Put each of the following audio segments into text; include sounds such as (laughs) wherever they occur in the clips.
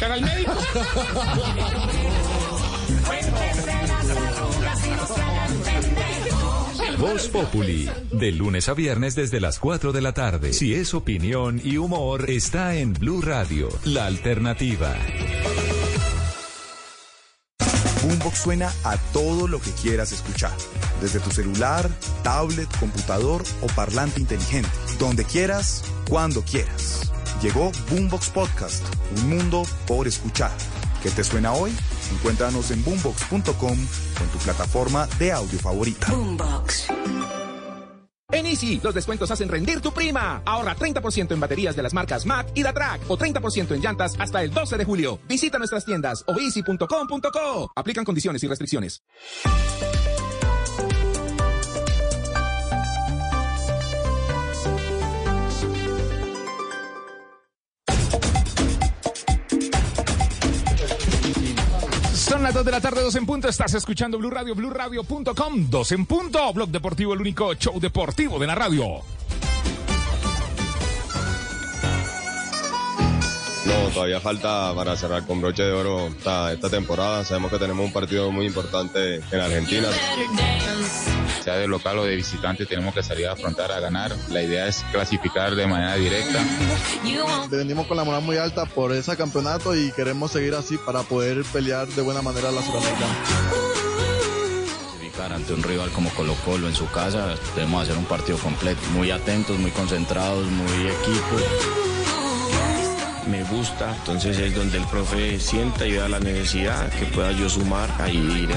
citar al médico. Voz Populi, de lunes a viernes desde las 4 de la tarde. Si es opinión y humor, está en Blue Radio, la alternativa. Boombox suena a todo lo que quieras escuchar. Desde tu celular, tablet, computador o parlante inteligente. Donde quieras, cuando quieras. Llegó Boombox Podcast, un mundo por escuchar. ¿Qué te suena hoy? Encuéntranos en boombox.com con tu plataforma de audio favorita. Boombox. En Easy, los descuentos hacen rendir tu prima. Ahorra 30% en baterías de las marcas Mac y Datrack o 30% en llantas hasta el 12 de julio. Visita nuestras tiendas o easy.com.co. Aplican condiciones y restricciones. Son las 2 de la tarde, 2 en punto. Estás escuchando Blue Radio, BlueRadio.com. 2 en punto. Blog Deportivo, el único show deportivo de la radio. No, todavía falta para cerrar con broche de oro esta, esta temporada. Sabemos que tenemos un partido muy importante en Argentina. Sea de local o de visitante, tenemos que salir a afrontar a ganar. La idea es clasificar de manera directa. Venimos con la moral muy alta por ese campeonato y queremos seguir así para poder pelear de buena manera la Sudamericana. ante un rival como Colo Colo en su casa, debemos hacer un partido completo, muy atentos, muy concentrados, muy equipo me gusta, entonces es donde el profe sienta y vea la necesidad que pueda yo sumar, ahí iré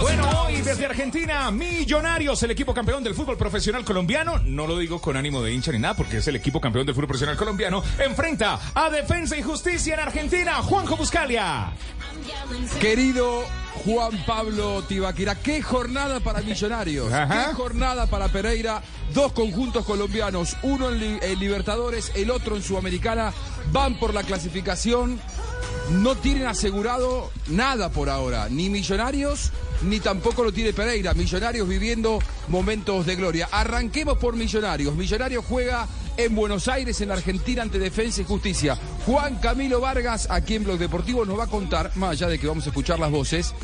Bueno, hoy desde Argentina, Millonarios, el equipo campeón del fútbol profesional colombiano, no lo digo con ánimo de hincha ni nada, porque es el equipo campeón del fútbol profesional colombiano, enfrenta a Defensa y Justicia en Argentina, Juanjo Buscalia. Querido Juan Pablo Tibaquira. Qué jornada para Millonarios. Qué jornada para Pereira. Dos conjuntos colombianos, uno en, en, Libertadores, el otro en Sudamericana. Van por la clasificación. No tienen asegurado nada por ahora. Ni Millonarios, ni tampoco lo tiene Pereira. Millonarios viviendo momentos de gloria. Arranquemos por Millonarios. Millonarios juega en Buenos Aires, en Argentina, ante Defensa y Justicia. Juan Camilo Vargas, aquí en Blog Deportivo, nos va a contar, más allá de que vamos a escuchar las voces,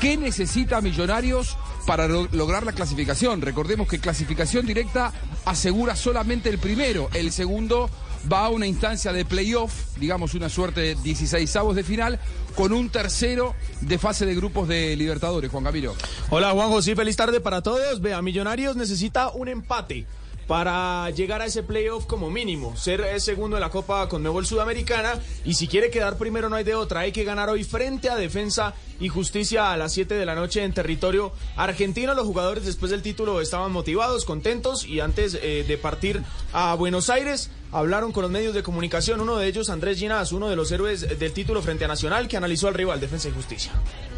qué necesita Millonarios para lo lograr la clasificación. Recordemos que clasificación directa asegura solamente el primero, el segundo va a una instancia de playoff, digamos una suerte de 16 avos de final, con un tercero de fase de grupos de Libertadores. Juan Camilo. Hola Juan José, feliz tarde para todos. Vea, Millonarios necesita un empate para llegar a ese playoff como mínimo, ser segundo en la Copa Conmebol Sudamericana y si quiere quedar primero no hay de otra, hay que ganar hoy frente a Defensa y Justicia a las 7 de la noche en territorio argentino. Los jugadores después del título estaban motivados, contentos y antes eh, de partir a Buenos Aires hablaron con los medios de comunicación, uno de ellos Andrés Ginás, uno de los héroes del título frente a Nacional que analizó al rival Defensa y Justicia.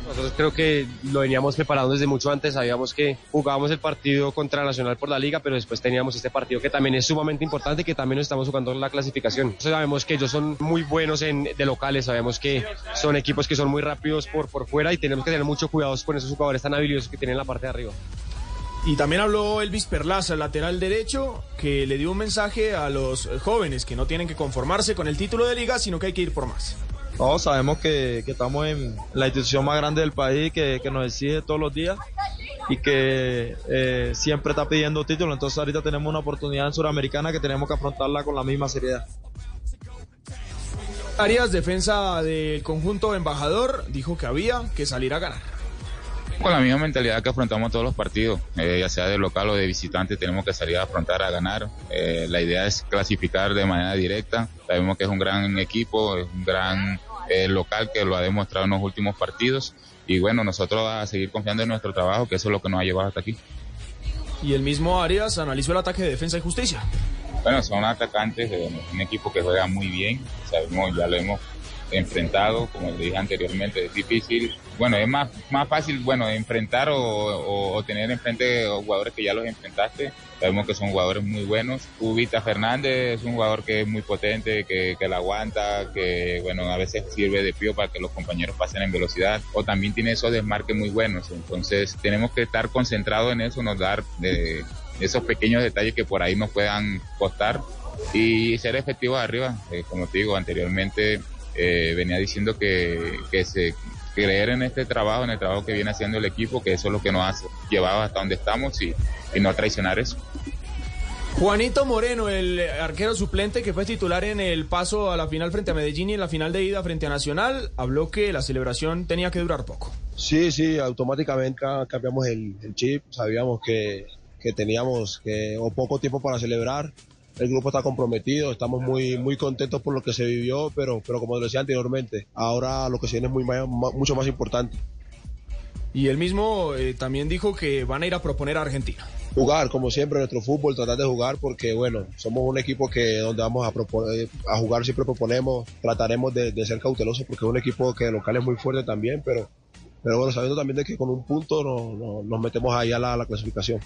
Nosotros creo que lo veníamos preparando desde mucho antes, sabíamos que jugábamos el partido contra Nacional por la liga, pero después teníamos este partido que también es sumamente importante, que también estamos jugando la clasificación. Sabemos que ellos son muy buenos en, de locales, sabemos que son equipos que son muy rápidos por, por fuera y tenemos que tener mucho cuidado con esos jugadores tan habilidosos que tienen en la parte de arriba. Y también habló Elvis Perlaza, lateral derecho, que le dio un mensaje a los jóvenes que no tienen que conformarse con el título de liga, sino que hay que ir por más. No, sabemos que, que estamos en la institución más grande del país, que, que nos exige todos los días y que eh, siempre está pidiendo título. Entonces ahorita tenemos una oportunidad en Suramericana que tenemos que afrontarla con la misma seriedad. Arias, defensa del conjunto embajador, dijo que había que salir a ganar. Con la misma mentalidad que afrontamos todos los partidos, eh, ya sea de local o de visitante, tenemos que salir a afrontar a ganar. Eh, la idea es clasificar de manera directa. Sabemos que es un gran equipo, es un gran eh, local que lo ha demostrado en los últimos partidos. Y bueno, nosotros a seguir confiando en nuestro trabajo, que eso es lo que nos ha llevado hasta aquí. Y el mismo Arias analizó el ataque de defensa y justicia. Bueno, son atacantes un equipo que juega muy bien. Sabemos, ya lo hemos enfrentado, como le dije anteriormente, es difícil. Bueno, es más, más fácil, bueno, enfrentar o, o, o tener enfrente jugadores que ya los enfrentaste. Sabemos que son jugadores muy buenos. Ubita Fernández es un jugador que es muy potente, que, que la aguanta, que, bueno, a veces sirve de pío para que los compañeros pasen en velocidad. O también tiene esos desmarques muy buenos. Entonces, tenemos que estar concentrados en eso, nos dar de esos pequeños detalles que por ahí nos puedan costar y ser efectivos arriba. Eh, como te digo, anteriormente eh, venía diciendo que, que se creer en este trabajo, en el trabajo que viene haciendo el equipo, que eso es lo que nos ha llevado hasta donde estamos y, y no traicionar eso. Juanito Moreno, el arquero suplente que fue titular en el paso a la final frente a Medellín y en la final de ida frente a Nacional, habló que la celebración tenía que durar poco. Sí, sí, automáticamente cambiamos el, el chip, sabíamos que, que teníamos que, o poco tiempo para celebrar. El grupo está comprometido, estamos muy, muy contentos por lo que se vivió, pero, pero como decía anteriormente, ahora lo que se viene es muy, mucho más importante. Y él mismo eh, también dijo que van a ir a proponer a Argentina. Jugar, como siempre, nuestro fútbol, tratar de jugar, porque bueno, somos un equipo que donde vamos a, proponer, a jugar siempre proponemos, trataremos de, de ser cautelosos, porque es un equipo que local es muy fuerte también, pero, pero bueno, sabiendo también de que con un punto no- no- nos metemos ahí a la, a la clasificación.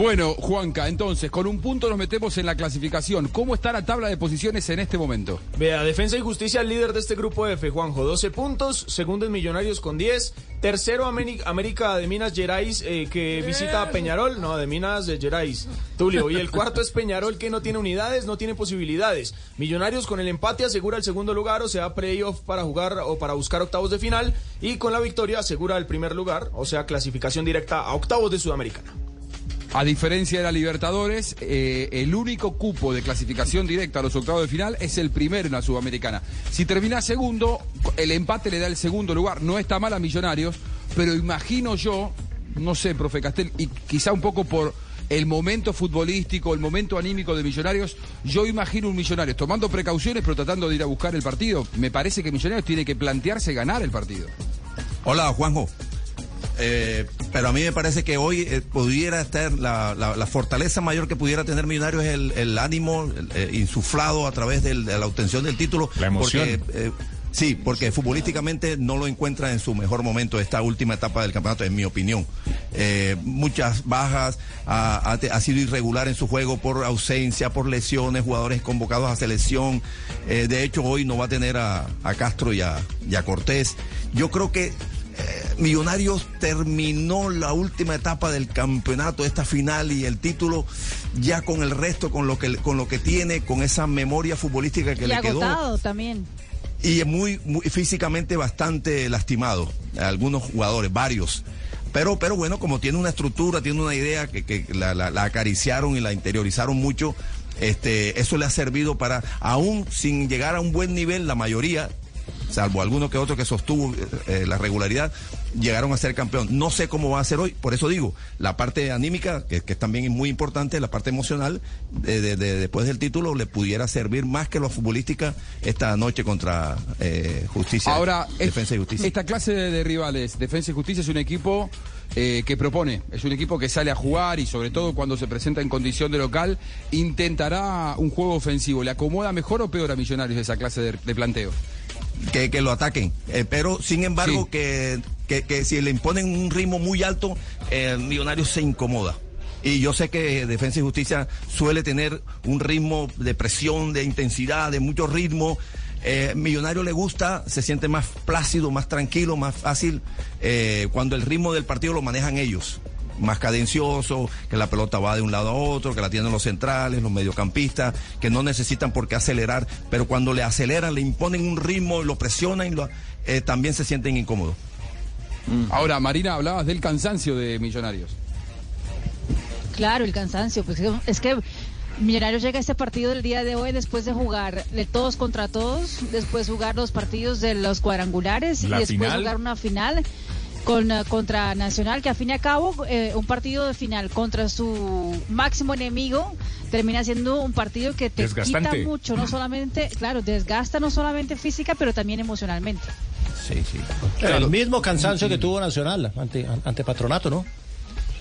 Bueno, Juanca, entonces, con un punto nos metemos en la clasificación. ¿Cómo está la tabla de posiciones en este momento? Vea, Defensa y Justicia, líder de este grupo F, Juanjo, 12 puntos. Segundo es Millonarios con 10. Tercero, América de Minas Gerais, eh, que visita a Peñarol. No, de Minas de Gerais. Tulio. Y el cuarto es Peñarol, que no tiene unidades, no tiene posibilidades. Millonarios con el empate asegura el segundo lugar, o sea, playoff para jugar o para buscar octavos de final. Y con la victoria asegura el primer lugar, o sea, clasificación directa a octavos de Sudamericana. A diferencia de la Libertadores, eh, el único cupo de clasificación directa a los octavos de final es el primero en la Sudamericana. Si termina segundo, el empate le da el segundo lugar. No está mal a Millonarios, pero imagino yo, no sé, profe Castel, y quizá un poco por el momento futbolístico, el momento anímico de Millonarios, yo imagino un Millonarios tomando precauciones pero tratando de ir a buscar el partido. Me parece que Millonarios tiene que plantearse ganar el partido. Hola, Juanjo. Eh, pero a mí me parece que hoy eh, pudiera estar la, la- la fortaleza mayor que pudiera tener Millonarios es el, el ánimo el, eh, insuflado a través del- de la obtención del título. La emoción. Porque, sí, porque futbolísticamente no lo encuentra en su mejor momento esta última etapa del campeonato, en mi opinión. Eh, muchas bajas, ha, sido irregular en su juego por ausencia, por lesiones, jugadores convocados a selección. Eh, de hecho, hoy no va a tener a, a Castro y a, y a Cortés. Yo creo que Millonarios terminó la última etapa del campeonato, esta final y el título, ya con el resto, con lo que, con lo que tiene, con esa memoria futbolística que y le quedó. también. Y es muy, muy físicamente bastante lastimado, algunos jugadores, varios. Pero, pero bueno, como tiene una estructura, tiene una idea que, que la, la- la acariciaron y la interiorizaron mucho, este, eso le ha servido para, aún sin llegar a un buen nivel, la mayoría, salvo alguno que otro que sostuvo eh, la regularidad, llegaron a ser campeón. No sé cómo va a ser hoy, por eso digo, la parte anímica, que, que también es muy importante, la parte emocional, de, de- de- después del título, le pudiera servir más que lo futbolística esta noche contra eh, Justicia, Ahora, Defensa y Justicia. esta clase de, de rivales, Defensa y Justicia, es un equipo eh, que propone, es un equipo que sale a jugar y sobre todo cuando se presenta en condición de local, intentará un juego ofensivo. ¿Le acomoda mejor o peor a Millonarios esa clase de, de planteo? Que, que lo ataquen. Eh, pero, sin embargo, que, que, que si le imponen un ritmo muy alto, eh, Millonarios se incomoda. Y yo sé que Defensa y Justicia suele tener un ritmo de presión, de intensidad, de mucho ritmo. Eh, Millonario le gusta, se siente más plácido, más tranquilo, más fácil eh, cuando el ritmo del partido lo manejan ellos. Más cadencioso, que la pelota va de un lado a otro, que la tienen los centrales, los mediocampistas, que no necesitan por qué acelerar, pero cuando le aceleran, le imponen un ritmo, lo presionan, y lo- eh, también se sienten incómodos. Ahora, Marina, hablabas del cansancio de Millonarios. Claro, el cansancio. Pues es que Millonarios llega a este partido del día de hoy después de jugar de todos contra todos, después jugar los partidos de los cuadrangulares La y después final. jugar una final con eh, contra Nacional, que a fin y a cabo eh, un partido de final contra su máximo enemigo termina siendo un partido que te quita mucho, no solamente, claro, desgasta no solamente física, pero también emocionalmente. Sí, sí. El mismo cansancio que tuvo Nacional ante, ante Patronato, ¿no?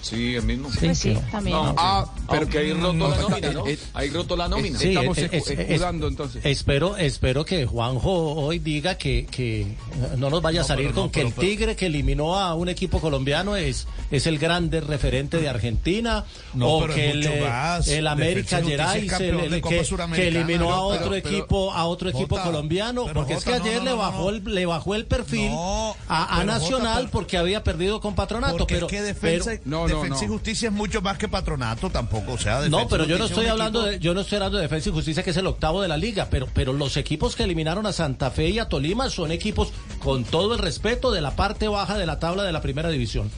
Sí, el mismo. Pues sí, también. No, Ah, pero- aunque ahí roto la nómina, ¿no? eh, eh, Ahí roto la nómina. Sí, Estamos es- escudando, entonces. Espero, espero que Juanjo hoy diga que, que no nos vaya a salir pero con no, que pero- el pero- Tigre que eliminó a un equipo colombiano es, es el grande referente de Argentina No, o pero que el, eh, el América Gerais el- que, que eliminó a Pero- otro pero- equipo a otro equipo Jota, colombiano pero porque es que ayer no, le bajó no. el le bajó el perfil No, a, a pero Jota, Nacional pero- porque había perdido con Patronato Porque es pero, que defensa- pero, Defensa y. Justicia es mucho más que patronato tampoco, o sea, Defensa No, pero yo no estoy hablando equipo- de, yo no estoy hablando de Defensa y Justicia, que es el octavo de la liga, pero, pero los equipos que eliminaron a Santa Fe y a Tolima son equipos con todo el respeto de la parte baja de la tabla de la primera división.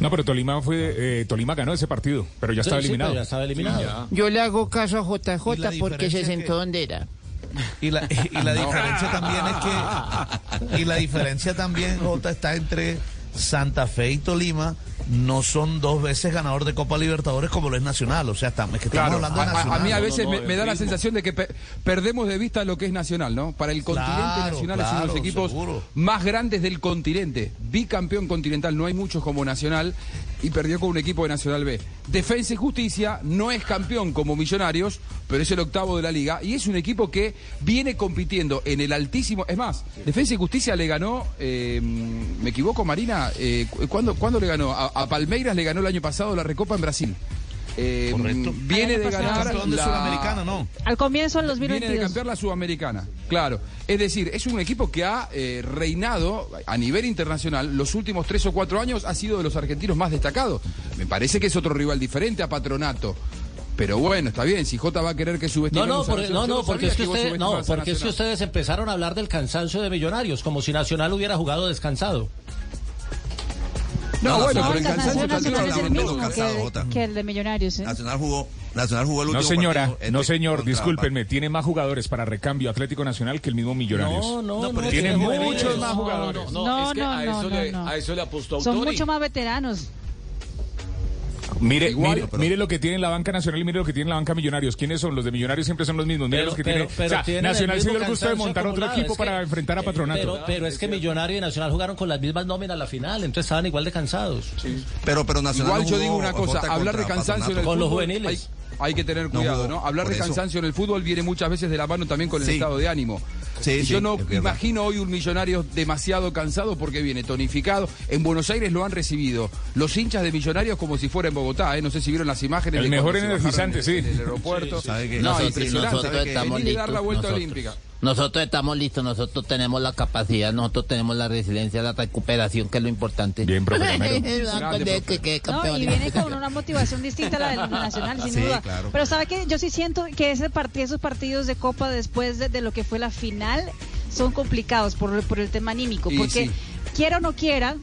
No, pero Tolima fue eh, Tolima ganó ese partido, pero ya Sí, estaba sí, eliminado. ya estaba eliminado. Yo le hago caso a JJ porque se sentó que- donde era. (laughs) Y la, y la diferencia también es que. Y la diferencia también, Jota, está entre Santa Fe y Tolima. No son dos veces ganador de Copa Libertadores como lo es Nacional. O sea, estamos, es que estamos Claro, hablando de a, a- Nacional. a mí a veces no, me, no, me da la sensación de que pe- perdemos de vista lo que es Nacional, ¿no? Para el continente Claro, Nacional es uno de los equipos seguro. más grandes del continente. Bicampeón continental, no hay muchos como Nacional y perdió con un equipo de Nacional B. Defensa y Justicia no es campeón como Millonarios, pero es el octavo de la liga y es un equipo que viene compitiendo en el altísimo. Es más, Defensa y Justicia le ganó, eh, me equivoco, Marina, eh, cu- ¿cuándo, cuándo le ganó? A, a Palmeiras le ganó el año pasado la Recopa en Brasil. Eh, Viene de ganar de la- Sudamericana, ¿no? Al comienzo del Viene de 2022. campear la Sudamericana, claro. Es decir, es un equipo que ha eh, reinado a nivel internacional los últimos tres o cuatro años, ha sido de los argentinos más destacados. Me parece que es otro rival diferente a Patronato. Pero bueno, está bien, si Jota va a querer que No, subestimemos no, a porque, no, no, porque sabía es que vos ustedes, no, porque es que ustedes empezaron a hablar del cansancio de Millonarios, como si Nacional hubiera jugado descansado. No, No, bueno, no, pero el cansancio hablamos todo cansado, que, Jota. que el de Millonarios. ¿eh? Nacional jugó, Nacional jugó el No último señora, partido no señor, discúlpenme, tiene más jugadores para recambio Atlético Nacional que el mismo Millonarios. No, no, No, no. tiene muchos no, más jugadores. No, No, es que no, a, no, eso no, le, no. apostó Son Autori. mucho más veteranos. Mire, Igual, mire, pero- mire lo que tiene la banca nacional y mire lo que tiene la banca millonarios. ¿Quiénes son? Los de millonarios siempre son los mismos. Mire Pero- los que pero- tiene. pero o sea, Nacional dio el gusto de montar otro equipo Es que- para enfrentar a Patronato. Pero, pero es que Millonario y Nacional jugaron con las mismas nóminas a la final, entonces estaban igual de cansados. Pero, pero Nacional Igual yo digo una cosa, hablar de cansancio en el. Con los juveniles. Hay, hay que tener cuidado, ¿no? Hablar de cansancio en el fútbol viene muchas veces de la mano también con el Sí. estado de ánimo. Sí, Y sí, yo no imagino hoy un millonario demasiado cansado porque viene tonificado. En Buenos Aires lo han recibido los hinchas de millonarios como si fuera en Bogotá, ¿eh? No sé si vieron las imágenes. El de mejor energizante, bajaron en el- sí. En el aeropuerto. No, Nosotros- impresionante. nosotros estamos dar la vuelta nosotros. olímpica. Nosotros estamos listos, nosotros tenemos la capacidad, nosotros tenemos la resiliencia, la recuperación, que es lo importante. Bien, profe (laughs) que- que No, campeón y viene con una motivación distinta a la del Nacional, sin Sí, duda. claro. Pero sabe que yo sí siento que ese partido, esos partidos de Copa después de, de lo que fue la final son complicados por, por el tema anímico, Y porque sí. quiera o no quiera,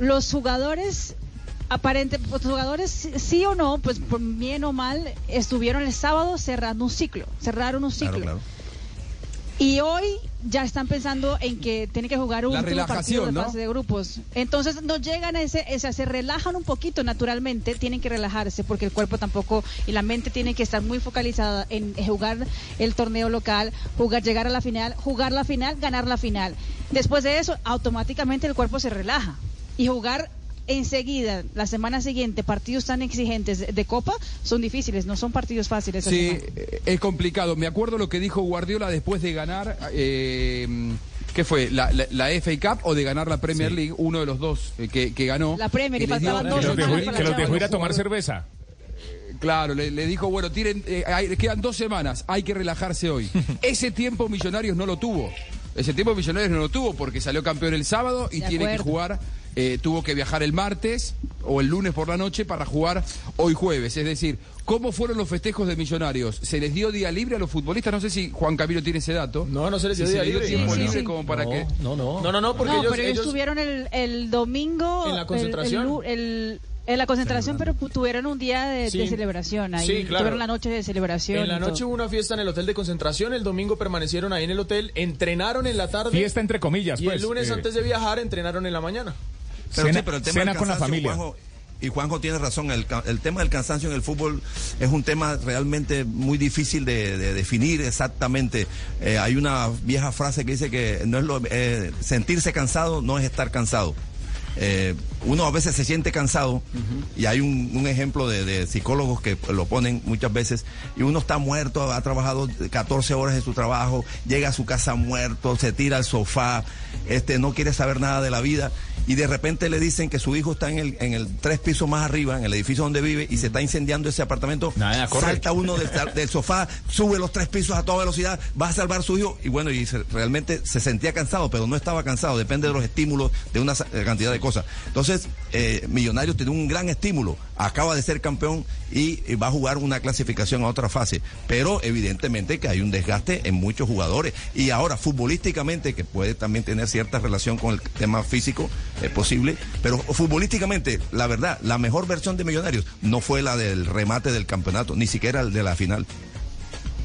los jugadores aparente, pues, los jugadores sí- o no, pues por bien o mal, estuvieron el sábado cerrando un ciclo, cerraron un ciclo. Claro, claro. Y hoy ya están pensando en que tienen que jugar un último partido de fase de grupos. Entonces no llegan a ese, ese- se relajan un poquito naturalmente, tienen que relajarse porque el cuerpo tampoco y la mente tiene que estar muy focalizada en jugar el torneo local, jugar, llegar a la final, jugar la final, ganar la final. Después de eso, automáticamente el cuerpo se relaja y jugar enseguida, la semana siguiente, partidos tan exigentes de, de Copa son difíciles, no son partidos fáciles. Sí, eh, es complicado. Me acuerdo lo que dijo Guardiola después de ganar, eh, ¿qué fue? La, la- la FA Cup o de ganar la Premier League? Uno de los dos eh, que, que ganó. La Premier, y les dio- faltaban Que dos los semanas dejó, que los dejó ir a tomar cerveza. Claro, le, le dijo, bueno, tiren, eh, hay- quedan dos semanas, hay que relajarse hoy. (laughs) Ese tiempo Millonarios no lo tuvo. Ese tiempo Millonarios no lo tuvo porque salió campeón el sábado y De tiene que jugar, eh, tuvo que viajar el martes o el lunes por la noche para jugar hoy jueves. Es decir, ¿cómo fueron los festejos de Millonarios? ¿Se les dio día libre a los futbolistas? No sé si Juan Camilo tiene ese dato. No, no se les dio Si día se les dio libre. tiempo Sí, libre sí. como para que... No, no. No, no, no, porque no, ellos, pero ellos, estuvieron el, el domingo En la el- concentración. el en la concentración, pero tuvieron un día de, Sí. de celebración ahí. Sí, claro. Tuvieron la noche de celebración. En la todo. noche hubo una fiesta en el hotel de concentración, el domingo permanecieron ahí en el hotel, entrenaron en la tarde. Fiesta entre comillas, Y pues, el lunes eh. antes de viajar entrenaron en la mañana. Pero Cena- sí, pero el tema cena del con la cansancio, familia. Juanjo, y Juanjo tiene razón, el, el tema del cansancio en el fútbol es un tema realmente muy difícil de, de definir exactamente. Eh, hay una vieja frase que dice que no es lo, eh, sentirse cansado no es estar cansado. Eh, uno a veces se siente cansado y hay un, un ejemplo de, de psicólogos que lo ponen muchas veces y uno está muerto, ha trabajado 14 horas en su trabajo, llega a su casa muerto, se tira al sofá, este, no quiere saber nada de la vida y de repente le dicen que su hijo está en el, en el tres pisos más arriba, en el edificio donde vive, y se está incendiando ese apartamento, salta uno del, (laughs) del sofá, sube los tres pisos a toda velocidad, va a salvar a su hijo, y bueno, y se- realmente se sentía cansado, pero no estaba cansado, depende de los estímulos, de una sa- cantidad de cosas. Entonces, eh, Millonarios tiene un gran estímulo, acaba de ser campeón y, va a jugar una clasificación a otra fase, pero evidentemente que hay un desgaste en muchos jugadores, y ahora futbolísticamente, que puede también tener cierta relación con el tema físico, es posible, pero futbolísticamente, la verdad, la mejor versión de Millonarios no fue la del remate del campeonato, ni siquiera el de la final.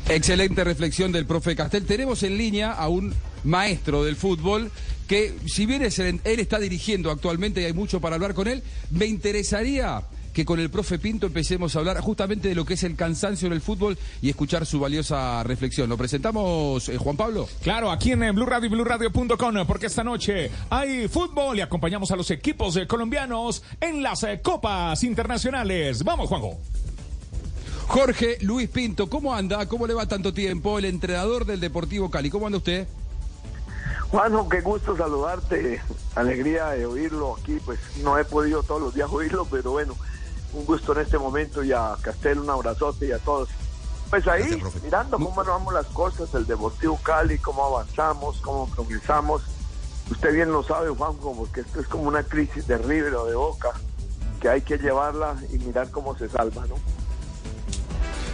Excelente reflexión del profe Castel. Tenemos en línea a un maestro del fútbol que, si bien es el- él está dirigiendo actualmente y hay mucho para hablar con él, me interesaría que con el profe Pinto empecemos a hablar justamente de lo que es el cansancio en el fútbol y escuchar su valiosa reflexión. ¿Lo presentamos, eh, Juan Pablo? Claro, aquí en eh, Blue Radio y BlueRadio.com, porque esta noche hay fútbol y acompañamos a los equipos eh, colombianos en las eh, copas internacionales. Vamos, Juanjo. Jorge Luis Pinto, ¿cómo anda? ¿Cómo le va tanto tiempo? El entrenador del Deportivo Cali. ¿Cómo anda usted? Juanjo, qué gusto saludarte, alegría de oírlo aquí, pues no he podido todos los días oírlo, pero bueno, un gusto en este momento y a Castel un abrazote y a todos. Pues ahí, mirando cómo nos vamos las cosas, el Deportivo Cali, cómo avanzamos, cómo progresamos. Usted bien lo sabe, Juanjo, porque esto es como una crisis de River o de Boca, que hay que llevarla y mirar cómo se salva, ¿no?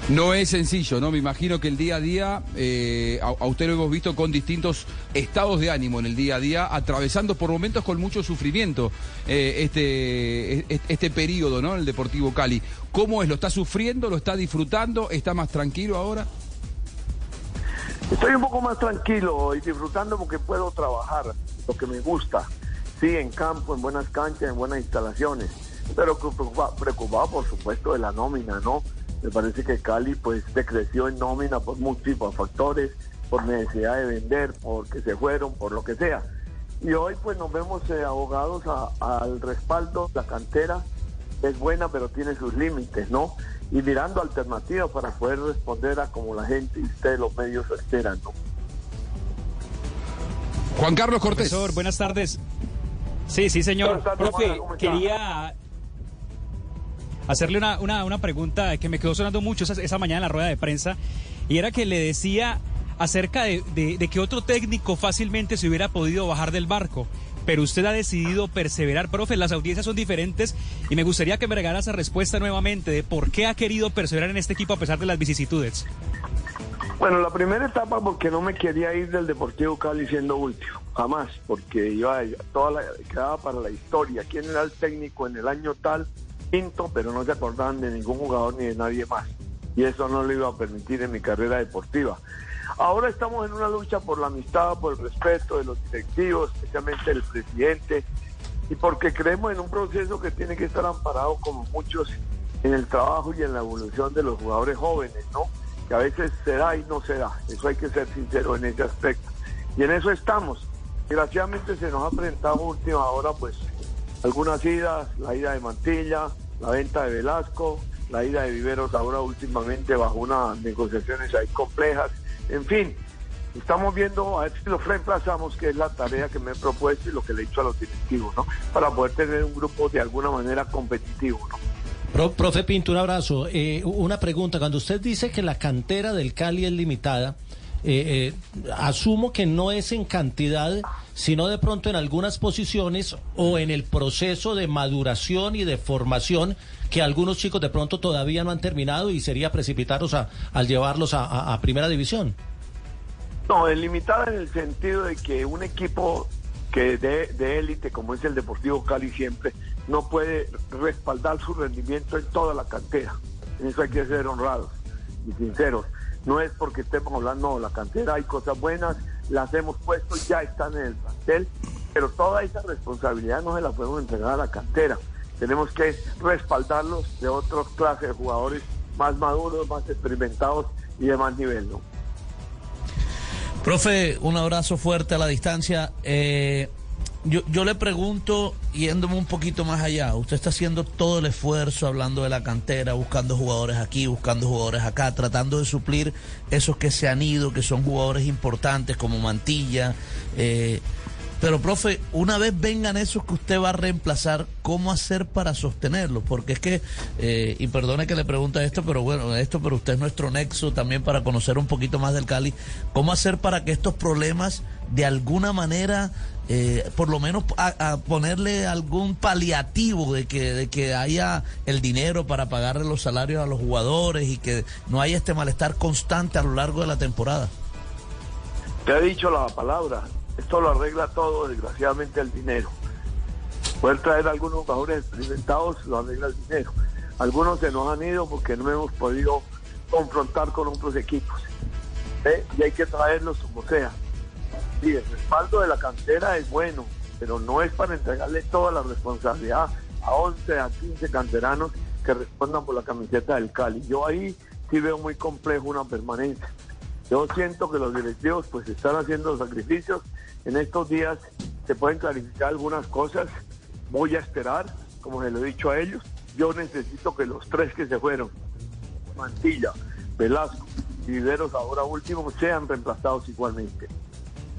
No es sencillo, ¿no? Me imagino que el día a día, eh, a, usted lo hemos visto con distintos estados de ánimo en el día a día, atravesando por momentos con mucho sufrimiento eh, este, este, este periodo, ¿no? El Deportivo Cali. ¿Cómo es? ¿Lo está sufriendo? ¿Lo está disfrutando? ¿Está más tranquilo ahora? Estoy un poco más tranquilo y disfrutando porque puedo trabajar lo que me gusta. Sí, en campo, en buenas canchas, en buenas instalaciones. Pero preocupa- preocupado, por supuesto, de la nómina, ¿no? Me parece que Cali pues decreció en nómina por múltiples factores, por necesidad de vender, porque se fueron, por lo que sea. Y hoy pues nos vemos eh, abogados a- al respaldo, la cantera es buena pero tiene sus límites, ¿no? Y mirando alternativas para poder responder a como la gente y ustedes los medios esperan, ¿no? Juan Carlos Cortés. Profesor, buenas tardes. Sí, sí, señor. Buenas tardes, Profe, quería hacerle una, una, una pregunta que me quedó sonando mucho esa, esa mañana en la rueda de prensa, y era que le decía acerca de, de- que otro técnico fácilmente se hubiera podido bajar del barco. Pero usted ha decidido perseverar, profe, las audiencias son diferentes y me gustaría que me regara esa respuesta nuevamente de por qué ha querido perseverar en este equipo a pesar de las vicisitudes. Bueno, la primera etapa porque no me quería ir del Deportivo Cali siendo último, jamás, porque iba toda quedaba para la historia. ¿Quién era el técnico en el año tal? Quinto, pero no se acordaban de ningún jugador ni de nadie más. Y eso no lo iba a permitir en mi carrera deportiva. Ahora estamos en una lucha por la amistad, por el respeto de los directivos, especialmente del presidente, y porque creemos en un proceso que tiene que estar amparado como muchos en el trabajo y en la evolución de los jugadores jóvenes, ¿no? Que a veces se da y no se da. Eso hay que ser sincero en ese aspecto. Y en eso estamos. Desgraciadamente se nos ha presentado última hora, pues, algunas idas, la ida de Mantilla, la venta de Velasco, la ida de Viveros ahora últimamente bajo unas negociaciones ahí complejas. En fin, estamos viendo a ver si lo reemplazamos, que es la tarea que me he propuesto y lo que le he dicho a los directivos, ¿no? Para poder tener un grupo de alguna manera competitivo, ¿no? Pro- profe Pinto, un abrazo. Eh, una pregunta. Cuando usted dice que la cantera del Cali es limitada, eh, eh, asumo que no es en cantidad, sino de pronto en algunas posiciones o en el proceso de maduración y de formación que algunos chicos de pronto todavía no han terminado y sería precipitarlos a, al llevarlos a, primera división. No, es limitada en el sentido de que un equipo que de élite, como es el Deportivo Cali siempre, no puede respaldar su rendimiento en toda la cantera. En eso hay que ser honrados y sinceros. No es porque estemos hablando de la cantera, hay cosas buenas, las hemos puesto, ya están en el plantel, pero toda esa responsabilidad no se la podemos entregar a la cantera. Tenemos que respaldarlos de otras clases de jugadores más maduros, más experimentados y de más nivel, ¿no? Profe, un abrazo fuerte a la distancia. Eh, yo, yo le pregunto, yéndome un poquito más allá, usted está haciendo todo el esfuerzo hablando de la cantera, buscando jugadores aquí, buscando jugadores acá, tratando de suplir esos que se han ido, que son jugadores importantes como Mantilla. eh, Pero, profe, una vez vengan esos que usted va a reemplazar, ¿cómo hacer para sostenerlos? Porque es que, eh, y perdone que le pregunte esto, pero bueno, esto, pero usted es nuestro nexo también para conocer un poquito más del Cali. ¿Cómo hacer para que estos problemas, de alguna manera, eh, por lo menos ponerle algún paliativo de que, de que haya el dinero para pagarle los salarios a los jugadores y que no haya este malestar constante a lo largo de la temporada? Te ha dicho la palabra, esto lo arregla todo, desgraciadamente, el dinero. Poder traer algunos jugadores experimentados lo arregla el dinero. Algunos se nos han ido porque no hemos podido confrontar con otros equipos. ¿eh? Y hay que traerlos como sea. Sí, el respaldo de la cantera es bueno, pero no es para entregarle toda la responsabilidad a 11, a 15 canteranos que respondan por la camiseta del Cali. Yo ahí sí veo muy complejo una permanencia. Yo siento que los directivos pues están haciendo sacrificios. En estos días se pueden clarificar algunas cosas. Voy a esperar, como se lo he dicho a ellos. Yo necesito que los tres que se fueron, Mantilla, Velasco y Viveros ahora último, sean reemplazados igualmente.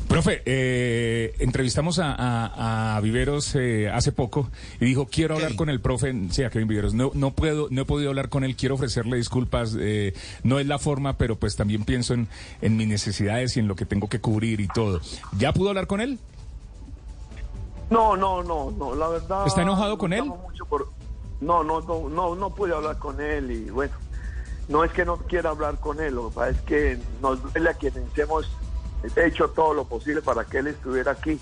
Profe, eh, entrevistamos a, a- a Viveros eh, hace poco y dijo, quiero hablar con el profe, sí, a Kevin Viveros, no, no puedo, no he podido hablar con él, quiero ofrecerle disculpas, eh, no es la forma, pero pues también pienso en, en mis necesidades y en lo que tengo que cubrir y todo. ¿Ya pudo hablar con él? No, no, no, no, la verdad. ¿Está enojado con él? por- No, no, no, no, no pude hablar con él y bueno, no es que no quiera hablar con él, lo que pasa es que nos duele a quienes hemos hecho todo lo posible para que él estuviera aquí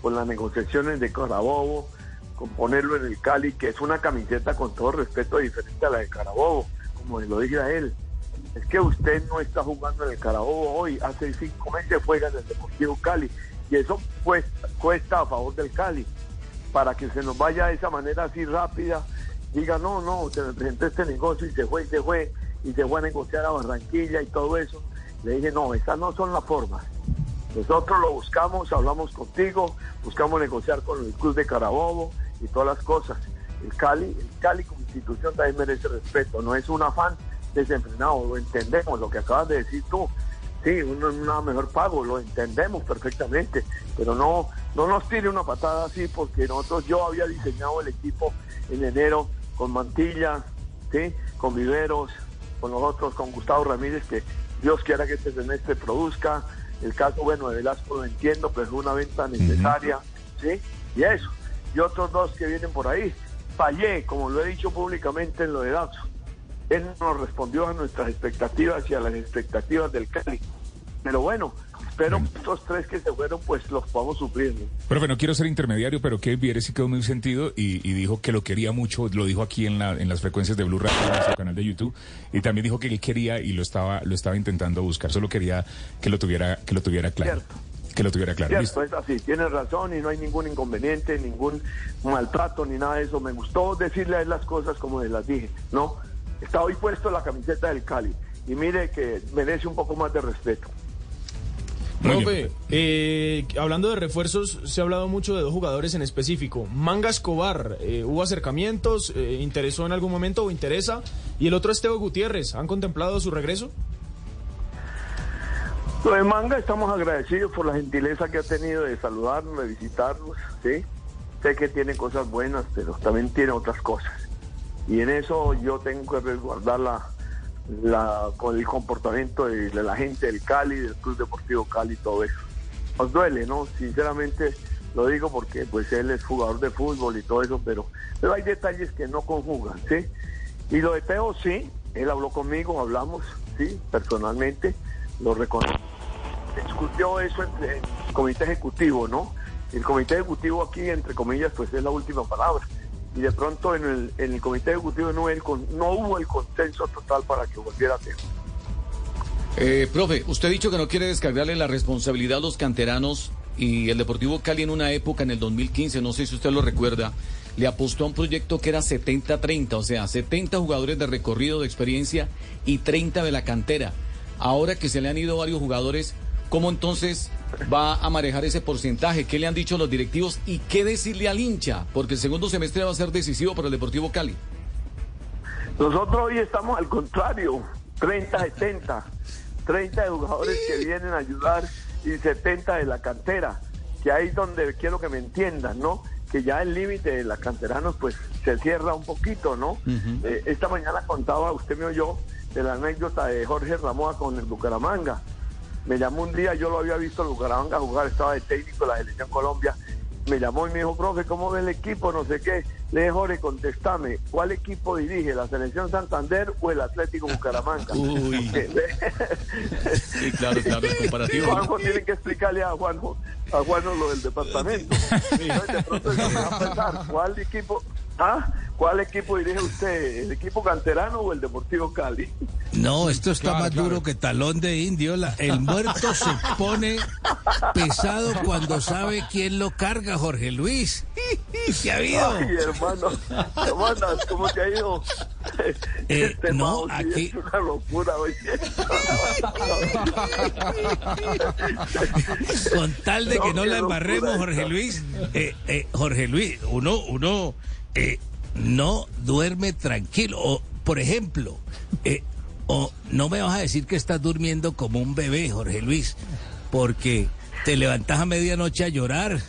con las negociaciones de Carabobo, con ponerlo en el Cali, que es una camiseta con todo respeto diferente a la de Carabobo, como lo dije a él. Es que usted no está jugando en el Carabobo hoy, hace cinco meses juega en el Deportivo Cali y eso cuesta, cuesta a favor del Cali. Para que se nos vaya de esa manera así rápida, diga, no, no, se me presentó este negocio y se fue y se fue y se fue a negociar a Barranquilla y todo eso. Le dije, no, esas no son las formas. Nosotros lo buscamos, hablamos contigo, buscamos negociar con el Club de Carabobo y todas las cosas. El Cali, el Cali como institución también merece respeto, no es un afán desenfrenado, lo entendemos, lo que acabas de decir tú. Sí, un mejor pago, lo entendemos perfectamente, pero no, no nos tire una patada así porque nosotros, yo había diseñado el equipo en enero con Mantilla, ¿sí? con Viveros, con nosotros, con Gustavo Ramírez, que Dios quiera que este semestre produzca. El caso, bueno, de Velasco lo entiendo, pero es una venta necesaria, ¿sí? Y eso. Y otros dos que vienen por ahí. Fallé, como lo he dicho públicamente en lo de Dazo. Él nos respondió a nuestras expectativas y a las expectativas del Cali. Pero bueno, que estos tres que se fueron, pues los podamos suplir. ¿no? Profe, no quiero ser intermediario, pero Kevin Viveros sí quedó muy sentido y, y dijo que lo quería mucho, lo dijo aquí en, la, en las frecuencias de Blue Radio, en nuestro canal de YouTube, y también dijo que él quería y lo estaba, lo estaba intentando buscar, solo quería que lo tuviera, que lo tuviera claro. Que lo tuviera claro. Listo. Cierto, es así, tienes razón y no hay ningún inconveniente, ningún maltrato ni nada de eso. Me gustó decirle a él las cosas como las dije, ¿no? Está hoy puesto la camiseta del Cali y mire que merece un poco más de respeto. Profe, eh, hablando de refuerzos, se ha hablado mucho de dos jugadores en específico. Manga Escobar, eh, ¿hubo acercamientos? Eh, ¿Interesó en algún momento o interesa? Y el otro es Teo Gutiérrez, ¿han contemplado su regreso? Lo de Manga estamos agradecidos por la gentileza que ha tenido de saludarnos, de visitarnos, ¿sí? Sé que tiene cosas buenas, pero también tiene otras cosas. Y en eso yo tengo que resguardar la, la, con el comportamiento de, la gente del Cali, del Club Deportivo Cali, todo eso. Nos duele, ¿no? Sinceramente lo digo porque pues él es jugador de fútbol y todo eso, pero, pero hay detalles que no conjugan, ¿sí? Y lo de Teo, sí, él habló conmigo, hablamos, sí, personalmente, lo reconozco. Discutió eso en, en el comité ejecutivo, ¿no? El comité ejecutivo aquí, entre comillas, pues es la última palabra. Y de pronto en el, en el comité ejecutivo no, el no hubo el consenso total para que volviera a Teo. Eh, profe, usted ha dicho que no quiere descargarle la responsabilidad a los canteranos y el Deportivo Cali en una época, en el 2015, no sé si usted lo recuerda, le apostó a un proyecto que era 70-30, o sea, 70 jugadores de recorrido, de experiencia y 30 de la cantera. Ahora que se le han ido varios jugadores, ¿cómo entonces va a manejar ese porcentaje? ¿Qué le han dicho los directivos y qué decirle al hincha? Porque el segundo semestre va a ser decisivo para el Deportivo Cali. Nosotros hoy estamos al contrario, 30-70, 30 de jugadores que vienen a ayudar y 70 de la cantera. que ahí es donde quiero que me entiendan, ¿no? Que ya el límite de la canteranos pues se cierra un poquito, ¿no? Eh, esta mañana contaba, usted me oyó, de la anécdota de Jorge Ramoa con el Bucaramanga. Me llamó un día, yo lo había visto el Bucaramanga jugar, estaba de técnico de la selección Colombia. Me llamó y me dijo, profe, ¿cómo ve el equipo? No sé qué. Le dije, Jorge, contestame, ¿cuál equipo dirige? ¿La selección Santander o el Atlético Bucaramanga? Uy. (laughs) Sí, claro, claro, es comparativo. Juanjo tiene que explicarle a Juanjo, a Juanjo lo del departamento. Entonces, de pronto se me va a pensar, ¿cuál equipo, ah, cuál equipo dirige usted? ¿El equipo canterano o el Deportivo Cali? No, esto está Claro, más claro. duro que talón de indio. La- el muerto se pone pesado cuando sabe quién lo carga, Jorge Luis. (laughs) ¿Qué ha habido? Ay, hermano, hermano, ¿cómo te ha ido? Eh, no, Mao, sí, aquí- Es una locura, oye. Con tal de que No, no la locura embarremos, Jorge. Luis. eh, eh, Jorge Luis, uno, uno eh, no duerme tranquilo. O, por ejemplo, eh, o no me vas a decir que estás durmiendo como un bebé, Jorge Luis, porque te levantas a medianoche a llorar.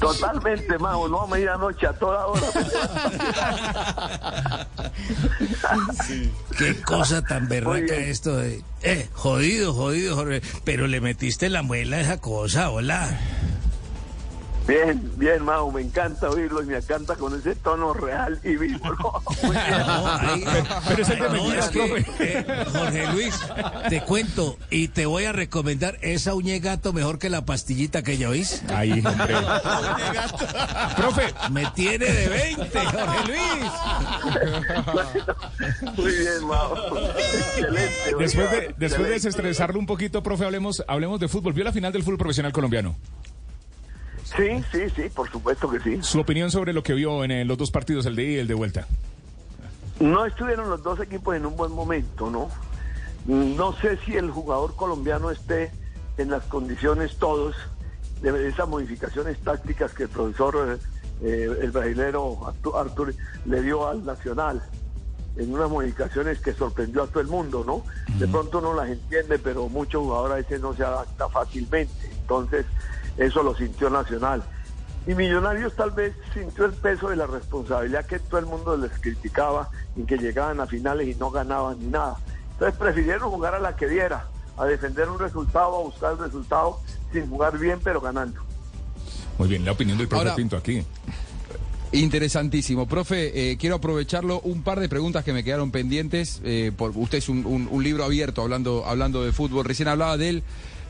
Totalmente, Mao, no a medianoche, a toda hora. Qué cosa tan berraca esto de... Eh, jodido, jodido, Jorge. Pero le metiste la muela a esa cosa, hola. Bien, bien, Mao, me encanta oírlo y me encanta con ese tono real y vivo. (laughs) ¿no? Pero es el de mentiras, profe. eh, Jorge Luis, te cuento y te voy a recomendar esa uñe gato mejor que la pastillita que ya oís. Ahí, hombre. Profe. Me tiene de 20, Jorge Luis. Muy bien, Mao. Excelente. Después de, después de desestresarlo un poquito, profe, hablemos, hablemos de fútbol. ¿Vio la final del fútbol profesional colombiano? Sí, sí, sí, por supuesto que sí. Su opinión sobre lo que vio en eh, los dos partidos, el de ida y el de vuelta. No estuvieron los dos equipos en un buen momento, ¿no? No sé si el jugador colombiano esté en las condiciones todos de esas modificaciones tácticas que el profesor, eh, el brasilero Artu- Artur, le dio al Nacional. En unas modificaciones que sorprendió a todo el mundo, ¿no? De pronto uno las entiende, pero muchos jugadores a veces no se adapta fácilmente. Entonces, eso lo sintió Nacional. Y Millonarios tal vez sintió el peso de la responsabilidad que todo el mundo les criticaba y que llegaban a finales y no ganaban ni nada. Entonces prefirieron jugar a la que diera, a defender un resultado, a buscar el resultado sin jugar bien pero ganando. Muy bien, la opinión del profe Ahora- Pinto aquí. Interesantísimo. Profe, eh, quiero aprovecharlo. Un par de preguntas que me quedaron pendientes. eh, por, usted es un, un- un libro abierto hablando, hablando de fútbol. Recién hablaba del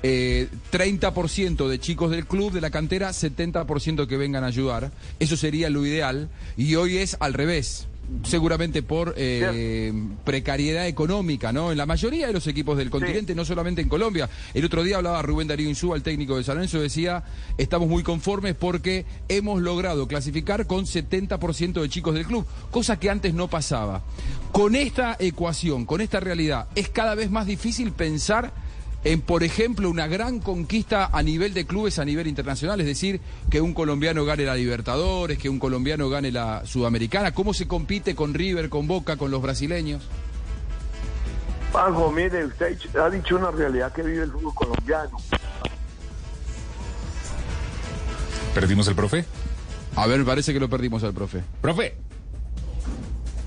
eh, 30% de chicos del club, de la cantera, 70% que vengan a ayudar. Eso sería lo ideal. Y hoy es al revés. Seguramente por eh, precariedad económica, ¿no? En la mayoría de los equipos del continente, no solamente en Colombia. El otro día hablaba Rubén Darío Insúa, el técnico de San Lorenzo, decía, estamos muy conformes porque hemos logrado clasificar con 70% de chicos del club, cosa que antes no pasaba. Con esta ecuación, con esta realidad, es cada vez más difícil pensar en, por ejemplo, una gran conquista a nivel de clubes, a nivel internacional, es decir, que un colombiano gane la Libertadores, que un colombiano gane la Sudamericana. ¿Cómo se compite con River, con Boca, con los brasileños? Juanjo, mire, usted ha dicho- ha dicho una realidad que vive el fútbol colombiano. ¿Perdimos el profe? A ver, parece que lo perdimos al profe. Profe.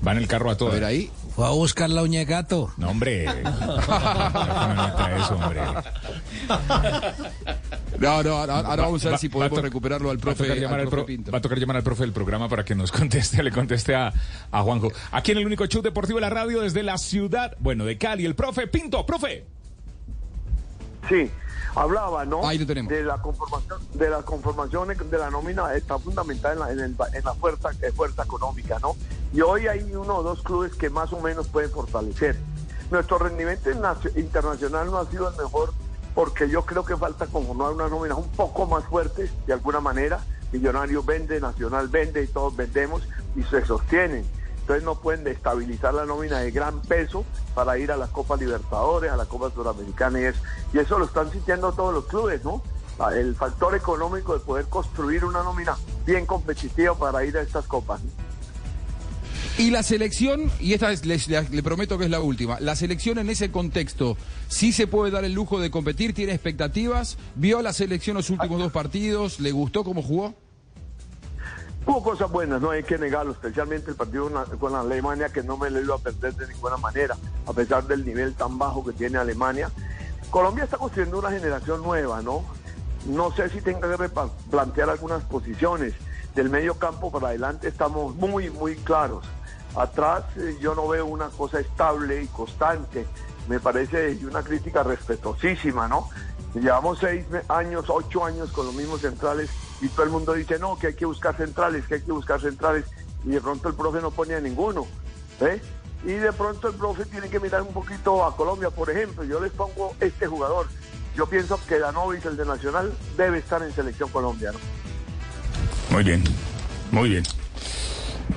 Va en el carro a todo. A ver ahí. Fue a buscar la uña de gato. No, hombre. (laughs) No eso, hombre. No, no, ahora, ahora vamos a ver Va- si va podemos recuperarlo al va a profe, tocar llamar al al profe pro- Pinto. Va a tocar llamar al profe del programa para que nos (laughs) conteste, le conteste a, a Juanjo. Aquí en el único show deportivo de la radio desde la ciudad, bueno, de Cali, el profe Pinto, profe. Sí, hablaba, ¿no? Ahí lo tenemos. De la conformación, de la conformación de la nómina está fundamental en la, en el- en la fuerza, eh, fuerza económica, ¿no? Y hoy hay uno o dos clubes que más o menos pueden fortalecer. Nuestro rendimiento nacio- internacional no ha sido el mejor porque yo creo que falta conformar una nómina un poco más fuerte, de alguna manera. Millonario vende, Nacional vende y todos vendemos y se sostienen. Entonces no pueden destabilizar la nómina de gran peso para ir a la Copa Libertadores, a la Copa Suramericana y eso. Y eso lo están sintiendo todos los clubes, ¿no? Ah, El factor económico de poder construir una nómina bien competitiva para ir a estas copas. Y la selección, y esta es, les- le prometo que es la última, la selección en ese contexto, sí se puede dar el lujo de competir, tiene expectativas, vio la selección los últimos dos partidos, le gustó cómo jugó. Hubo cosas buenas, no hay que negarlo, especialmente el partido con Alemania, que no me lo iba a perder de ninguna manera, a pesar del nivel tan bajo que tiene Alemania. Colombia está construyendo una generación nueva, ¿no? No sé si tenga que replantear algunas posiciones. Del medio campo para adelante estamos muy, muy claros. Atrás eh, yo no veo una cosa estable y constante. Me parece una crítica respetuosísima, ¿no? Llevamos seis años, ocho años con los mismos centrales y todo el mundo dice, no, que hay que buscar centrales, que hay que buscar centrales. Y de pronto el profe no pone a ninguno. ¿eh? Y de pronto el profe tiene que mirar un poquito a Colombia, por ejemplo. Yo les pongo este jugador. Yo pienso que Danovis, el de Nacional, debe estar en selección Colombia. ¿no? Muy bien, muy bien.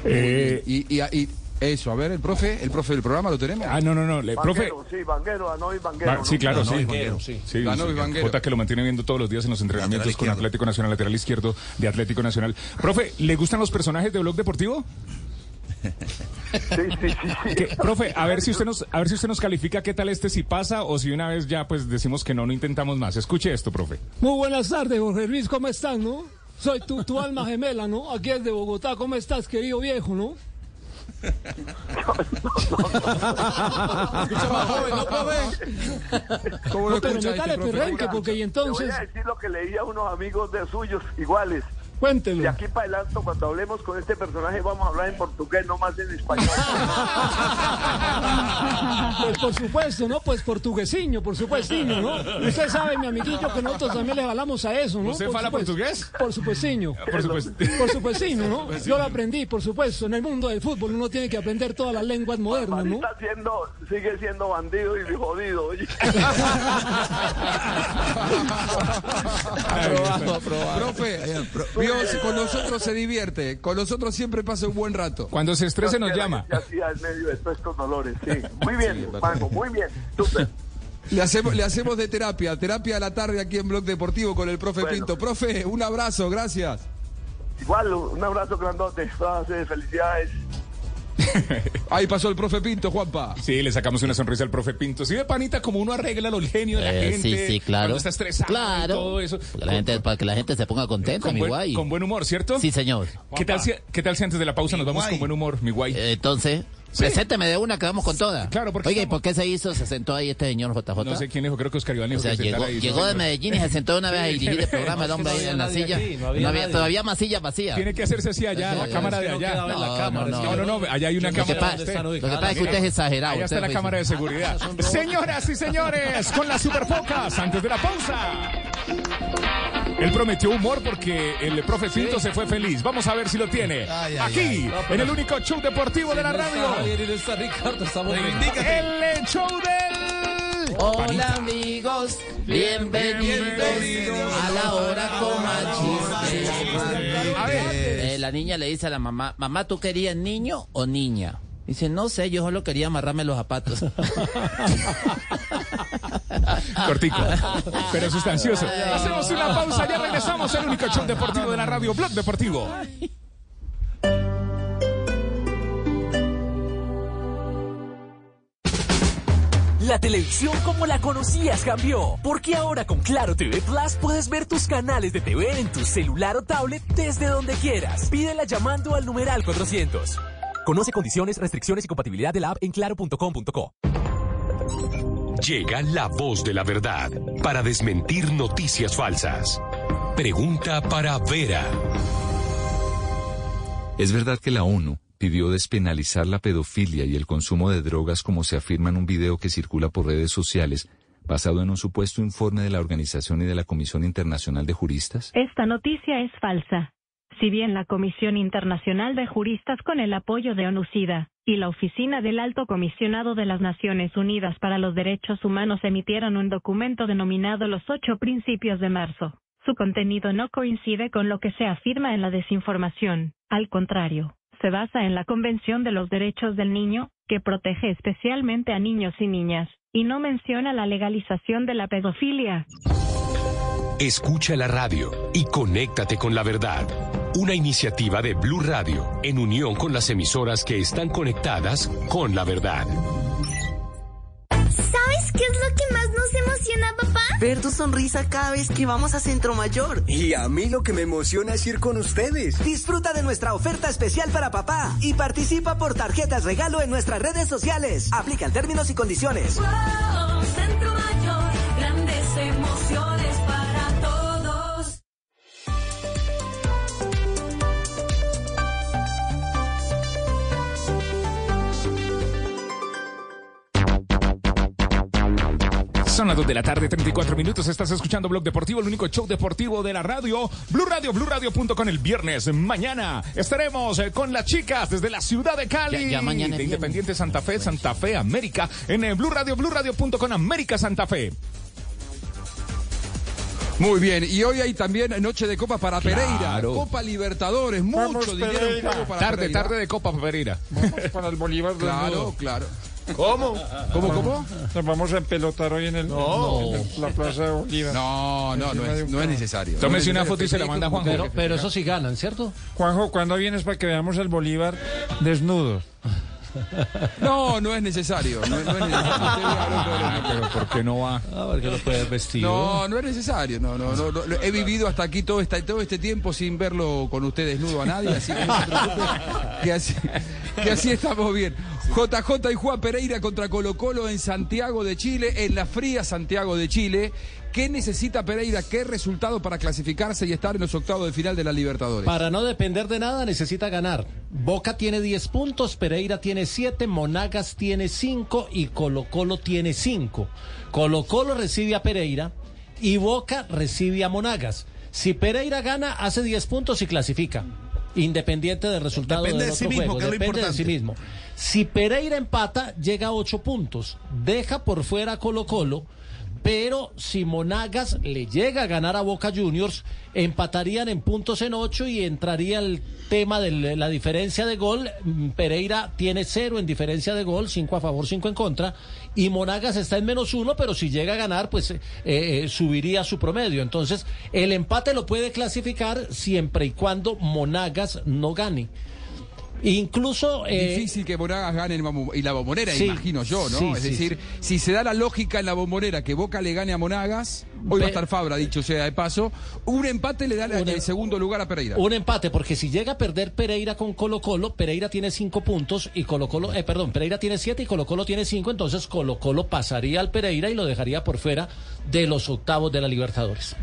Eh, y, y- y eso, a ver, el profe, el profe del programa lo tenemos. Ah, no, no, no, le, profe. Sí, Banguero, Danovis Banguero. Sí, claro, sí. sí. Sí, sí, Banguero. Jota que lo mantiene viendo todos los días en los entrenamientos con. Atlético Nacional, lateral izquierdo de Atlético Nacional. Profe, ¿le gustan los personajes de Blog Deportivo? ¿Qué- profe, a ver si usted nos, a ver si usted nos califica qué tal este si pasa o si una vez ya pues decimos que no, no intentamos más. Escuche esto, profe. Muy buenas tardes, Jorge Luis, ¿cómo estás, no? Soy tu, tu alma gemela, ¿no? Aquí es de Bogotá, ¿cómo estás, querido viejo, no? ¿Cómo No, lo pero escucha métale este perrenque, porque y Te entonces... voy a decir lo que leí a unos amigos de suyos iguales. Cuéntelo. De aquí para adelante, cuando hablemos con este personaje, vamos a hablar en portugués, no más en español. (laughs) Pues por supuesto, ¿no? Pues portuguesiño, por supuestiño, ¿no? Usted sabe, mi amiguillo, que nosotros también le jalamos a eso, ¿no? ¿Usted Por fala supuesto. portugués? Por supuestiño. Por supuesto. Por supuestiño, ¿no? (laughs) Yo lo aprendí, por supuesto. En el mundo del fútbol uno tiene que aprender todas las lenguas modernas, ¿no? Está siendo, sigue siendo bandido y jodido. oye. (laughs) Aprobado, aprobado. Profe, con nosotros se divierte, con nosotros siempre pasa un buen rato. Cuando se estrese nos llama. medio de todos estos dolores, sí. (laughs) Muy bien, Juanjo, muy bien. Súper. Le hacemos, le hacemos de terapia, terapia a la tarde aquí en Blog Deportivo con el profe Bueno. Pinto. Profe, un abrazo, gracias. Igual, un abrazo grandote. Frase, felicidades. (laughs) Ahí pasó el profe Pinto, Juanpa. Sí, le sacamos una sonrisa al profe Pinto. Sí, de panita, como uno arregla el genio de la Eh, gente. sí, sí, claro. Cuando está estresado y Claro. todo eso. Porque la gente, para que la gente se ponga contenta, Con mi buen, guay. con buen humor, ¿cierto? Sí, señor. ¿Qué tal, si, ¿Qué tal si antes de la pausa nos vamos con buen humor, mi guay? Eh, Entonces, presénteme de una que vamos con toda. Claro, porque Oye, ¿y por qué se hizo? ¿Se sentó ahí este señor JJ? No sé quién dijo, creo que Oscar Iván O dijo sea, que llegó, ahí. llegó de Medellín y se sentó una vez a dirigir el programa (laughs) el hombre ahí en la silla. aquí, no había nadie. todavía más sillas vacías. Tiene que hacerse así allá, la No, cámara de no allá. no, no, no, allá hay una cámara. lo que pasa es que usted es exagerado, Allá está la cámara de seguridad. (laughs) Señoras y señores, con las superfocas, antes de la pausa. Él prometió humor porque el profe Pinto se fue feliz. Vamos a ver si lo tiene. Ay, ay, Aquí, ay. No, pero- en el único show deportivo de la está radio. Javier y no está Ricardo, estamos bien. El show del... Hola amigos, bienvenidos a la hora coma chiste. A ver. Eh, la niña le dice a la mamá, mamá, ¿tú querías niño o niña? Dice, no sé, yo solo quería amarrarme los zapatos. (laughs) Cortico, pero sustancioso. Hacemos una pausa, ya regresamos al único show deportivo de la radio, Blog Deportivo. La televisión como la conocías cambió, porque ahora con Claro TV Plus puedes ver tus canales de TV en tu celular o tablet desde donde quieras. Pídela llamando al numeral 400. Conoce condiciones, restricciones y compatibilidad de la app en claro.com.co. Llega la voz de la verdad para desmentir noticias falsas. Pregunta para Vera. ¿Es verdad que la ONU pidió despenalizar la pedofilia y el consumo de drogas como se afirma en un video que circula por redes sociales, basado en un supuesto informe de la organización y de la Comisión Internacional de Juristas? Esta noticia es falsa. Si bien la Comisión Internacional de Juristas con el apoyo de ONUCIDA y la Oficina del Alto Comisionado de las Naciones Unidas para los Derechos Humanos emitieron un documento denominado Los Ocho Principios de Marzo, su contenido no coincide con lo que se afirma en la desinformación. Al contrario, se basa en la Convención de los Derechos del Niño, que protege especialmente a niños y niñas, y no menciona la legalización de la pedofilia. Escucha la radio y conéctate con la verdad. Una iniciativa de Blue Radio en unión con las emisoras que están conectadas con la verdad. ¿Sabes qué es lo que más nos emociona, papá? Ver tu sonrisa cada vez que vamos a Centro Mayor. Y a mí lo que me emociona es ir con ustedes. Disfruta de nuestra oferta especial para papá y participa por tarjetas regalo en nuestras redes sociales. Aplica en términos y condiciones. Wow, Centro Mayor, grandes Son las 2 de la tarde, 34 minutos. Estás escuchando Blog Deportivo, el único show deportivo de la radio. Blue Radio, con el viernes. Mañana estaremos eh, con las chicas desde la ciudad de Cali. Ya- ya mañana de. Independiente Santa Fe, Santa Fe, América. En eh, Blue Radio, con América Santa Fe. Muy bien, y hoy hay también noche de Copa para Pereira, Claro. Copa Libertadores, mucho Vamos, dinero en Pereira. juego para Tarde, Pereira. tarde de Copa Pereira. para el Bolívar Claro, claro. ¿Cómo? ¿Cómo, cómo? Nos vamos a empelotar hoy en, el, en el- la Plaza de Bolívar. No, no, no es, no es necesario. Tómese una foto y se la manda a Juanjo. Pero, pero eso sí ganan, ¿cierto? Juanjo, ¿cuándo vienes para que veamos el Bolívar desnudo? No, no es necesario. No, no es necesario. (laughs) Ah, pero ¿por qué no va? A ver, que lo puedes vestir. No, no es necesario. No, no, no, no. He vivido hasta aquí todo, esta, todo este tiempo sin verlo con usted desnudo a nadie, así que no se preocupe, que así, que así estamos bien. JJ y Juan Pereira contra Colo Colo en Santiago de Chile, en la fría Santiago de Chile. ¿Qué necesita Pereira? ¿Qué resultado para clasificarse y estar en los octavos de final de la Libertadores? Para no depender de nada necesita ganar. Boca tiene 10 puntos, Pereira tiene 7, Monagas tiene 5 y Colo Colo tiene 5. Colo Colo recibe a Pereira y Boca recibe a Monagas. Si Pereira gana, hace 10 puntos y clasifica. Independiente del resultado Depende del de sí otro mismo, juego, que depende de sí mismo. Si Pereira empata, llega a 8 puntos. Deja por fuera a Colo Colo. Pero si Monagas le llega a ganar a Boca Juniors, empatarían en puntos en 8 y entraría el tema de la diferencia de gol. Mm, Pereira tiene cero en diferencia de gol, 5 a favor, 5 en contra. Y Monagas está en menos uno, pero si llega a ganar, pues eh, eh, subiría su promedio. Entonces, el empate lo puede clasificar siempre y cuando Monagas no gane. Incluso... eh, Difícil que Monagas gane en la bombonera, Sí, imagino yo, ¿no? sí, es sí, decir, si se da la lógica en la bombonera que Boca le gane a Monagas, hoy va a Pe- estar Fabra, dicho sea de paso, un empate le da Un- el segundo lugar a Pereira. Un empate, porque si llega a perder Pereira con Colo Colo, Pereira tiene cinco puntos y Colo Colo, eh, perdón, Pereira tiene siete y Colo Colo tiene cinco, entonces Colo Colo pasaría al Pereira y lo dejaría por fuera de los octavos de la Libertadores.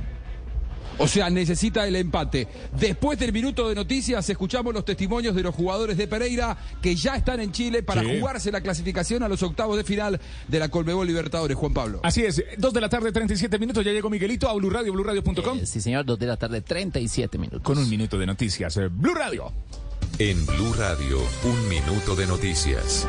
O sea, necesita el empate. Después del minuto de noticias, escuchamos los testimonios de los jugadores de Pereira que ya están en Chile para Sí. jugarse la clasificación a los octavos de final de la Colmebol Libertadores. Juan Pablo. Así es, 2 de la tarde, 37 minutos. Ya llegó Miguelito a Blue Radio, BlueRadio.com. Eh, sí, señor, 2 de la tarde, 37 minutos. Con un minuto de noticias. Eh, Blue Radio. En Blue Radio, un minuto de noticias.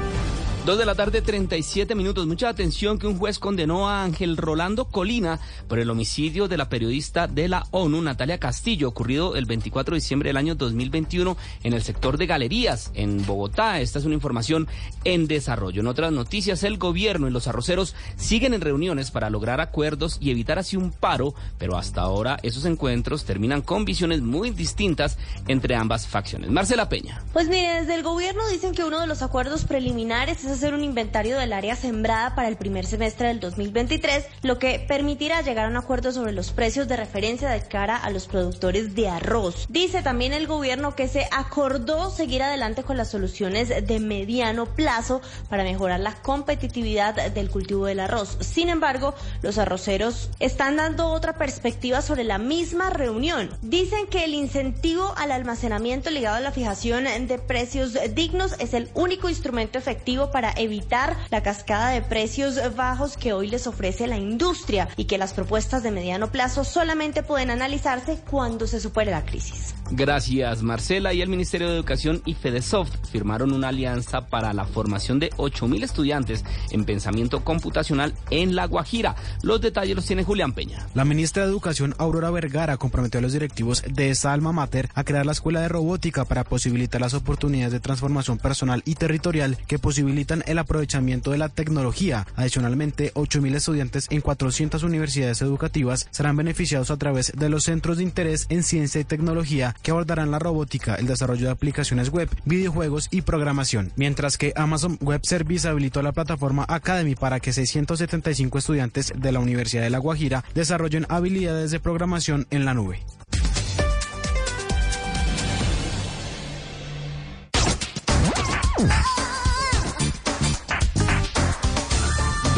Dos de la tarde, 37 minutos. Mucha atención que un juez condenó a Ángel Rolando Colina por el homicidio de la periodista de la ONU, Natalia Castillo, ocurrido el 24 de diciembre del año 2021 en el sector de galerías en Bogotá. Esta es una información en desarrollo. En otras noticias, el gobierno y los arroceros siguen en reuniones para lograr acuerdos y evitar así un paro, pero hasta ahora esos encuentros terminan con visiones muy distintas entre ambas facciones. Marcela Peña. Pues mire, desde el gobierno dicen que uno de los acuerdos preliminares es hacer un inventario del área sembrada para el primer semestre del 2023, lo que permitirá llegar a un acuerdo sobre los precios de referencia de cara a los productores de arroz. Dice también el gobierno que se acordó seguir adelante con las soluciones de mediano plazo para mejorar la competitividad del cultivo del arroz. Sin embargo, los arroceros están dando otra perspectiva sobre la misma reunión. Dicen que el incentivo al almacenamiento ligado a la fijación de precios dignos es el único instrumento efectivo para evitar la cascada de precios bajos que hoy les ofrece la industria y que las propuestas de mediano plazo solamente pueden analizarse cuando se supere la crisis. Gracias, Marcela. Y el Ministerio de Educación y Fedesoft firmaron una alianza para la formación de 8.000 estudiantes en pensamiento computacional en La Guajira. Los detalles los tiene Julián Peña. La ministra de Educación, Aurora Vergara, comprometió a los directivos de esta alma mater a crear la escuela de robótica para posibilitar las oportunidades de transformación personal y territorial que posibilitan el aprovechamiento de la tecnología. Adicionalmente, 8.000 estudiantes en 400 universidades educativas serán beneficiados a través de los centros de interés en ciencia y tecnología que abordarán la robótica, el desarrollo de aplicaciones web, videojuegos y programación. Mientras que Amazon Web Service habilitó la plataforma Academy para que 675 estudiantes de la Universidad de La Guajira desarrollen habilidades de programación en la nube.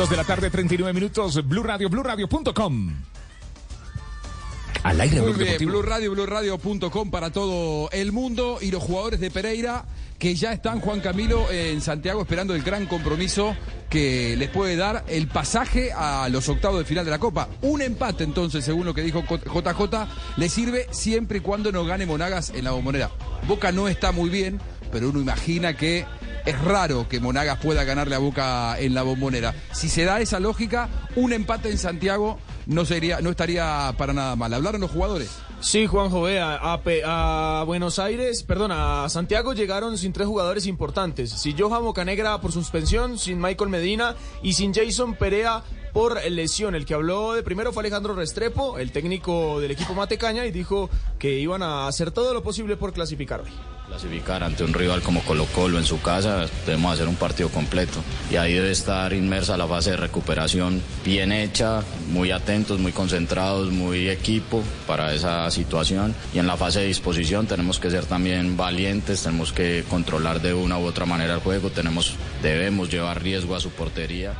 Dos de la tarde, 39 minutos, Blue Radio, BlueRadio.com. Al aire, Muy bien. Blue Radio, BlueRadio.com para todo el mundo y los jugadores de Pereira que ya están, Juan Camilo, en Santiago esperando el gran compromiso que les puede dar el pasaje a los octavos de final de la Copa. Un empate, entonces, según lo que dijo JJ, le sirve siempre y cuando no gane Monagas en la bombonera. Boca no está muy bien, pero uno imagina que es raro que Monagas pueda ganarle a Boca en la bombonera. Si se da esa lógica, un empate en Santiago no, sería, no estaría para nada mal. ¿Hablaron los jugadores? Sí, Juanjo, vea, a, Pe- a Buenos Aires, perdón, a Santiago llegaron sin tres jugadores importantes. Sin Johan Bocanegra por suspensión, sin Michael Medina y sin Jason Perea por lesión. El que habló de primero fue Alejandro Restrepo, el técnico del equipo Matecaña, y dijo que iban a hacer todo lo posible por clasificar hoy. clasificar ante un rival como Colo Colo en su casa, debemos hacer un partido completo. Y ahí debe estar inmersa la fase de recuperación bien hecha, muy atentos, muy concentrados, muy equipo para esa situación. Y en la fase de disposición tenemos que ser también valientes, tenemos que controlar de una u otra manera el juego, tenemos, debemos llevar riesgo a su portería.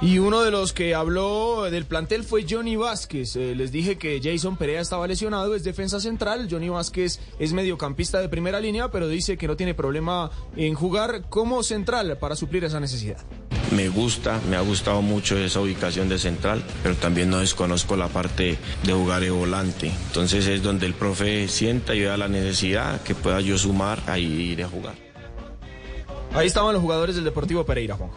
Y uno de los que habló del plantel fue Johnny Vázquez. Eh, les dije que Jason Perea estaba lesionado, es defensa central. Johnny Vázquez es mediocampista de primera línea, pero dice que no tiene problema en jugar como central para suplir esa necesidad. Me gusta, me ha gustado mucho esa ubicación de central, pero también no desconozco la parte de jugar de volante. Entonces es donde el profe sienta y vea la necesidad que pueda yo sumar ahí ir a jugar. Ahí estaban los jugadores del Deportivo Pereira, Juan.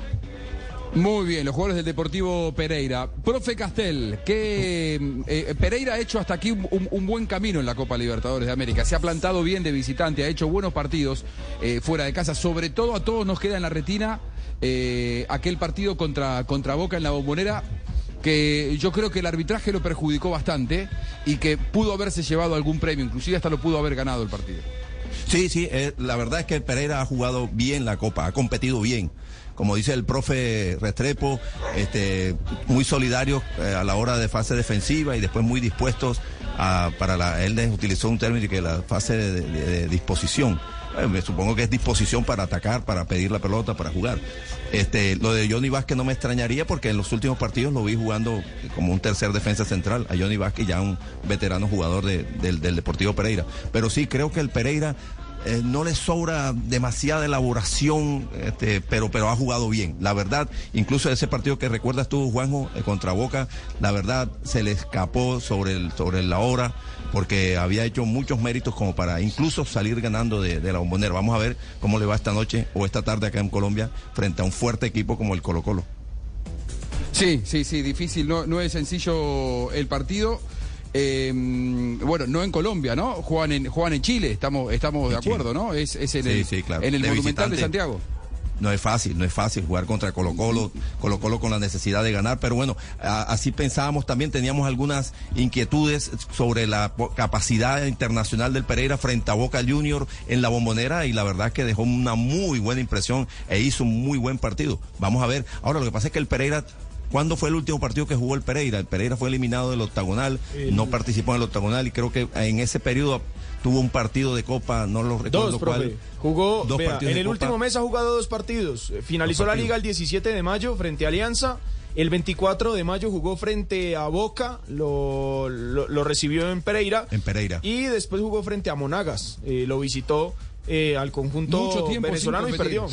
Muy bien, los jugadores del Deportivo Pereira. Profe Castel, que eh, Pereira ha hecho hasta aquí un, buen camino en la Copa Libertadores de América. Se ha plantado bien de visitante, ha hecho buenos partidos eh, fuera de casa. Sobre todo a todos nos queda en la retina eh, aquel partido contra, contra Boca en la bombonera que yo creo que el arbitraje lo perjudicó bastante y que pudo haberse llevado algún premio, inclusive hasta lo pudo haber ganado el partido. Sí, sí, eh, la verdad es que Pereira ha jugado bien la Copa, ha competido bien. Como dice el profe Restrepo, este, muy solidarios eh, a la hora de fase defensiva y después muy dispuestos para la, él utilizó un término que la fase de, disposición. Eh, me supongo que es disposición para atacar, para pedir la pelota, para jugar. Este, lo de Johnny Vázquez no me extrañaría porque en los últimos partidos lo vi jugando como un tercer defensa central. A Johnny Vázquez ya un veterano jugador de- del, del Deportivo Pereira. Pero sí, creo que el Pereira eh, no le sobra demasiada elaboración, este, pero, pero ha jugado bien. La verdad, incluso ese partido que recuerdas tú, Juanjo, eh, contra Boca, la verdad se le escapó sobre, sobre la hora porque había hecho muchos méritos como para incluso salir ganando de, de la bombonera. Vamos a ver cómo le va esta noche o esta tarde acá en Colombia frente a un fuerte equipo como el Colo Colo. Sí, sí, sí, difícil, no, no es sencillo el partido. Eh, bueno, no en Colombia, ¿no? Juegan en, juegan en Chile, estamos, estamos de acuerdo, ¿no? Es, es en Sí, el, sí, claro. en el De Monumental de. Santiago. No es fácil, no es fácil jugar contra Colo Colo, Colo Colo con la necesidad de ganar, pero bueno, a- así pensábamos también, teníamos algunas inquietudes sobre la capacidad internacional del Pereira frente a Boca Junior en la bombonera y la verdad es que dejó una muy buena impresión e hizo un muy buen partido. Vamos a ver, ahora lo que pasa es que el Pereira... ¿Cuándo fue el último partido que jugó el Pereira? El Pereira fue eliminado del octagonal, El- no participó en el octagonal y creo que en ese periodo tuvo un partido de Copa, no lo recuerdo Dos, cuál. profe. Jugó, Dos vea, partidos en el Copa. último mes ha jugado dos partidos. Eh, Finalizó Dos la liga el 17 de mayo frente a Alianza. El 24 de mayo jugó frente a Boca, lo, lo, lo recibió en Pereira. En Pereira. Y después jugó frente a Monagas. Eh, lo visitó eh, al conjunto venezolano y perdió.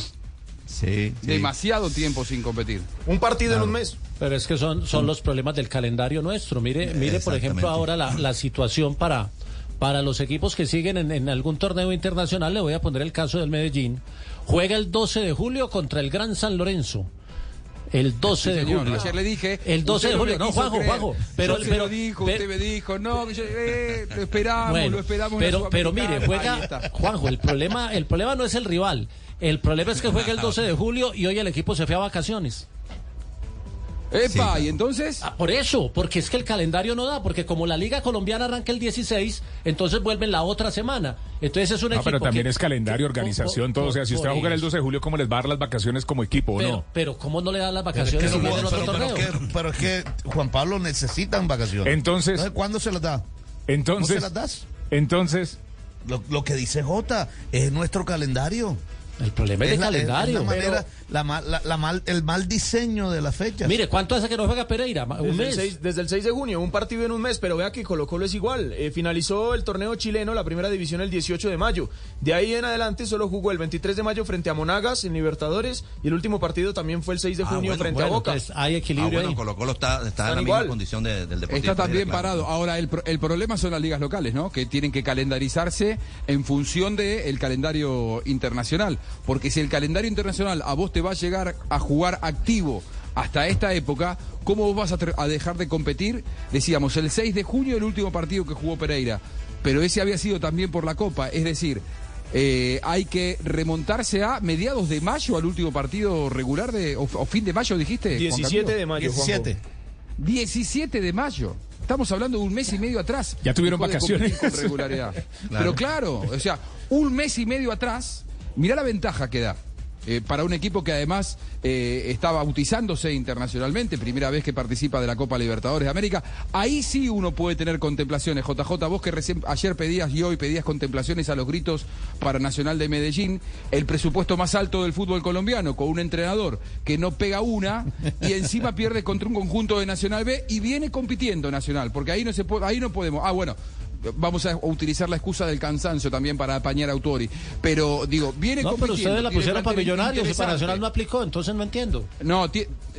Sí, Demasiado tiempo sin competir. Un partido en un mes. Pero es que son, son los problemas del calendario nuestro. Mire, mire por ejemplo, ahora la, la situación para, para los equipos que siguen en, en algún torneo internacional. Le voy a poner el caso del Medellín. Juega el 12 de julio contra el Gran San Lorenzo. El 12 Sí, de señor. julio. Ayer le dije. El 12 usted de no julio. No, Juanjo, creer. Juanjo. Pero, Yo se pero, lo dijo, pero- usted me dijo, no, yo- eh, lo esperamos, Bueno, lo esperamos. pero, pero mire, juega. Juanjo, el problema, el problema no es el rival. El problema es que juega el 12 de julio y hoy el equipo se fue a vacaciones. Epa, y entonces. Ah, por eso, porque es que el calendario no da, porque como la Liga Colombiana arranca el 16, entonces vuelven la otra semana. Entonces es un No, equipo. pero también que- es calendario, que- organización, por- todo. O sea, si usted va a jugar el eso. 12 de julio, ¿cómo les va a dar las vacaciones como equipo o no? pero ¿cómo no le dan las Pero es, vacaciones que si pero- que- pero es que Juan Pablo necesitan vacaciones. Entonces- ¿cuándo se las da? Entonces- ¿Cómo se las das? Entonces. Lo, lo que dice Jota es nuestro calendario. El problema es el la- calendario. la manera, Pero- la mal- la- la mal- el mal diseño de la fecha. Mire, ¿cuánto hace que no juega Pereira? Un Desde el, mes. 6, desde el 6 de junio, un partido en un mes, pero vea que Colo Colo es igual. Eh, finalizó el torneo chileno, la primera división, el 18 de mayo. De ahí en adelante solo jugó el 23 de mayo frente a Monagas en Libertadores y el último partido también fue el 6 de Ah, junio bueno, frente a bueno, Boca. entonces hay equilibrio Ah, bueno, Colo Colo está, está en la igual. misma condición de- del Deportivo. Está también Pereira, claro. parado. Ahora, el, pro- el problema son las ligas locales, ¿no? Que tienen que calendarizarse en función del calendario internacional. Porque si el calendario internacional a vos te va a llegar a jugar activo hasta esta época, ¿cómo vos vas a, dejar de competir? Decíamos, el 6 de junio el último partido que jugó Pereira. Pero ese había sido también por la Copa. Es decir, eh, hay que remontarse a mediados de mayo al último partido regular de, o, o fin de mayo, dijiste. Juan 17 Camilo? de mayo, 17. 17 de mayo. Estamos hablando de un mes y medio atrás. Ya tuvieron vacaciones. Con regularidad. (laughs) Claro. Pero claro, o sea, un mes y medio atrás, mirá la ventaja que da. Eh, para un equipo que además eh, está bautizándose internacionalmente, primera vez que participa de la Copa Libertadores de América, ahí sí uno puede tener contemplaciones. JJ, vos que recién ayer pedías y hoy pedías contemplaciones a los gritos para Nacional de Medellín, el presupuesto más alto del fútbol colombiano, con un entrenador que no pega una y encima pierde contra un conjunto de Nacional B y viene compitiendo Nacional, porque ahí no se ahí no podemos. Ah, bueno. Vamos a utilizar la excusa del cansancio también para apañar a Autori. Pero, digo, viene No, pero ustedes la pusieron para Millonarios y para. Nacional no aplicó, entonces no entiendo. No,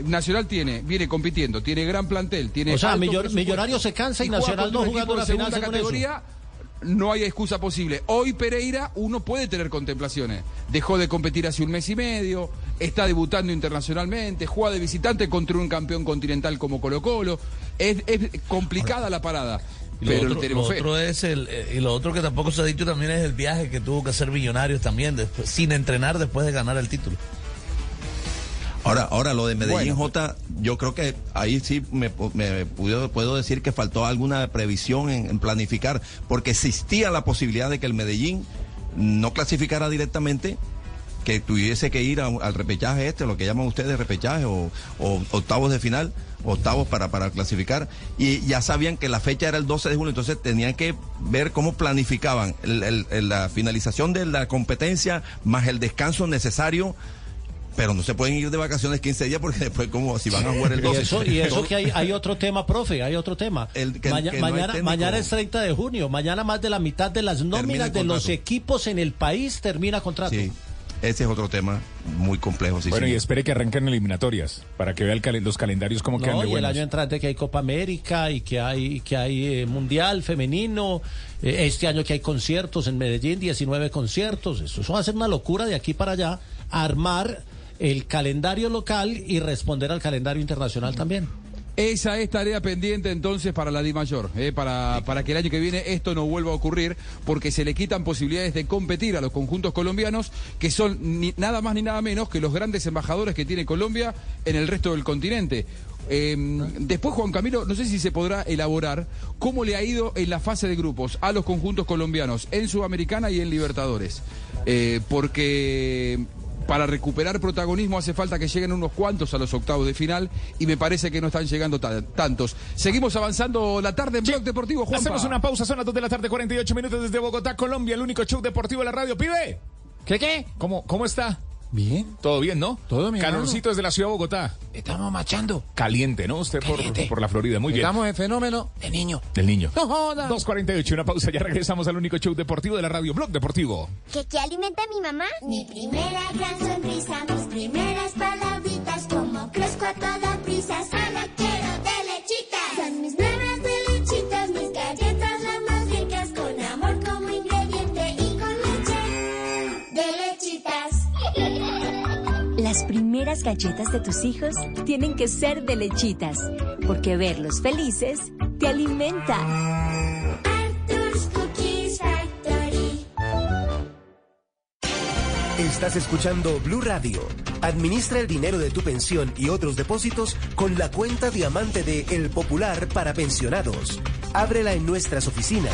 Nacional tiene, viene compitiendo, tiene gran plantel, tiene O sea. Millonarios se cansa y Nacional no jugando la final segunda eso. categoría. No hay excusa posible. Hoy Pereira uno puede tener contemplaciones. Dejó de competir hace un mes y medio, está debutando internacionalmente, juega de visitante contra un campeón continental como Colo Colo. Es, es complicada la parada. Y lo Pero otro, lo es el eh, y lo otro que tampoco se ha dicho también es el viaje que tuvo que hacer Millonarios también después, sin entrenar después de ganar el título. Ahora, ahora lo de Medellín Bueno. J, yo creo que ahí sí me, me puedo, puedo decir que faltó alguna previsión en, en planificar, porque existía la posibilidad de que el Medellín no clasificara directamente, que tuviese que ir a al repechaje este, lo que llaman ustedes repechaje o, o octavos de final, octavos para, para clasificar, y ya sabían que la fecha era el 12 de julio, entonces tenían que ver cómo planificaban el- el- el- la finalización de la competencia más el descanso necesario pero no se pueden ir de vacaciones 15 días porque (laughs) después como si van a jugar el Y 12. eso, y eso que hay, hay otro tema, profe, hay otro tema. El- que- Maña- que no mañana, mañana es 30 de junio, mañana más de la mitad de las nóminas de los equipos en el país termina contrato. Sí, ese es otro tema muy complejo. Sí, bueno, y espere que arranquen eliminatorias para que vea el calen- los calendarios como quedan de y el año entrante que hay Copa América y que hay que hay eh, Mundial femenino, eh, este año que hay conciertos en Medellín, 19 conciertos, eso, eso va a ser una locura de aquí para allá, armar el calendario local y responder al calendario internacional también. Esa es tarea pendiente entonces para la Di Mayor, eh, para, para que el año que viene esto no vuelva a ocurrir, porque se le quitan posibilidades de competir a los conjuntos colombianos, que son nada más ni nada menos que los grandes embajadores que tiene Colombia en el resto del continente. Eh, después, Juan Camilo, no sé si se podrá elaborar cómo le ha ido en la fase de grupos a los conjuntos colombianos en Sudamericana y en Libertadores. Eh, porque para recuperar protagonismo hace falta que lleguen unos cuantos a los octavos de final y me parece que no están llegando ta- tantos. Seguimos avanzando la tarde en Blog Deportivo, Juanpa. Hacemos una pausa, son las 2 de la tarde, 48 minutos desde Bogotá, Colombia, el único show deportivo de la radio. ¡Pibe! ¿Qué qué? ¿Cómo, cómo está? Bien. Todo bien, ¿no? Todo bien. Calorcito desde la ciudad de Bogotá. Estamos machando. Caliente, ¿no? Usted por, Caliente. por la Florida. Muy bien. Estamos en fenómeno de niño. Del niño. No joda. 2.48, una pausa. Ya regresamos al único show deportivo de la radio, Blog Deportivo. ¿Qué, qué alimenta mi mamá? Mi primera gran sonrisa, mis primeras palabritas, como crezco a toda prisa, solo quiero Las primeras galletas de tus hijos tienen que ser de lechitas, porque verlos felices te alimenta. Arthur's Cookies Factory. Estás escuchando Blue Radio. Administra el dinero de tu pensión y otros depósitos con la cuenta diamante de El Popular para pensionados. Ábrela en nuestras oficinas.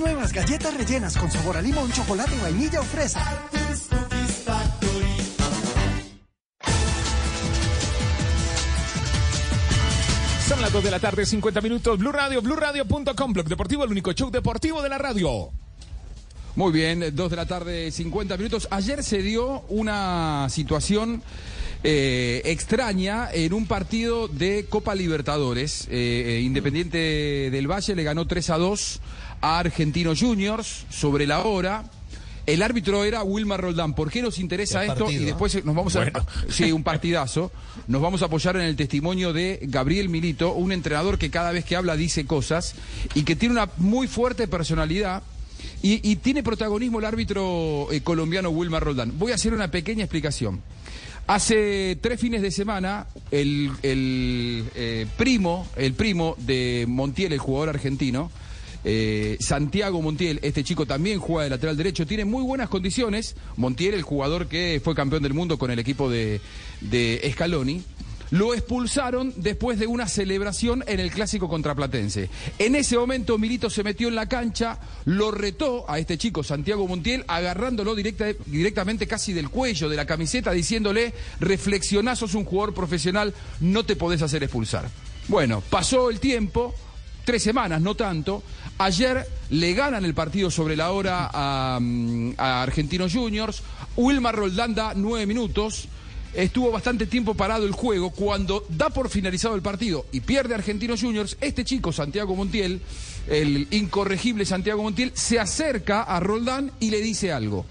Nuevas galletas rellenas con sabor a limón, chocolate, vainilla o fresa. Son las 2 de la tarde, 50 minutos. Blue Radio, BlueRadio.com, Blog Deportivo, el único show deportivo de la radio. Muy bien, 2 de la tarde, 50 minutos. Ayer se dio una situación eh, extraña en un partido de Copa Libertadores. Eh, eh, Independiente del Valle le ganó 3 a 2 a Argentinos Juniors sobre la hora. El árbitro era Wilmar Roldán. ¿Por qué nos interesa esto? y después nos vamos a. Bueno. (laughs) Sí, un partidazo. Nos vamos a apoyar en el testimonio de Gabriel Milito, un entrenador que cada vez que habla dice cosas y que tiene una muy fuerte personalidad. Y, y tiene protagonismo el árbitro eh, colombiano Wilmar Roldán. Voy a hacer una pequeña explicación. Hace tres fines de semana, el, el, eh, primo, el primo de Montiel, el jugador argentino, eh, Santiago Montiel, este chico también juega de lateral derecho, tiene muy buenas condiciones. Montiel, el jugador que fue campeón del mundo con el equipo de, de Scaloni. Lo expulsaron después de una celebración en el clásico contraplatense. En ese momento Milito se metió en la cancha, lo retó a este chico Santiago Montiel, agarrándolo directa- directamente casi del cuello de la camiseta, diciéndole, reflexioná, sos un jugador profesional, no te podés hacer expulsar. Bueno, pasó el tiempo, tres semanas, no tanto. Ayer le ganan el partido sobre la hora a, mm, Argentinos Juniors. Wilmar Roldán da nueve minutos. Estuvo bastante tiempo parado el juego. Cuando da por finalizado el partido y pierde Argentinos Juniors, este chico, Santiago Montiel, el incorregible Santiago Montiel, se acerca a Roldán y le dice algo.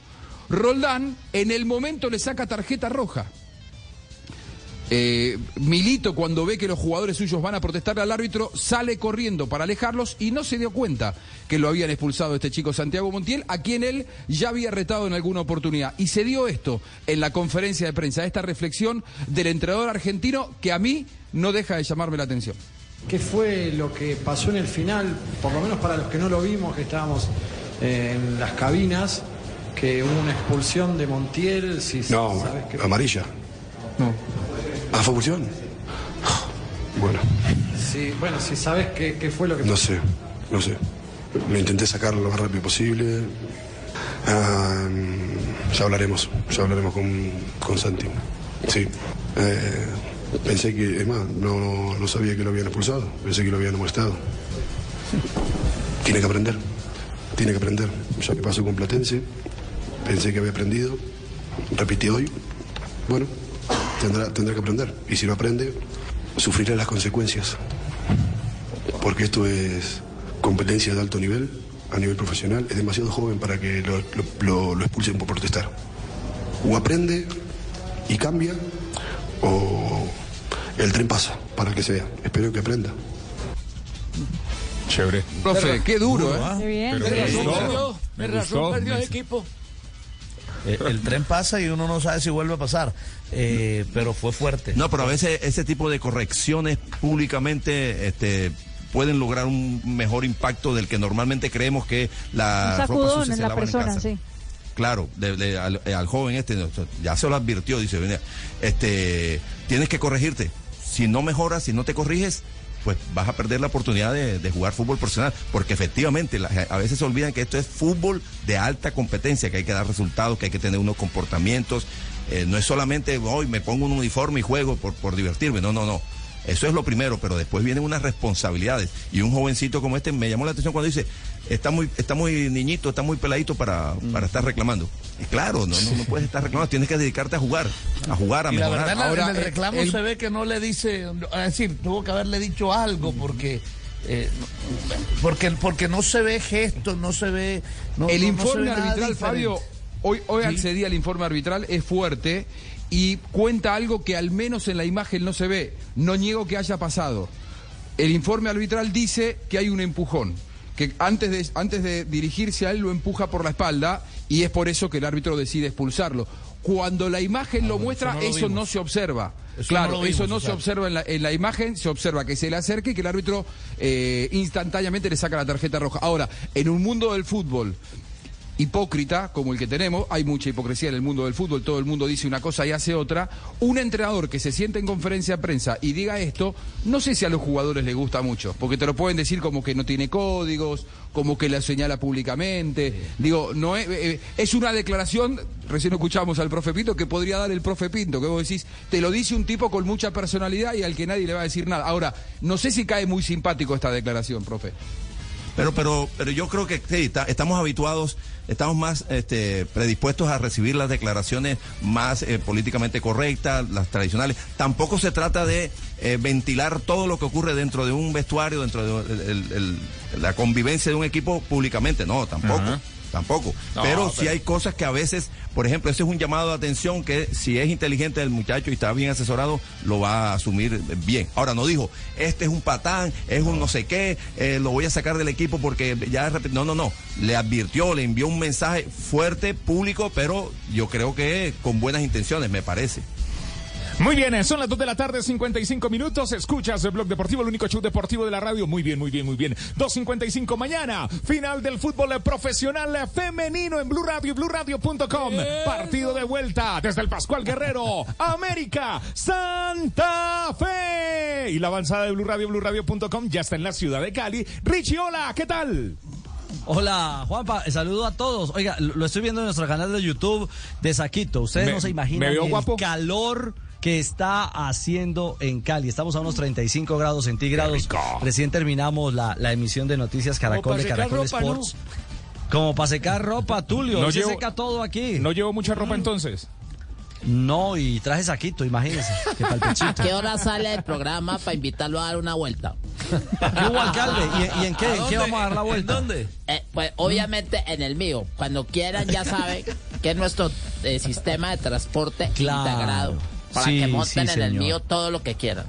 Roldán en el momento le saca tarjeta roja. Eh, Milito, cuando ve que los jugadores suyos van a protestar al árbitro, sale corriendo para alejarlos y no se dio cuenta que lo habían expulsado este chico Santiago Montiel, a quien él ya había retado en alguna oportunidad. Y se dio esto en la conferencia de prensa, esta reflexión del entrenador argentino que a mí no deja de llamarme la atención. ¿Qué fue lo que pasó en el final? Por lo menos para los que no lo vimos, que estábamos eh, en las cabinas, que hubo una expulsión de Montiel. Si No, sabes que... amarilla. No. ¿Ah, expulsión? Bueno, Sí, bueno, si sabes qué, qué fue lo que no sé, no sé. Lo intenté sacar lo más rápido posible. Ah, ya hablaremos, ya hablaremos con, con Santi. Sí. Eh, pensé que, es más, no, no sabía que lo habían expulsado, pensé que lo habían amonestado. Tiene que aprender, tiene que aprender. Ya que pasó con Platense, pensé que había aprendido, repitió hoy. Bueno, tendrá, tendrá que aprender. Y si no aprende, sufrirá las consecuencias. Porque esto es competencia de alto nivel, a nivel profesional. Es demasiado joven para que lo, lo- lo- lo expulsen por protestar. O aprende y cambia, o el tren pasa para que sea. Espero que aprenda. Chévere. Profe, qué duro, ¿eh? Qué bien. Pero Me me razón perdió, Me me razón perdió el equipo. Eh, el tren pasa y uno no sabe si vuelve a pasar, Eh, pero fue fuerte. No, pero a veces ese tipo de correcciones públicamente este, pueden lograr un mejor impacto del que normalmente creemos que la Un ropa sacudón sucia en la en persona, casa. sí. Claro, de- de- al, eh, al joven este, ya se lo advirtió, dice, "Mira, este, tienes que corregirte. Si no mejoras, si no te corriges, pues vas a perder la oportunidad de, de jugar fútbol profesional, porque efectivamente la- a veces se olvidan que esto es fútbol de alta competencia, que hay que dar resultados, que hay que tener unos comportamientos, eh, no es solamente hoy me pongo un uniforme y juego por, por divertirme, no, no, no. Eso es lo primero, pero después vienen unas responsabilidades. Y un jovencito como este me llamó la atención cuando dice, está muy, está muy niñito, está muy peladito para, para estar reclamando. Y claro, no, no, no puedes estar reclamando, tienes que dedicarte a jugar, a jugar, a Y la mejorar. verdad, en la- Ahora, en el eh, reclamo el- se ve que no le dice, es decir, tuvo que haberle dicho algo porque eh, no- porque porque no se ve gesto, no se ve no- el no- no se informe arbitral. Fabio, hoy, hoy Sí. accedí al informe arbitral, es fuerte y cuenta algo que al menos en la imagen no se ve. No niego que haya pasado. El informe arbitral dice que hay un empujón, que antes de, antes de dirigirse a él lo empuja por la espalda y es por eso que el árbitro decide expulsarlo. Cuando la imagen lo muestra, eso no eso se observa. Eso claro, no lo vimos, eso no o se observa en la, en la imagen, se observa que se le acerque y que el árbitro eh, instantáneamente le saca la tarjeta roja. Ahora, en un mundo del fútbol hipócrita como el que tenemos, hay mucha hipocresía en el mundo del fútbol, todo el mundo dice una cosa y hace otra, un entrenador que se siente en conferencia de prensa y diga esto, no sé si a los jugadores les gusta mucho, porque te lo pueden decir como que no tiene códigos, como que la señala públicamente, digo, no es, eh, es una declaración, recién escuchamos al profe Pinto, que podría dar el profe Pinto, que vos decís, te lo dice un tipo con mucha personalidad y al que nadie le va a decir nada. Ahora, no sé si cae muy simpático esta declaración, profe. Pero, pero, pero yo creo que sí, estamos habituados, estamos más este, predispuestos a recibir las declaraciones más eh, políticamente correctas, las tradicionales. Tampoco se trata de eh, ventilar todo lo que ocurre dentro de un vestuario, dentro de el- la convivencia de un equipo públicamente. No, tampoco. Tampoco. No, pero sí pero- hay cosas que a veces, por ejemplo, ese es un llamado de atención que si es inteligente el muchacho y está bien asesorado, lo va a asumir bien. Ahora, no dijo, este es un patán, es un no sé qué, eh, lo voy a sacar del equipo porque ya... es repet-". No, no, no. Le advirtió, le envió un mensaje fuerte, público, pero yo creo que con buenas intenciones, me parece. Muy bien, eh, son las 2 de la tarde, 55 minutos. Escuchas el Blog Deportivo, el único show deportivo de la radio. Muy bien, muy bien, muy bien. 2.55 mañana, final del fútbol profesional femenino en Blue Radio y BlueRadio.com. Partido de vuelta desde el Pascual Guerrero, (laughs) América, Santa Fe. Y la avanzada de Blue Radio, BlueRadio.com ya está en la ciudad de Cali. Richie, hola, ¿qué tal? Hola, Juanpa, eh, saludo a todos. Oiga, lo estoy viendo en nuestro canal de YouTube de Saquito. Ustedes Me- no se ¿me imaginan veo el guapo? calor que está haciendo en Cali. Estamos a unos 35 grados centígrados. Recién terminamos la, la emisión de Noticias Caracol de Caracol ropa, ¿no? Sports. Como para secar ropa, Tulio. No se llevo- seca todo aquí. No llevo mucha ropa entonces. No, y traje Saquito, imagínense. (laughs) Que ¿A qué hora sale el programa para invitarlo a dar una vuelta? ¿Qué hubo, alcalde? ¿Y, y en qué? ¿En qué vamos a dar la vuelta? dónde? pues obviamente en el mío. Cuando quieran ya saben que es nuestro eh, sistema de transporte Claro. integrado. Para Sí, que monten sí, en el mío todo lo que quieran.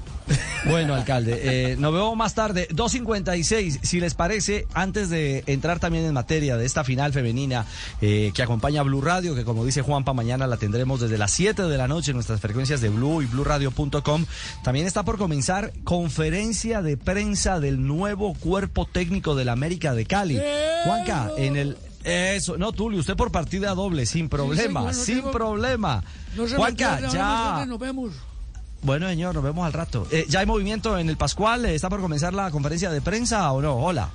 Bueno, alcalde, eh, nos vemos más tarde. 2.56, si les parece, antes de entrar también en materia de esta final femenina eh, que acompaña a Blue Radio, que como dice Juanpa, mañana la tendremos desde las 7 de la noche en nuestras frecuencias de Blue y BlueRadio.com. También está por comenzar conferencia de prensa del nuevo cuerpo técnico del América de Cali. Juanca, en el... Eso, no, Tulio, usted por partida doble, sin problema, señor, sin tengo- problema. No se Juanca, ya... nos vemos. Bueno, señor, nos vemos al rato. Eh, ¿Ya hay movimiento en el Pascual? ¿Está por comenzar la conferencia de prensa o no? Hola.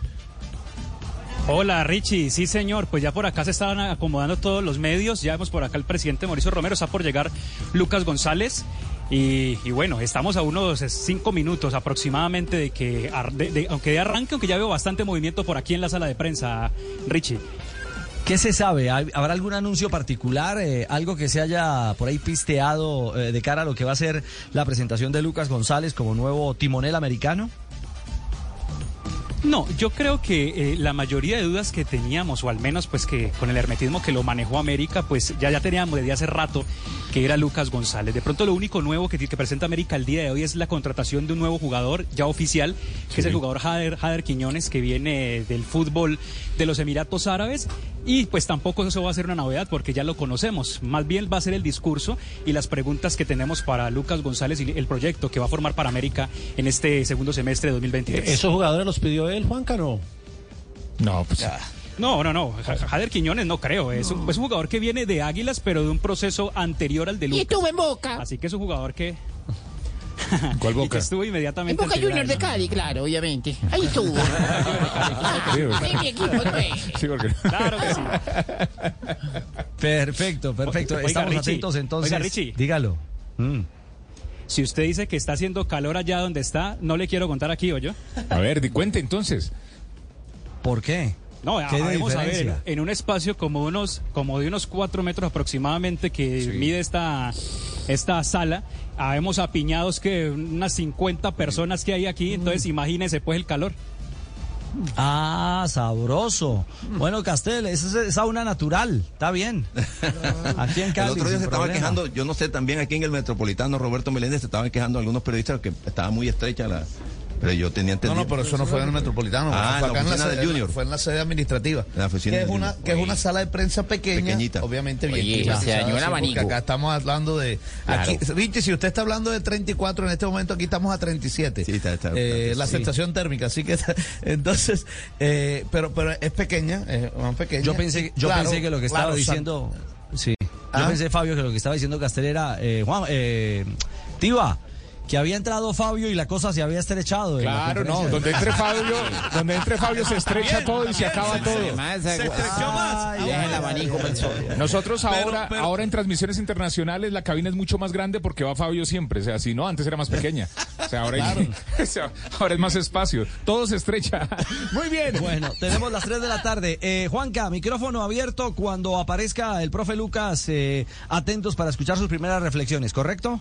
Hola Richie, sí señor, pues ya por acá se estaban acomodando todos los medios, ya vemos por acá el presidente Mauricio Romero, está por llegar Lucas González y, y bueno, estamos a unos cinco minutos aproximadamente de que, ar- de- de- aunque de arranque, aunque ya veo bastante movimiento por aquí en la sala de prensa, Richie. ¿Qué se sabe? ¿Hay- ¿Habrá algún anuncio particular? eh, ¿Algo que se haya por ahí pisteado eh, de cara a lo que va a ser la presentación de Lucas González como nuevo timonel americano? No, yo creo que eh, la mayoría de dudas que teníamos, o al menos pues que con el hermetismo que lo manejó América, pues ya, ya teníamos desde hace rato que era Lucas González. De pronto lo único nuevo que, que presenta América el día de hoy es la contratación de un nuevo jugador ya oficial, que es el jugador Jader, Jader Quiñones, que viene del fútbol de los Emiratos Árabes. Y pues tampoco eso va a ser una novedad porque ya lo conocemos. Más bien va a ser el discurso y las preguntas que tenemos para Lucas González y el proyecto que va a formar para América en este segundo semestre de 2023. ¿Esos jugadores los pidió él, Juanca, no? No, pues. No, no, no. Ja- Jader Quiñones no creo. Es, un, es un jugador que viene de Águilas, pero de un proceso anterior al de Lucas. Y tuve en boca. Así que es un jugador que. (laughs) ¿Cuál (laughs) Y que Boca? estuvo En inmediatamente. Boca al final. Juniors de Cali, claro, obviamente. Ahí (laughs) estuvo. Ahí mi equipo. Sí, porque... Claro que sí. Perfecto, perfecto. Oiga, Estamos Richie, atentos entonces. oiga, Richie. Dígalo. Mm. Si usted dice que está haciendo calor allá donde está, no le quiero contar aquí, yo. A ver, di cuente entonces. ¿Por qué? No, ¿Qué de vamos a ver, en un espacio como unos, como de unos cuatro metros aproximadamente que mide esta, esta sala, habemos apiñados que unas 50 personas que hay aquí, entonces imagínese pues el calor. Ah, sabroso. Bueno, Castel, esa es sauna natural. Está bien. (laughs) Aquí en Cali. el otro día se estaban quejando, yo no sé, también aquí en el Metropolitano, Roberto Meléndez, se estaban quejando algunos periodistas que estaba muy estrecha la... Pero yo tenía No, entendido. no, pero eso no fue en el Metropolitano. Ah, fue en la acá en la sede, del Junior. Fue en la sede administrativa. En la oficina que es una Junior. que es una sala de prensa pequeña, Pequeñita. obviamente bien Oye, climatizada, se dañó el abanico. acá estamos hablando de Claro. aquí, Richie, si usted está hablando de 34 en este momento aquí estamos a 37. Sí, está- está- Eh, la sí. sensación térmica, así que (laughs) entonces eh, pero pero es pequeña, es más pequeña. Yo pensé, yo Claro, pensé que lo que estaba claro, diciendo. Sí. Yo ¿Ah? pensé, Fabio, que lo que estaba diciendo Castel era. Eh, Juan, eh, Tiva, que había entrado Fabio y la cosa se había estrechado. Claro, no, donde entre Fabio, donde entre Fabio se estrecha todo y se acaba todo. Se estrechó más. Deja el abanico sol. Nosotros ahora, ahora en transmisiones internacionales la cabina es mucho más grande porque va Fabio siempre. O sea, si no, antes era más pequeña. O sea, ahora, hay- (laughs) ahora es más espacio. Todo se estrecha. (laughs) Muy bien. Bueno, tenemos las 3 de la tarde. Eh, Juanca, micrófono abierto cuando aparezca el profe Lucas. eh, atentos para escuchar sus primeras reflexiones, ¿correcto?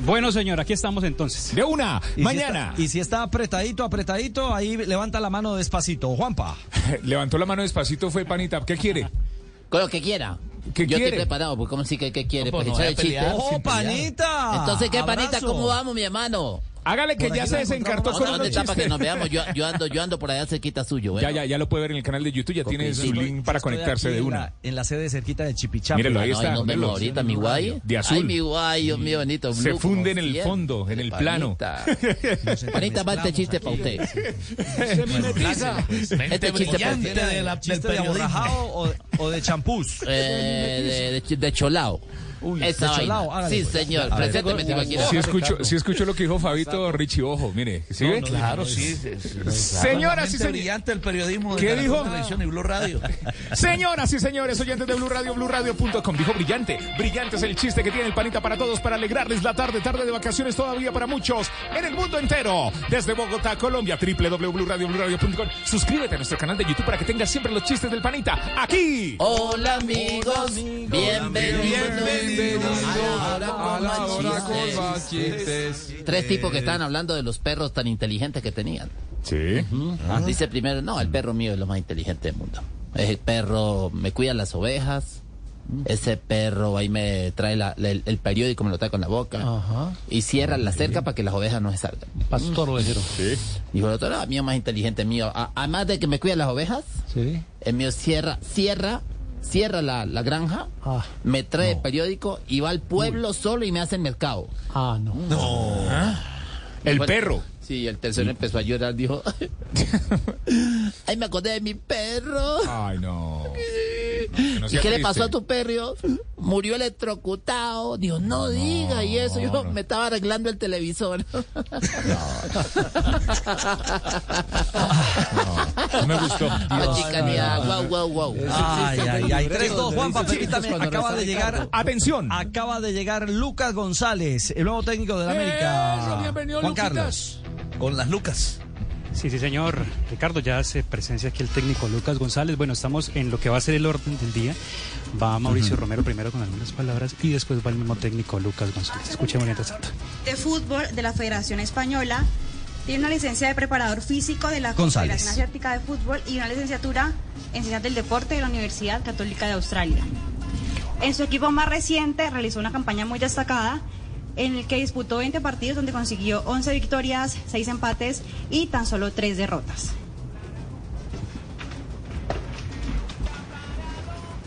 Bueno, señor, aquí estamos entonces. De una, Y si mañana. está- y si está apretadito, apretadito, ahí levanta la mano despacito. Juanpa. (laughs) Levantó la mano despacito, fue panita. ¿Qué quiere? Con lo que quiera. ¿Qué Yo quiere? estoy preparado, porque ¿cómo sí que qué quiere? No, pues, Para no echar el chiste. ¡Oh, panita! Entonces, ¿qué panita? ¿Cómo vamos, mi hermano? Hágale que ya se desencartó con ¿Dónde unos está que chistes. nos veamos? Yo, yo ando, yo ando por allá cerquita suyo, bueno. Ya, ya, ya lo puede ver en el canal de YouTube. Ya tiene su link para conectarse de una. en la sede cerquita de ahí No, está, ahí vemos velo. ahorita, mi guay. De azul. Ay, mi guay, Dios mío, bonito. Se funde en el fondo, en el plano. Panita. Panita, va este chiste para usted. Se mimetiza. Este chiste de la, ¿Chiste de aborrajado o, de champús? Eh, de, cholao. Uy, Esa de vaina. cholao, Sí, pues. señor. Presénteme. Si escucho, si escucho lo que dijo Fabito Richie, ojo, mire, ¿sí? Claro, sí. Señoras y señores. brillante del periodismo de ¿Qué dijo? Televisión y Blue Radio. (laughs) Señoras y señores, oyentes de Blue Radio, BlueRadio.com. Dijo brillante. Brillante es el chiste que tiene el panita para todos para alegrarles la tarde, tarde de vacaciones todavía para muchos en el mundo entero. Desde Bogotá, Colombia, www.bluradio.com. Suscríbete a nuestro canal de YouTube para que tengas siempre los chistes del panita. Aquí. Hola, amigos. Bienvenidos. Bienvenidos A la hora con más con más chistes. Tres tipos que estaban hablando de los perros tan inteligentes que tenían. Sí. Ah, Dice primero, no, el perro mío es lo más inteligente del mundo. Es el perro, me cuida las ovejas. Ese perro ahí me trae la- la- el, el periódico, me lo trae con la boca. Ajá. Y cierra la cerca para que las ovejas no se salgan. Pastor ovejero. Sí. Dijo el otro, no, el mío más inteligente mío. A- además de que me cuida las ovejas, Sí. el mío cierra, cierra, cierra la, la granja, Ah, me trae el periódico y va al pueblo solo y me hace el mercado. ah, no. El Bueno, perro. Sí, el tercero empezó a llorar, dijo, (laughs) ay, me acordé de mi perro. Ay, no. (laughs) No ¿Y qué le pasó a tu perro? Murió electrocutado. Dios, no, diga. Y eso, yo me estaba arreglando el televisor. No (laughs) me gustó. La chicanía, guau, guau, guau. Ay, ay, ay. 3-2, Juanpa, permítame, acaba de llegar. Atención. Acaba de llegar Lucas González, el nuevo técnico de la América. Eso, bienvenido, Juan Luquitas. Carlos. Con las Lucas. Sí, sí, señor. Ricardo, ya hace presencia aquí el técnico Lucas González. Bueno, estamos en lo que va a ser el orden del día. Va Mauricio Romero primero con algunas palabras y después va el mismo técnico Lucas González. Escuchemos mientras tanto. de fútbol de la Federación Española. Tiene una licencia de preparador físico de la González. Confederación Asiática de Fútbol y una licenciatura en Ciencias del Deporte de la Universidad Católica de Australia. En su equipo más reciente realizó una campaña muy destacada en el que disputó 20 partidos donde consiguió 11 victorias, 6 empates y tan solo 3 derrotas.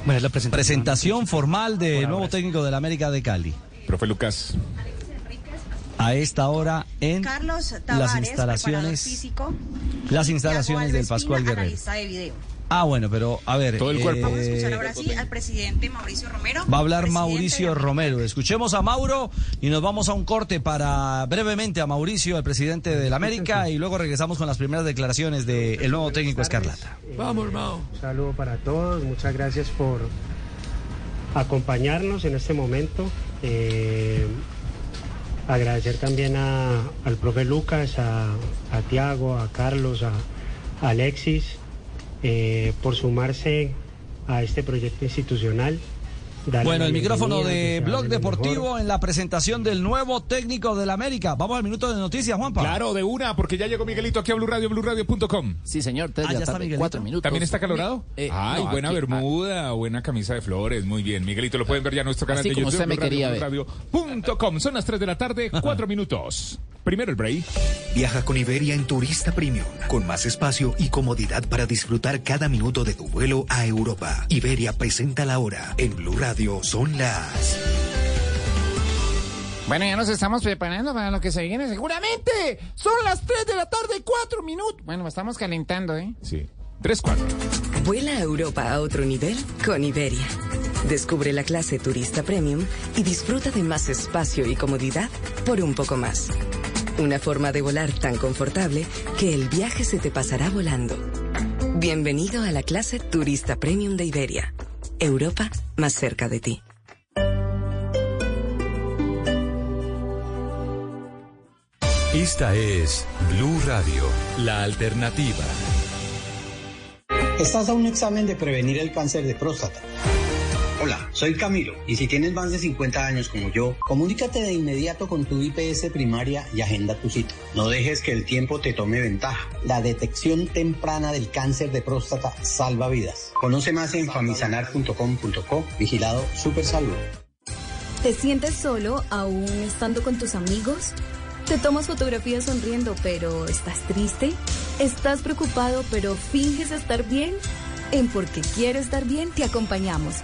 Bueno, es la presentación. Presentación formal del nuevo técnico de la América de Cali. Profe Lucas. A esta hora en Carlos las Tavares, instalaciones, físico. las instalaciones del Pascual Guerrero. analista de video. Ah, bueno, pero a ver. Todo el cuerpo. Vamos a eh, escuchar ahora sí al presidente Mauricio Romero. Va a hablar Mauricio Romero. Escuchemos a Mauro y nos vamos a un corte para brevemente a Mauricio, el presidente del América, y luego regresamos con las primeras declaraciones del nuevo técnico Escarlata. Vamos, hermano. Un saludo para todos, muchas gracias por acompañarnos en este momento. Eh, agradecer también a- al profe Lucas, a, a Tiago, a Carlos, a, a Alexis, eh, por sumarse a este proyecto institucional. Bueno, el micrófono de Blog mejor. Deportivo en la presentación del nuevo técnico del América. Vamos al minuto de noticias, Juanpa. Claro, de una, porque ya llegó Miguelito aquí a Blue Radio, BlueRadio.com. Sí, señor, tres Ah, ya está tarde, Miguelito. cuatro minutos. ¿También está calorado? Eh, Ay, no, buena aquí- bermuda, buena camisa de flores, muy bien. Miguelito, lo pueden ver ya en nuestro canal Así de como YouTube. usted me Radio, quería ver. BlueRadio.com. Son las 3 de la tarde, 4 minutos. Primero el break. Viaja con Iberia en Turista Premium, con más espacio y comodidad para disfrutar cada minuto de tu vuelo a Europa. Iberia presenta la hora. En Blue Radio son las... Bueno, ya nos estamos preparando para lo que se viene seguramente. Son las 3 de la tarde, 4 minutos. Bueno, estamos calentando, ¿eh? Sí. 3, 4. Vuela a Europa a otro nivel con Iberia. Descubre la clase turista premium y disfruta de más espacio y comodidad por un poco más. Una forma de volar tan confortable que el viaje se te pasará volando. Bienvenido a la clase turista premium de Iberia. Europa más cerca de ti. Esta es Blue Radio, la alternativa. Estás a un examen de prevenir el cáncer de próstata. Hola, soy Camilo y si tienes más de 50 años como yo, comunícate de inmediato con tu IPS primaria y agenda tu cita. No dejes que el tiempo te tome ventaja. La detección temprana del cáncer de próstata salva vidas. Conoce más en famisanar.com.co, vigilado Super Salud. ¿Te sientes solo aún estando con tus amigos? ¿Te tomas fotografías sonriendo pero estás triste? ¿Estás preocupado pero finges estar bien? En Porque Quiero Estar Bien te acompañamos.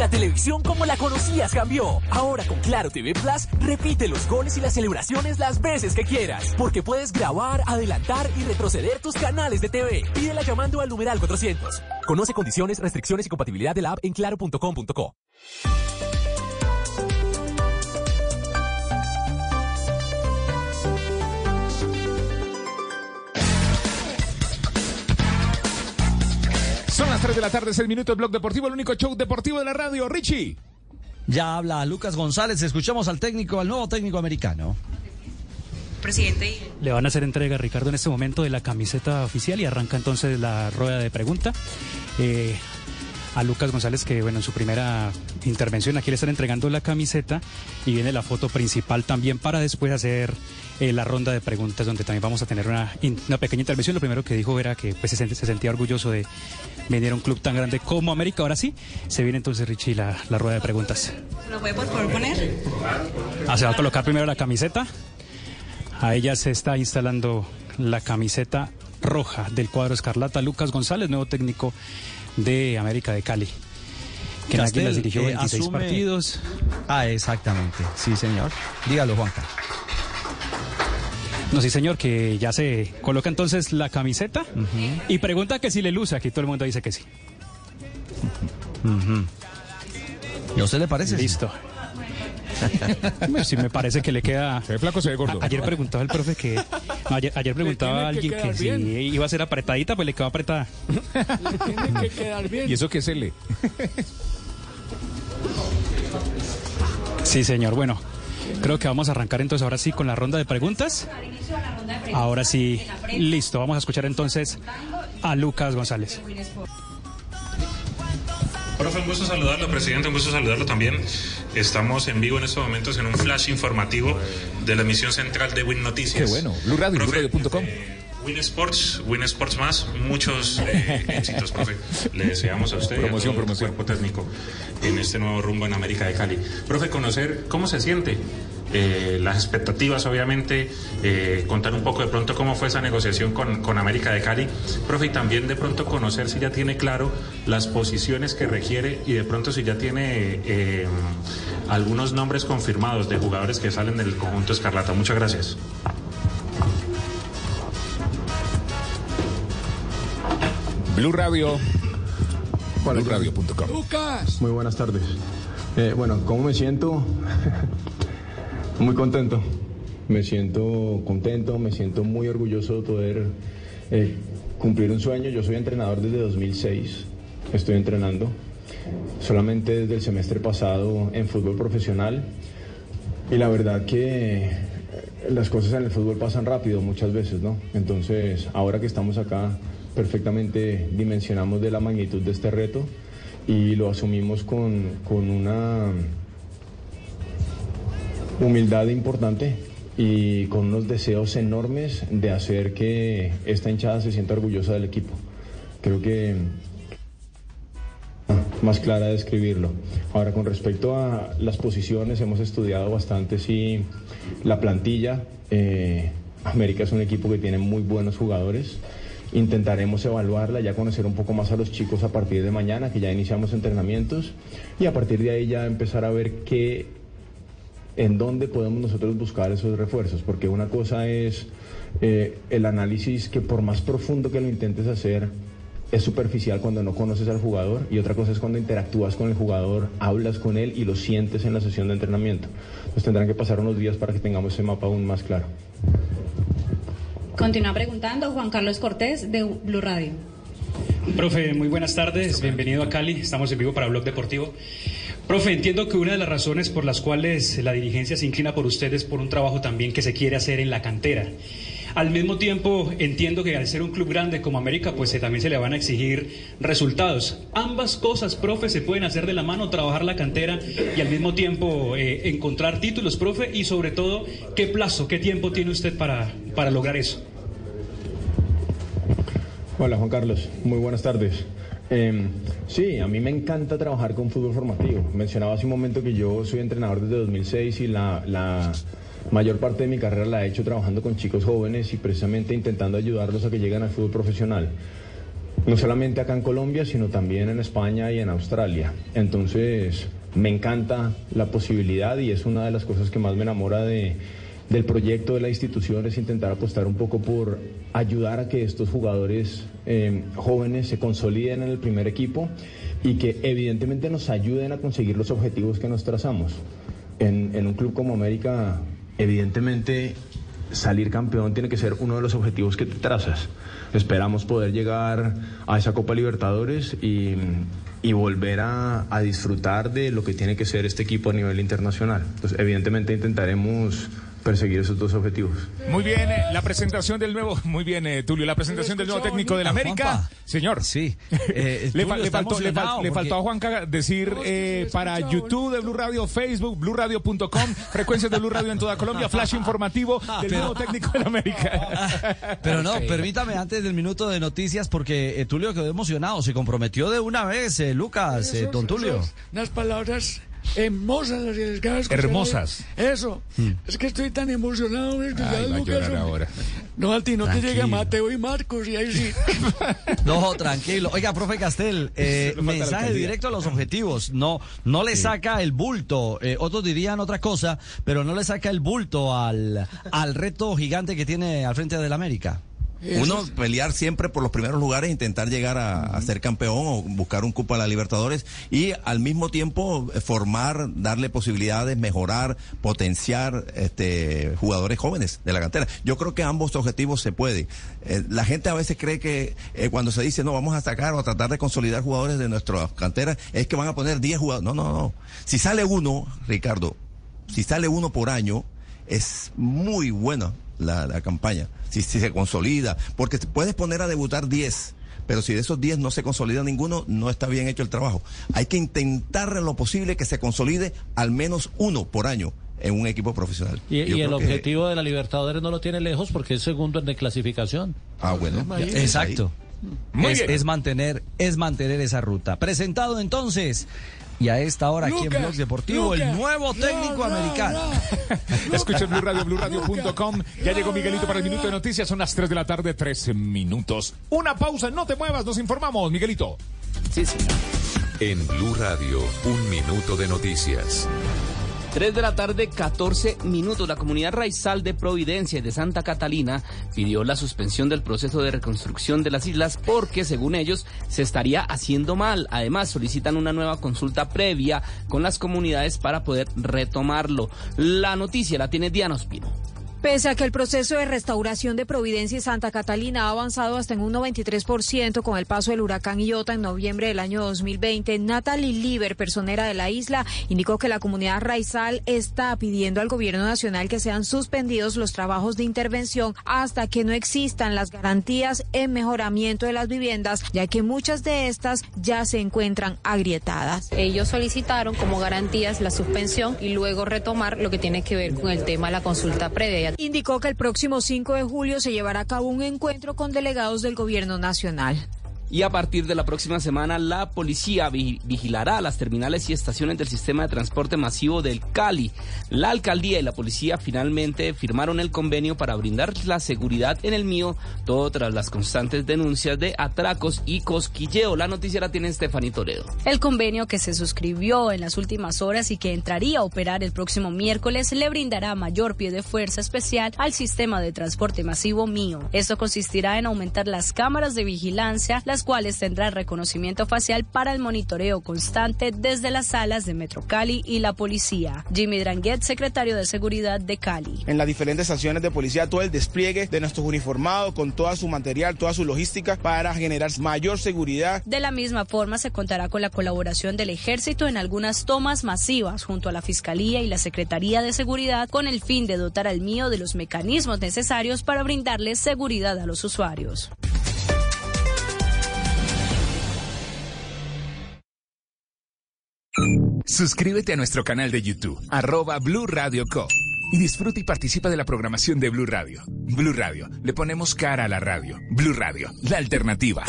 La televisión como la conocías cambió. Ahora con Claro TV Plus, repite los goles y las celebraciones las veces que quieras. Porque puedes grabar, adelantar y retroceder tus canales de TV. Pídela llamando al numeral 400. Conoce condiciones, restricciones y compatibilidad de la app en claro.com.co. las 3 de la tarde, 6 minutos, Blog Deportivo, el único show deportivo de la radio. Richie. Ya habla Lucas González. Escuchamos al técnico, al nuevo técnico americano. Presidente. Le van a hacer entrega, Ricardo, en este momento de la camiseta oficial y arranca entonces la rueda de pregunta. Eh, a Lucas González, que bueno, en su primera intervención aquí le están entregando la camiseta y viene la foto principal también para después hacer eh, la ronda de preguntas donde también vamos a tener una, una pequeña intervención. Lo primero que dijo era que pues, se, sent- se sentía orgulloso de venir a un club tan grande como América. Ahora sí, se viene entonces Richie la, la rueda de preguntas. ¿Lo puede por favor poner? Ah, se va a colocar primero la camiseta. A ella se está instalando la camiseta roja del cuadro escarlata. Lucas González, nuevo técnico de América de Cali. Que en Castel, Águilas dirigió eh, 26 asume- partidos. Ah, exactamente. Sí, señor. Dígalo, Juanca. No, sí, señor, que ya se coloca entonces la camiseta y pregunta que si le luce. Aquí todo el mundo dice que sí. ¿Y a usted le parece? Listo. Sí, me parece que le queda. Se ve flaco, se ve gordo. A- ayer preguntaba el profe que. no, ayer, ayer preguntaba a que alguien que, si iba a ser apretadita, pues le quedó apretada. Tiene que quedar bien. ¿Y eso qué es L? Sí, señor. Bueno, creo que vamos a arrancar entonces ahora sí con la ronda de preguntas. Ahora sí, listo. Vamos a escuchar entonces a Lucas González. Profe, un gusto saludarlo, presidente, un gusto saludarlo también. Estamos en vivo en estos momentos en un flash informativo de la emisión central de Win Noticias. Qué bueno. Blue Win Sports, Win Sports más, muchos eh, éxitos, profe. Le deseamos a usted y a Promoción, todo el promoción. cuerpo técnico en este nuevo rumbo en América de Cali. Profe, conocer cómo se siente, eh, las expectativas, obviamente, eh, contar un poco de pronto cómo fue esa negociación con, con América de Cali. Profe, y también de pronto conocer si ya tiene claro las posiciones que requiere y de pronto si ya tiene eh, algunos nombres confirmados de jugadores que salen del conjunto Escarlata. Muchas gracias. Blue Radio. BlueRadio.com. Lucas. Muy buenas tardes. Eh, bueno, ¿cómo me siento? (laughs) muy contento. Me siento contento, me siento muy orgulloso de poder eh, cumplir un sueño. Yo soy entrenador desde 2006. Estoy entrenando solamente desde el semestre pasado en fútbol profesional. Y la verdad que eh, las cosas en el fútbol pasan rápido muchas veces, ¿no? Entonces, ahora que estamos acá, perfectamente dimensionamos de la magnitud de este reto y lo asumimos con, con una humildad importante y con unos deseos enormes de hacer que esta hinchada se sienta orgullosa del equipo. Creo que más clara de describirlo. Ahora, con respecto a las posiciones, hemos estudiado bastante si la plantilla. eh, América es un equipo que tiene muy buenos jugadores. Intentaremos evaluarla, ya conocer un poco más a los chicos a partir de mañana, que ya iniciamos entrenamientos, y a partir de ahí ya empezar a ver qué, en dónde podemos nosotros buscar esos refuerzos, porque una cosa es eh, el análisis que por más profundo que lo intentes hacer, es superficial cuando no conoces al jugador y otra cosa es cuando interactúas con el jugador, hablas con él y lo sientes en la sesión de entrenamiento. Pues tendrán que pasar unos días para que tengamos ese mapa aún más claro. Continúa preguntando Juan Carlos Cortés de Blue Radio. Profe, muy buenas tardes, bienvenido a Cali, estamos en vivo para Blog Deportivo. Profe, entiendo que una de las razones por las cuales la dirigencia se inclina por ustedes por un trabajo también que se quiere hacer en la cantera. Al mismo tiempo, entiendo que al ser un club grande como América, pues eh, también se le van a exigir resultados. Ambas cosas, profe, se pueden hacer de la mano, trabajar la cantera y al mismo tiempo eh, encontrar títulos, profe, y sobre todo, ¿qué plazo, qué tiempo tiene usted para, para lograr eso? Hola Juan Carlos, muy buenas tardes. Eh, sí, a mí me encanta trabajar con fútbol formativo. Mencionaba hace un momento que yo soy entrenador desde 2006 y la, la mayor parte de mi carrera la he hecho trabajando con chicos jóvenes y precisamente intentando ayudarlos a que lleguen al fútbol profesional. No solamente acá en Colombia, sino también en España y en Australia. Entonces, me encanta la posibilidad y es una de las cosas que más me enamora de, del proyecto de la institución, es intentar apostar un poco por ayudar a que estos jugadores eh, jóvenes se consoliden en el primer equipo y que evidentemente nos ayuden a conseguir los objetivos que nos trazamos. En un club como América, evidentemente salir campeón tiene que ser uno de los objetivos que te trazas. Esperamos poder llegar a esa Copa Libertadores y, volver a, disfrutar de lo que tiene que ser este equipo a nivel internacional. Entonces, evidentemente intentaremos perseguir esos dos objetivos. Muy bien, eh, la presentación del nuevo, (laughs) muy bien, eh, Tulio, la presentación del nuevo técnico del América. Juanpa. Señor. Sí. Eh, (laughs) le, fa le, faltó, le, fal le, faltó, a Juanca decir eh, para YouTube de Blue Radio, Facebook, BlueRadio.com, frecuencias de Blue Radio en toda Colombia, (laughs) flash informativo del pero, nuevo técnico del América. Pero no, permítame antes del minuto de noticias porque eh, Tulio quedó emocionado, se comprometió de una vez, eh, Lucas, eh, don Tulio. Unas palabras hermosas las arriesgadas. Hermosas. Eso. Hmm. Es que estoy tan emocionado. Es que Ay, ya va Lucas, a llorar ahora. No, a ti no Tranquilo. te llega Mateo y Marcos y ahí sí. (laughs) No, tranquilo. Oiga, profe Castel, (laughs) eh, mensaje directo a los objetivos. No, no le sí. saca el bulto. Eh, otros dirían otra cosa, pero no le saca el bulto al, al reto gigante que tiene al frente del América. Uno, pelear siempre por los primeros lugares, intentar llegar a, a, ser campeón o buscar un cupo a la Libertadores y al mismo tiempo eh, formar, darle posibilidades, mejorar, potenciar este, jugadores jóvenes de la cantera. Yo creo que ambos objetivos se pueden. Eh, la gente a veces cree que eh, cuando se dice no, vamos a sacar o a tratar de consolidar jugadores de nuestra cantera, es que van a poner 10 jugadores. No, no, no. Si sale uno, Ricardo, si sale uno por año, es muy buena la, la campaña, si, si, se consolida, porque puedes poner a debutar 10, pero si de esos 10 no se consolida ninguno, no está bien hecho el trabajo. Hay que intentar en lo posible que se consolide al menos uno por año. en un equipo profesional. Y, el que- objetivo de la Libertadores no lo tiene lejos porque es segundo en de clasificación. Ah, bueno. Exacto. Muy es, bien. es mantener, es mantener esa ruta. Presentado entonces. Y a esta hora aquí en Blog Deportivo, el nuevo técnico americano. (laughs) Escucha Blue Radio, BlueRadio.com. Ya llegó Miguelito para el minuto de noticias. Son las 3 de la tarde, 13 minutos. Una pausa, no te muevas, nos informamos, Miguelito. Sí, sí. En Blue Radio, un minuto de noticias. 3 de la tarde, 14 minutos. La comunidad raizal de Providencia y de Santa Catalina pidió la suspensión del proceso de reconstrucción de las islas porque, según ellos, se estaría haciendo mal. Además, solicitan una nueva consulta previa con las comunidades para poder retomarlo. La noticia la tiene Diana Ospino. Pese a que el proceso de restauración de Providencia y Santa Catalina ha avanzado hasta en un 93% con el paso del huracán Iota en noviembre del año 2020, Natalie Lieber, personera de la isla, indicó que la comunidad raizal está pidiendo al gobierno nacional que sean suspendidos los trabajos de intervención hasta que no existan las garantías en mejoramiento de las viviendas, ya que muchas de estas ya se encuentran agrietadas. Ellos solicitaron como garantías la suspensión y luego retomar lo que tiene que ver con el tema de la consulta previa. Indicó que el próximo 5 de julio se llevará a cabo un encuentro con delegados del gobierno nacional. Y a partir de la próxima semana, la policía vi- vigilará las terminales y estaciones del sistema de transporte masivo del Cali. La alcaldía y la policía finalmente firmaron el convenio para brindar la seguridad en el mío, todo tras las constantes denuncias de atracos y cosquilleo. La noticia la tiene Stephanie Toledo. El convenio que se suscribió en las últimas horas y que entraría a operar el próximo miércoles le brindará mayor pie de fuerza especial al sistema de transporte masivo mío. Esto consistirá en aumentar las cámaras de vigilancia, las cuales tendrán reconocimiento facial para el monitoreo constante desde las salas de Metro Cali y la policía. Jimmy Dranguet, secretario de Seguridad de Cali. en las diferentes estaciones de policía todo el despliegue de nuestros uniformados con toda su material, toda su logística para generar mayor seguridad. De la misma forma, se contará con la colaboración del Ejército en algunas tomas masivas junto a la Fiscalía y la Secretaría de Seguridad con el fin de dotar al mío de los mecanismos necesarios para brindarle seguridad a los usuarios. Suscríbete a nuestro canal de YouTube, arroba Blue Radio Co. Y disfruta y participa de la programación de Blue Radio. Blue Radio, le ponemos cara a la radio. Blue Radio, la alternativa.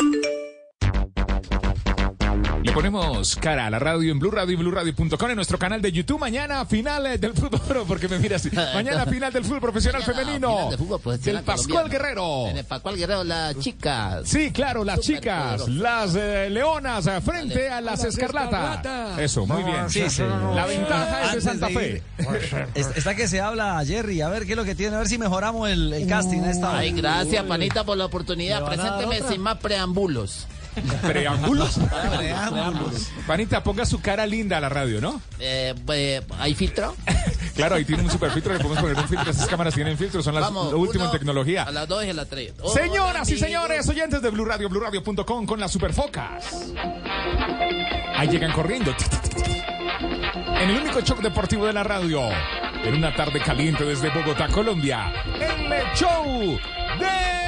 Le ponemos cara a la radio en Blue Radio y BlueRadio.com en nuestro canal de YouTube. Mañana final eh, del fútbol, pero (laughs) porque me mira así. Mañana final del fútbol profesional femenino. final de fútbol profesional del Pascual colombiano. Guerrero. En el Pascual Guerrero, las chicas. Sí, claro, las chicas, las eh, leonas eh, frente a las escarlatas. Eso, muy bien. Sí, sí. La ventaja es de Santa de Fe. Está que se habla, Jerry. A ver qué es lo que tiene. A ver si mejoramos el, el casting esta. Ay, gracias, panita, por la oportunidad. ¿Me van a dar Presénteme sin más preámbulos. (laughs) ¿Preámbulos? Preámbulos. Panita, ponga su cara linda a la radio, ¿no? Eh, eh, ¿Hay filtro? (laughs) Claro, ahí tiene un super filtro, le podemos poner un filtro. Esas cámaras tienen filtros, son las Vamos, lo último uno, en tecnología. A las dos y a las tres. Hola, Señoras y señores, oyentes de Blue Radio, BlueRadio.com con las superfocas. Ahí llegan corriendo. En el único show deportivo de la radio. En una tarde caliente desde Bogotá, Colombia. El show de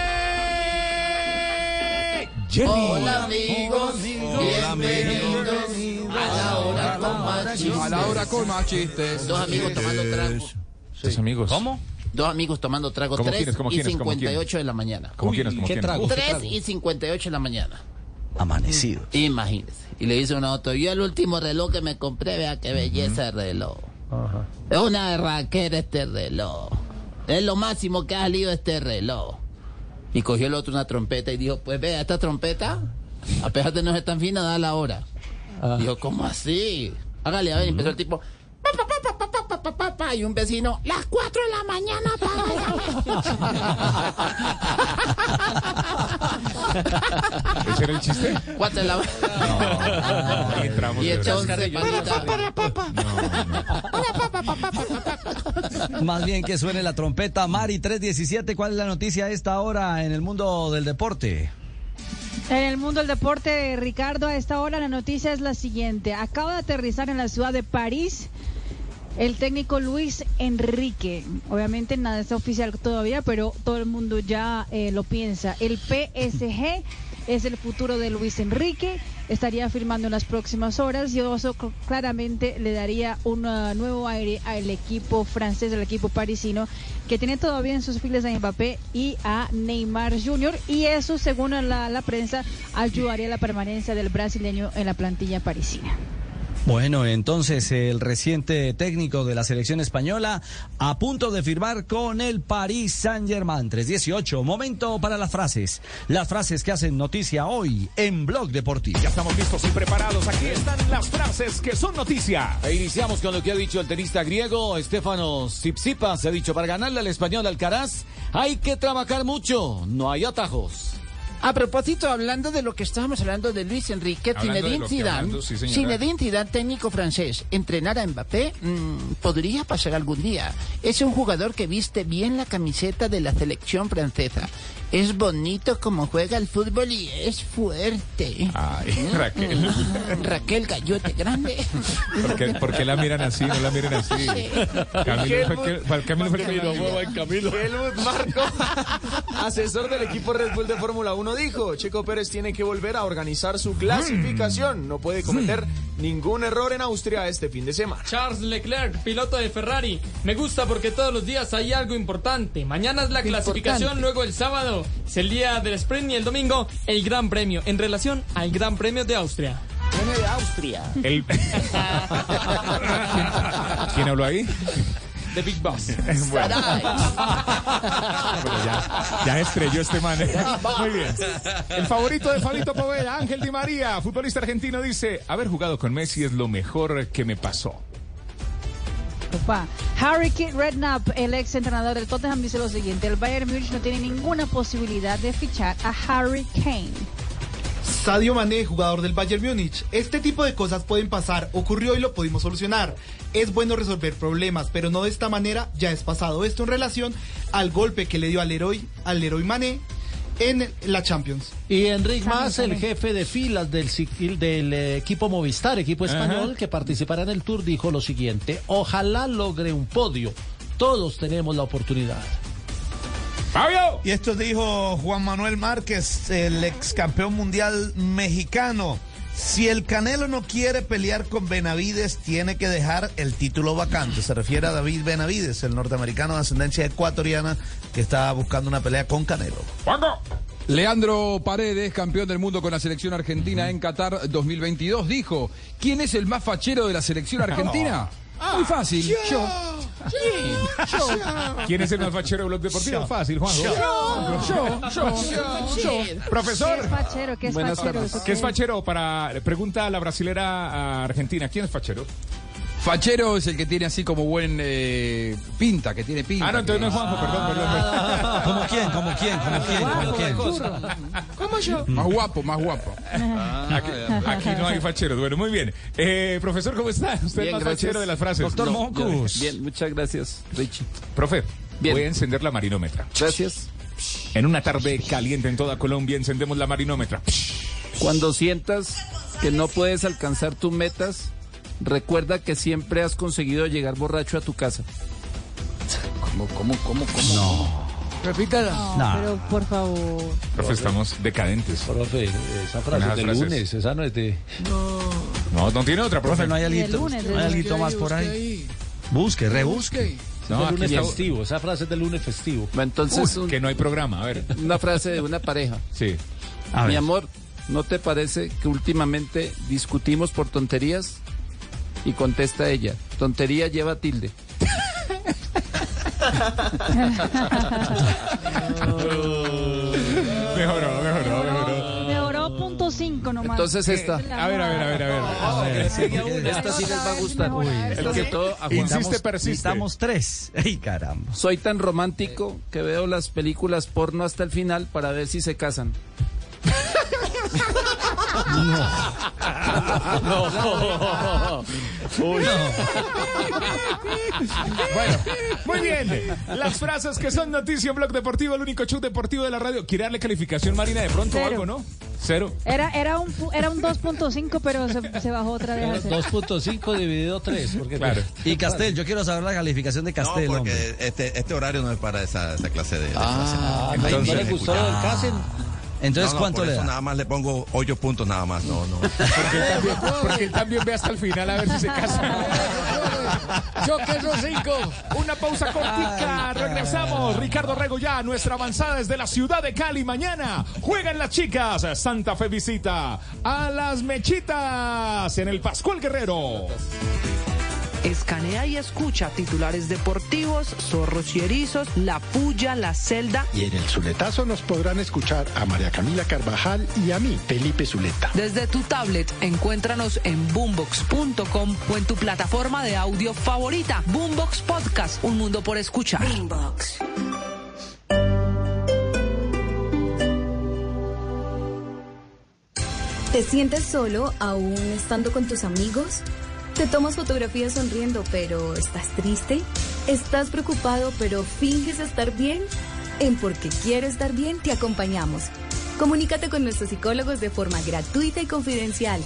Jerry. Hola, amigos. Bienvenidos a la hora con más chistes. A la hora con más chistes. Dos amigos tomando trago. Tus amigos. ¿Cómo? Dos amigos tomando trago. ¿Cómo Tres quiénes, cómo y quiénes, cómo 58 de la mañana. ¿Cómo quiénes, cómo ¿qué trago? Tres y 58 de la mañana. Amanecido. Imagínese. Y le dice uno a otro, yo el último reloj que me compré, vea qué belleza el reloj. Es una raquera este reloj. Es lo máximo que ha salido este reloj. Y cogió el otro una trompeta y dijo, pues vea, esta trompeta, a pesar de no ser tan fina, da la hora. Ah. Dijo, ¿cómo así? Hágale, a ver, uh -huh. empezó el tipo. Y un vecino, las 4 de la mañana, para ¿Ese era el chiste? 4 de la mañana. No, no, no, y echó un papa. (laughs) Más bien que suene la trompeta. Mari 317, ¿cuál es la noticia a esta hora en el mundo del deporte? En el mundo del deporte, Ricardo, a esta hora la noticia es la siguiente. Acaba de aterrizar en la ciudad de París el técnico Luis Enrique. Obviamente nada está oficial todavía, pero todo el mundo ya eh, lo piensa. El PSG es el futuro de Luis Enrique estaría firmando en las próximas horas y eso cl- claramente le daría un uh, nuevo aire al equipo francés, al equipo parisino, que tiene todavía en sus filas a Mbappé y a Neymar Jr. Y eso, según la, la prensa, ayudaría a la permanencia del brasileño en la plantilla parisina. Bueno, entonces el reciente técnico de la selección española a punto de firmar con el Paris Saint-Germain. 318, momento para las frases. Las frases que hacen noticia hoy en Blog Deportivo. Ya estamos listos y preparados. Aquí están las frases que son noticia. E iniciamos con lo que ha dicho el tenista griego Estefano Tsitsipas. Ha dicho, para ganarle al español Alcaraz hay que trabajar mucho, no hay atajos. A propósito, hablando de lo que estábamos hablando de Luis Enrique, Zinedine Zidane, sí. Zinedine Zidane, técnico francés, entrenar a Mbappé, mm, podría pasar algún día. Es un jugador que viste bien la camiseta de la selección francesa. Es bonito como juega el fútbol y es fuerte. Ay, Mm, Raquel. mm, Raquel Gallote Grande. ¿Por qué, por qué la miran así? No la miren así. Camilo fue el que, Camilo fue el que la miró. Helmut Marco, asesor del equipo Red Bull de Fórmula 1, dijo, Checo Pérez tiene que volver a organizar su clasificación. No puede cometer ningún error en Austria este fin de semana. Charles Leclerc, piloto de Ferrari. Me gusta porque todos los días hay algo importante. Mañana es la clasificación, Importante. luego el sábado es el día del sprint y el domingo el Gran Premio en relación al Gran Premio de Austria. Premio de Austria. El- (laughs) ¿Quién habló ahí? The Big Boss. (laughs) Bueno. Pero ya, ya estrelló este man. ¿eh? Muy bien. El favorito de Fabito Poveda, Ángel Di María, futbolista argentino, dice: Haber jugado con Messi es lo mejor que me pasó. Opa. Harry Kane Redknapp, el ex entrenador del Tottenham, dice lo siguiente: el Bayern Múnich no tiene ninguna posibilidad de fichar a Harry Kane. Sadio Mané, jugador del Bayern Múnich. Este tipo de cosas pueden pasar, ocurrió y lo pudimos solucionar. Es bueno resolver problemas, pero no de esta manera, ya es pasado. Esto en relación al golpe que le dio al Leroy, al Leroy Mané en la Champions. Y Enric Mas, el jefe de filas del, equipo Movistar, equipo español Ajá. que participará en el Tour, dijo lo siguiente, ojalá logre un podio, todos tenemos la oportunidad. ¡Fabio! Y esto dijo Juan Manuel Márquez, el ex campeón mundial mexicano. Si el Canelo no quiere pelear con Benavides, tiene que dejar el título vacante. Se refiere a David Benavides, el norteamericano de ascendencia ecuatoriana que está buscando una pelea con Canelo. Leandro Paredes, campeón del mundo con la selección argentina en Qatar 2022, dijo, ¿quién es el más fachero de la selección argentina? Muy fácil, yo. ¿Quién es el más fachero de Blog Deportivo? Yo. Fácil, Juan. Yo. Yo. Yo. ¿Qué Profesor. es fachero? ¿Qué es Buenas fachero? tardes. ¿Eso ¿Qué es fachero? Para pregunta a la brasilera a argentina. ¿Quién es fachero? Fachero es el que tiene así como buen eh, pinta, que tiene pinta. Ah, no, entonces no es Juanjo, perdón, perdón. ¿Cómo quién? ¿Cómo quién? ¿Cómo quién? ¿Cómo quién? ¿Cómo yo? Más guapo, más guapo. Aquí, aquí no hay facheros. Bueno, muy bien. Eh, profesor, ¿cómo está? Usted es Bien, más gracias. fachero de las frases. No, yo- Bien, muchas gracias, Richie. Profe, Bien. voy a encender la marinómetra. Gracias. En una tarde caliente en toda Colombia encendemos la marinómetra. Cuando sientas que no puedes alcanzar tus metas, recuerda que siempre has conseguido llegar borracho a tu casa. ¿Cómo, cómo, cómo, cómo? No. Repítala. No, No. pero por favor. Profe, estamos decadentes. Profe, esa frase esas de frases. lunes, esa no es de... No, no tiene otra, profe. Profe, no hay el lunes, no el hay lunes. alguito más por ahí. Busque, rebusque. No, No, es de lunes está- festivo, esa frase es del lunes festivo. Entonces, un- Que no hay programa, a ver. una frase de una pareja. Sí. A Mi ver. amor, ¿no te parece que últimamente discutimos por tonterías? Y contesta ella, tontería lleva tilde. (laughs) Mejoró, mejoró, mejoró. Mejoró punto cinco nomás. Entonces esta. A ver, a ver, a ver, a ver. A Esta sí les va a gustar. Uy, sí todo. Insiste, persiste. Necesitamos tres. ¡Ay, caramba! Soy tan romántico que veo las películas porno hasta el final para ver si se casan. (laughs) No. Uy. Bueno, muy bien. Las frases que son noticia en Blog Deportivo, el único show deportivo de la radio. ¿Quiere darle calificación, Marina, de pronto o Cero. algo, no? Cero. Era, era un, pu- era un 2.5, pero se, se bajó otra vez. a cero. 2.5 dividido 3. Porque Claro. Y Castel, yo quiero saber la calificación de Castel, no, hombre. porque este, este horario no es para esa, esa clase de, de Ah. ¿no- ¿no le gustó lo del Casen? Entonces, No, no, ¿cuánto por le eso da? nada más le pongo ocho puntos nada más. No, no. (laughs) Porque él, también, porque él también ve hasta el final a ver si se casa. (laughs) Yo que esos cinco. Una pausa cortica, regresamos. Ricardo Rego ya, nuestra avanzada desde la ciudad de Cali. Mañana juegan las chicas. Santa Fe visita a las mechitas en el Pascual Guerrero. Escanea y escucha titulares deportivos, zorros y erizos, la puya, la celda. Y en el Zuletazo nos podrán escuchar a María Camila Carvajal y a mí, Felipe Zuleta. Desde tu tablet, encuéntranos en boombox.com o en tu plataforma de audio favorita. Boombox Podcast, un mundo por escuchar. ¿Te sientes solo aún estando con tus amigos? ¿Te tomas fotografías sonriendo pero estás triste? ¿Estás preocupado pero finges estar bien? En Porque Quiero Estar Bien te acompañamos. Comunícate con nuestros psicólogos de forma gratuita y confidencial.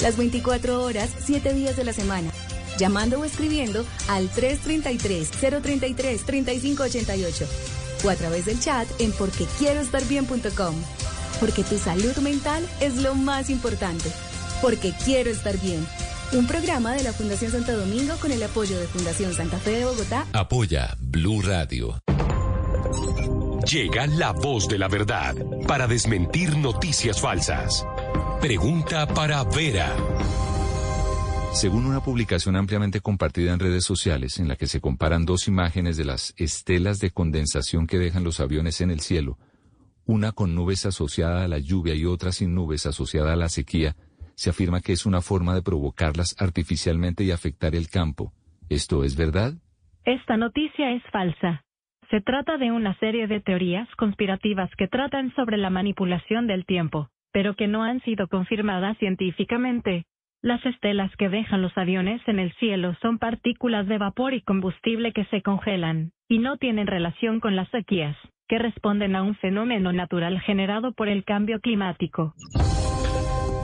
Las 24 horas, 7 días de la semana. Llamando o escribiendo al 333-033-3588 o a través del chat en porquequieroestarbien.com. Porque tu salud mental es lo más importante. Porque quiero estar bien. Un programa de la Fundación Santo Domingo con el apoyo de Fundación Santa Fe de Bogotá. Apoya Blue Radio. Llega la voz de la verdad para desmentir noticias falsas. Pregunta para Vera. Según una publicación ampliamente compartida en redes sociales en la que se comparan dos imágenes de las estelas de condensación que dejan los aviones en el cielo, una con nubes asociada a la lluvia y otra sin nubes asociada a la sequía, se afirma que es una forma de provocarlas artificialmente y afectar el campo. ¿Esto es verdad? Esta noticia es falsa. Se trata de una serie de teorías conspirativas que tratan sobre la manipulación del tiempo, pero que no han sido confirmadas científicamente. Las estelas que dejan los aviones en el cielo son partículas de vapor y combustible que se congelan, y no tienen relación con las sequías, que responden a un fenómeno natural generado por el cambio climático.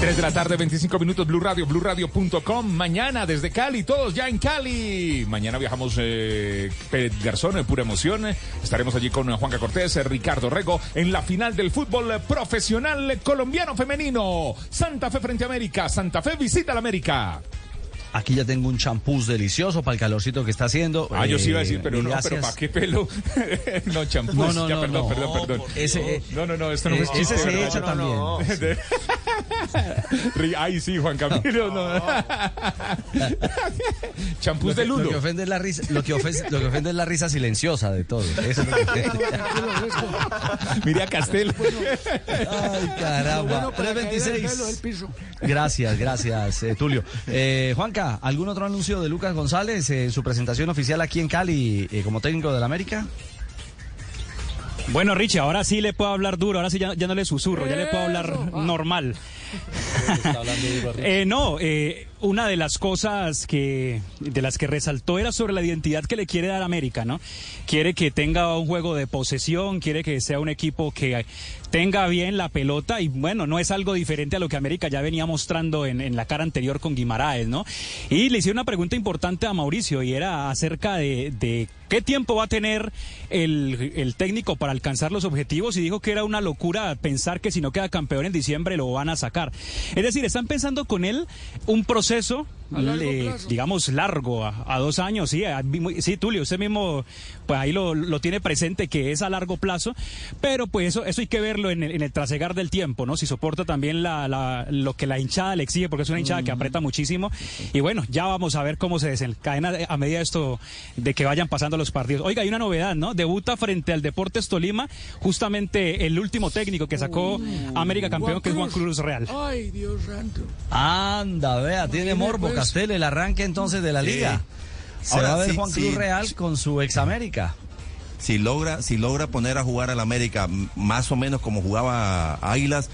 Tres de la tarde, 25 minutos, Blue Radio, BlueRadio.com. Mañana desde Cali, todos ya en Cali. Mañana viajamos eh, Garzón, en pura emoción. Estaremos allí con Juanca Cortés, eh, Ricardo Rego, en la final del fútbol profesional colombiano femenino. Santa Fe frente a América. Santa Fe visita la América. Aquí ya tengo un champús delicioso para el calorcito que está haciendo. Ah, yo sí iba a decir, Eh, pero no, pero. ¿para qué pelo? (laughs) no, champús. No, no, ya, no, perdón, no. perdón, perdón. Ese, eh, no, no, no, esto no eh, es chiste. ese se echa No, no, no. Ri- (laughs) (laughs) Ay, sí, Juan Camilo. No. Champús de Lo que lulo. ofende es la risa, lo que ofende, lo que ofende es la risa silenciosa de todo. Eso es lo que ofende. Mire a Castel. Ay, caramba. Bueno, para caer el 326. pelo del piso. Gracias, gracias, eh, Tulio. Eh, Juanca, ¿algún otro anuncio de Lucas González en su presentación oficial aquí en Cali eh, como técnico del América? Bueno, Richie, ahora sí le puedo hablar duro, ahora sí ya, ya no le susurro, ya le puedo hablar normal. Eh, no, eh, una de las cosas que de las que resaltó era sobre la identidad que le quiere dar América, ¿no? Quiere que tenga un juego de posesión, quiere que sea un equipo que tenga bien la pelota y bueno, no es algo diferente a lo que América ya venía mostrando en, la cara anterior con Guimaraes, ¿no? Y le hice una pregunta importante a Mauricio y era acerca de, de qué tiempo va a tener el, el técnico para alcanzar los objetivos y dijo que era una locura pensar que si no queda campeón en diciembre lo van a sacar. Es decir, están pensando con él un proceso, eh, digamos, largo, a, a dos años, sí, a- sí, Tulio, usted mismo, pues ahí lo, lo tiene presente que es a largo plazo, pero pues eso, eso hay que verlo en el, en el trasegar del tiempo, ¿no? Si soporta también la, la- lo que la hinchada le exige, porque es una hinchada que aprieta muchísimo, y bueno, ya vamos a ver cómo se desencadena a medida de esto, de que vayan pasando los partidos. Oiga, hay una novedad, ¿no? Debuta frente al Deportes Tolima, justamente el último técnico que sacó América campeón, que es Juan Cruz Real. Ay, Dios santo. Anda, vea, tiene morbo. Castel el arranque entonces de la Sí. liga. Se Ahora, va a ver sí, Juan sí. Cruz Real con su ex América. si logra, si logra poner a jugar al América más o menos como jugaba Águilas,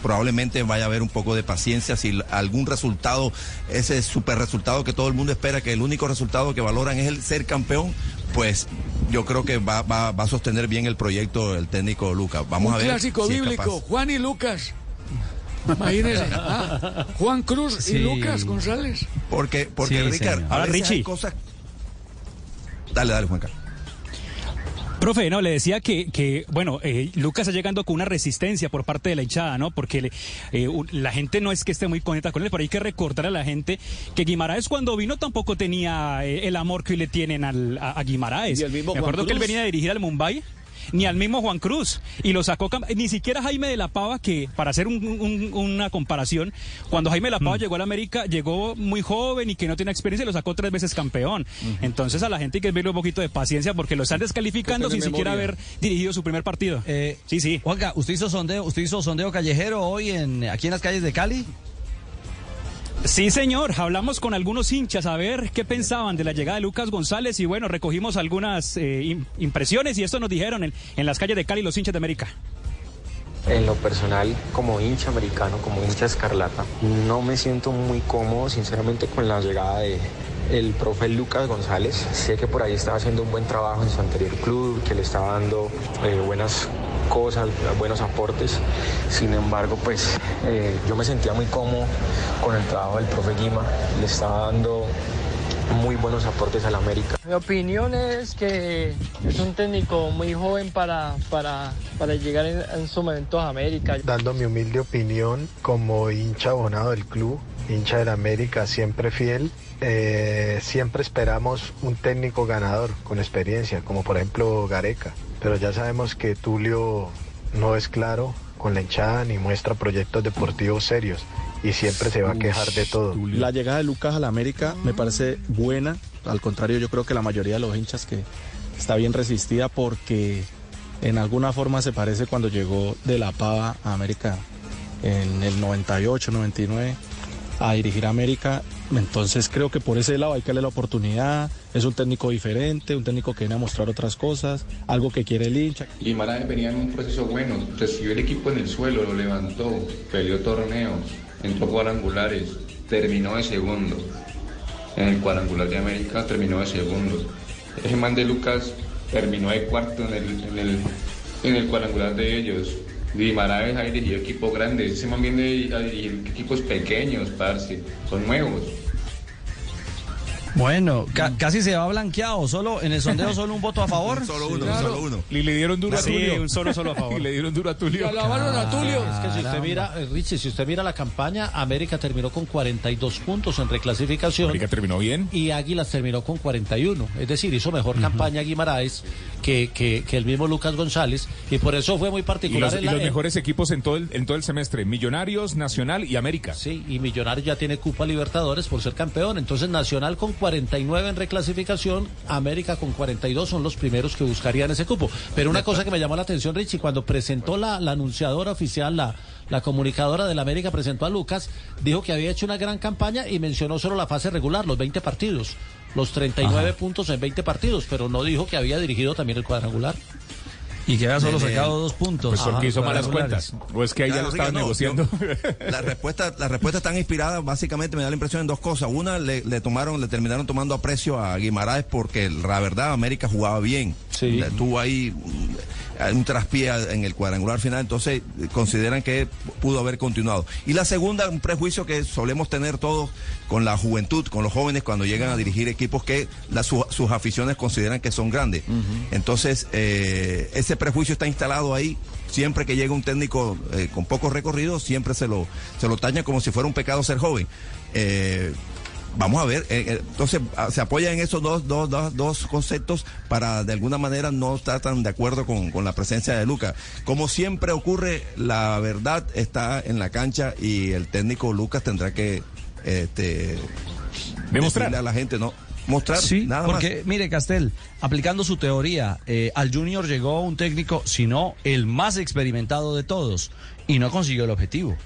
probablemente vaya a haber un poco de paciencia. Si algún resultado, ese super resultado que todo el mundo espera, que el único resultado que valoran es el ser campeón, pues yo creo que va, va, va a sostener bien el proyecto el técnico Lucas. Vamos Un a ver. clásico si es bíblico, capaz. Juan y Lucas. Imagínense. ah, Juan Cruz Sí. y Lucas González. Porque, porque Sí, Ricardo, Ahora, hay Richie. cosas. Dale, dale, Juanca. Profe, no, le decía que, que bueno, eh, Lucas está llegando con una resistencia por parte de la hinchada, ¿no? Porque le- eh, la gente no es que esté muy contenta con él, pero hay que recordar a la gente que Guimaraes cuando vino tampoco tenía eh, el amor que hoy le tienen al, a, a Guimaraes. Y el mismo Me Juan acuerdo que él venía a dirigir al Mumbai. Ni al mismo Juan Cruz. Y lo sacó, ni siquiera Jaime de la Pava, que para hacer un- un- una comparación, cuando Jaime de la Pava llegó a la América, llegó muy joven y que no tenía experiencia y lo sacó tres veces campeón. Entonces a la gente hay que verle un poquito de paciencia porque lo están descalificando sin tiene siquiera haber dirigido su primer partido. sí, sí. Juanca, ¿usted hizo sondeo, usted hizo sondeo callejero hoy en aquí en las calles de Cali? Sí, señor. Hablamos con algunos hinchas a ver qué pensaban de la llegada de Lucas González y bueno, recogimos algunas eh, im- impresiones y esto nos dijeron en, en las calles de Cali los hinchas de América. En lo personal, como hincha americano, como hincha escarlata, no me siento muy cómodo, sinceramente, con la llegada de el profe Lucas González. Sé que por ahí estaba haciendo un buen trabajo en su anterior club, que le estaba dando eh, buenas cosas, buenos aportes. Sin embargo, pues eh, yo me sentía muy cómodo con el trabajo del profe Guima. Le estaba dando muy buenos aportes al América. Mi opinión es que es un técnico muy joven para, para, para llegar en, en su momento a América. Dando mi humilde opinión como hincha abonado del club, hincha del América, siempre fiel, eh, siempre esperamos un técnico ganador con experiencia, como por ejemplo Gareca. Pero ya sabemos que Tulio no es claro con la hinchada ni muestra proyectos deportivos serios y siempre se va a quejar de todo. La llegada de Lucas a la América me parece buena. Al contrario, yo creo que la mayoría de los hinchas que está bien resistida porque en alguna forma se parece cuando llegó de la Pava a América en el 98, 99 a dirigir a América. Entonces creo que por ese lado hay que darle la oportunidad. Es un técnico diferente, un técnico que viene a mostrar otras cosas, algo que quiere el hincha. Guimaraes venía en un proceso bueno, recibió el equipo en el suelo, lo levantó, peleó torneos, entró cuadrangulares, terminó de segundo. En el cuadrangular de América terminó de segundo. Ese man de Lucas terminó de cuarto en el, en el, en el cuadrangular de ellos. Guimaraes ha dirigido equipos grandes, ese man viene a dirigir equipos pequeños, parce, son nuevos. Bueno, ca- casi se va blanqueado. Solo en el sondeo solo un voto a favor. (laughs) Solo Sí, uno, claro. solo uno. Y le dieron duro a Sí, Tulio. un solo, solo a favor. (laughs) Y le dieron duro a Tulio. Y alabaron a Tulio. Es que si usted mira, eh, Richie, si usted mira la campaña, América terminó con 42 puntos en reclasificación. América terminó bien. Y Águilas terminó con 41. Es decir, hizo mejor campaña Guimaraes que, que, que el mismo Lucas González. Y por eso fue muy Y particular. los, y los en- mejores equipos en todo el, en todo el semestre, Millonarios, Nacional y América. Sí, y Millonarios ya tiene Copa Libertadores por ser campeón. Entonces Nacional con 49 en reclasificación, América con 42 son los primeros que buscarían ese cupo. Pero una cosa que me llamó la atención, Richie, cuando presentó la, la anunciadora oficial, la, la comunicadora de la América presentó a Lucas, dijo que había hecho una gran campaña y mencionó solo la fase regular, los 20 partidos, los 39 puntos en 20 partidos, pero no dijo que había dirigido también el cuadrangular. Y que había solo sacado dos puntos. Pues porque hizo malas cuentas. O es que ahí ya lo estaban no, negociando. yo- la respuesta, la respuesta están inspiradas, básicamente me da la impresión en dos cosas. Una, le, le tomaron, le terminaron tomando aprecio a Guimaraes porque la verdad América jugaba bien. Sí. Tuvo ahí un traspié en el cuadrangular final, entonces consideran que pudo haber continuado. Y la segunda, un prejuicio que solemos tener todos con la juventud, con los jóvenes cuando llegan a dirigir equipos que la- su- sus aficiones consideran que son grandes. Entonces, eh, ese prejuicio está instalado ahí. Siempre que llega un técnico eh, con poco recorrido, siempre se lo, se lo taña como si fuera un pecado ser joven. Eh, Vamos a ver, eh, entonces ah, se apoya en esos dos, dos, dos, dos conceptos para de alguna manera no estar tan de acuerdo con, con la presencia de Lucas. Como siempre ocurre, la verdad está en la cancha y el técnico Lucas tendrá que este, Demostrar. a la gente, no, mostrar Sí, nada porque más. mire Castel, aplicando su teoría, eh, al Junior llegó un técnico, sino el más experimentado de todos, y no consiguió el objetivo.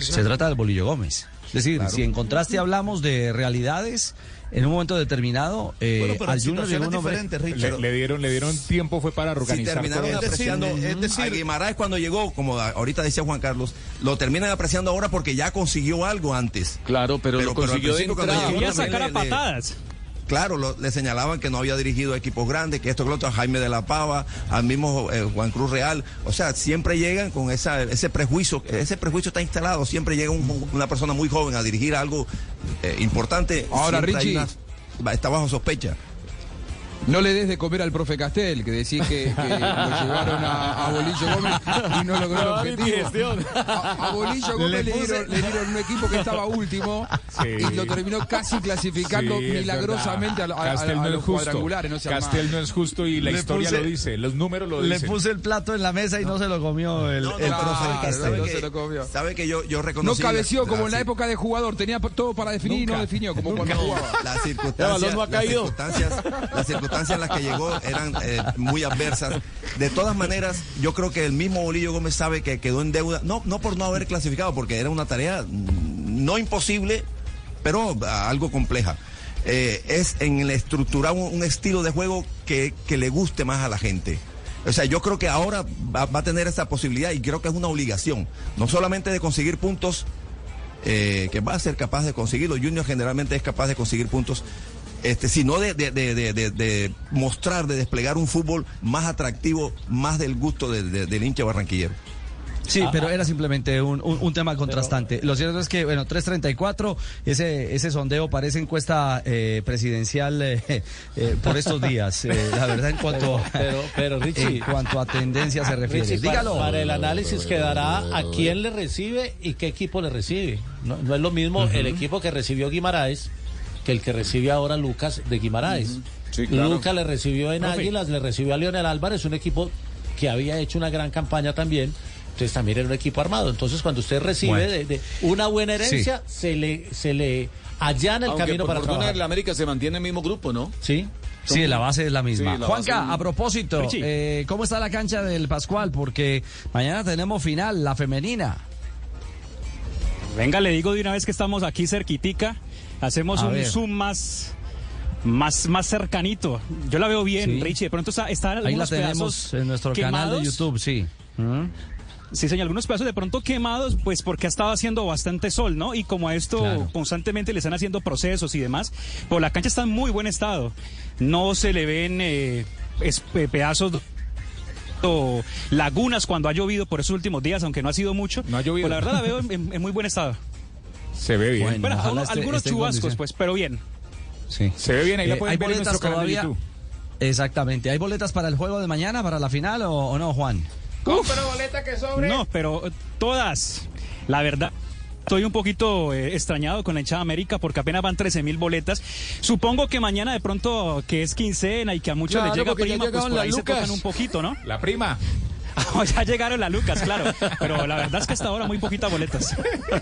Se trata del Bolillo Gómez. decir, Claro. si en contraste hablamos de realidades, en un momento determinado, eh, Bueno, pero al Junior llegó un hombre... Le, le dieron, le dieron tiempo, fue para Si organizar terminaron todo. apreciando, es decir, a Guimaraes cuando llegó, como ahorita decía Juan Carlos, lo terminan apreciando ahora porque ya consiguió algo antes. Claro, pero, lo al consiguió de principio cuando entrada. llegó Quería sacar a le- le- patadas. Claro, lo- le señalaban que no había dirigido a equipos grandes, que esto, que lo otro, a Jaime de la Pava, al mismo eh, Juan Cruz Real. O sea, siempre llegan con esa, ese prejuicio, ese prejuicio está instalado, siempre llega un- una persona muy joven a dirigir algo eh, importante. Ahora, Richie. una- está bajo sospecha. No le des de comer al profe Castel, que decía que, que lo llevaron a, a Bolillo Gómez y no logró el No, objetivo. A, a Bolillo Gómez Le le, dieron, le dieron un equipo que estaba último Sí. y lo terminó casi clasificando Sí, milagrosamente a, verdad. a- a- Castel a no los es justo. cuadrangulares. No Castel no es justo y la Le historia puse- lo dice, los números lo Le dicen. puse el plato en la mesa y no, se lo comió el, No, no, el no, profe no, Castel. ¿sabe no que- se lo comió. Sabe que yo, yo No reconocí... cabeció la- como en la sí. época de jugador, tenía todo para definir y no Nunca. definió como cuando No, jugaba. las El circunstancias, balón no ha las caído. circunstancias, las circunstancias en las que llegó eran eh, muy adversas. De todas maneras, yo creo que el mismo Bolillo Gómez sabe que quedó en deuda, no, no por no haber clasificado, porque era una tarea mm, no imposible, pero ah, algo compleja. Eh, es en el estructurar un, estilo de juego que, que le guste más a la gente. O sea, yo creo que ahora va, va a tener esa posibilidad y creo que es una obligación, no solamente de conseguir puntos, eh, que va a ser capaz de conseguirlo. Junior generalmente es capaz de conseguir puntos, este, sino de, de, de, de- de- de mostrar, de desplegar un fútbol más atractivo, más del gusto de- de- del hincha barranquillero. Sí, Ah, pero era simplemente un, un- un tema contrastante. Lo cierto es que, bueno, 334, ese, ese sondeo parece encuesta eh, presidencial eh, (laughs) eh, por estos días. eh, la verdad, en cuanto, Pero, pero, Richie. en cuanto a tendencia se refiere. Richie, Dígalo. para el análisis quedará a quién le recibe y qué equipo le recibe. No, no es lo mismo el equipo que recibió Guimaraes que el que recibe ahora Lucas de Guimaraes. Sí, claro. Lucas le recibió en Profe. Águilas, le recibió a Leonel Álvarez, un equipo que había hecho una gran campaña también. Entonces también era un equipo armado. Entonces cuando usted recibe Bueno. de, de una buena herencia, se le se le allana el Aunque camino por para fortuna trabajar. en la América se mantiene el mismo grupo, ¿no? Sí. Sí, la base es la misma. Sí, la Juanca, base- a propósito, eh, ¿cómo está la cancha del Pascual? Porque mañana tenemos final, la femenina. Venga, le digo de una vez que estamos aquí cerquitica, hacemos A un ver. zoom más, más, más cercanito. Yo la veo bien, Sí. Richie. De pronto está, está Ahí la tenemos en nuestro canal de quemados. YouTube, sí. ¿Mm? Sí, señor, algunos pedazos de pronto quemados, pues porque ha estado haciendo bastante sol, ¿no? Y como a esto Claro. constantemente le están haciendo procesos y demás, pues la cancha está en muy buen estado. No se le ven eh, es- eh, pedazos o lagunas cuando ha llovido por esos últimos días, aunque no ha sido mucho. No ha llovido. Pues la verdad la veo (laughs) en, en- en muy buen estado. Se ve bien. Bueno, algunos- en chubascos, condición. pues, pero bien. Sí. Se ve bien, ahí la Eh, pueden ¿Hay ver en boletas nuestro canal de todavía? YouTube. Exactamente. ¿Hay boletas para el juego de mañana, para la final o, o no, Juan? Compra boleta que sobre. No, pero eh, todas, la verdad. Estoy un poquito eh, extrañado con la hinchada América porque apenas van 13 mil boletas. Supongo que mañana de pronto que es quincena y que a muchos Claro, les llega prima, pues por ahí se tocan un poquito, ¿no? La prima. (laughs) ya llegaron las lucas, claro. Pero la verdad es que hasta ahora muy poquitas boletas.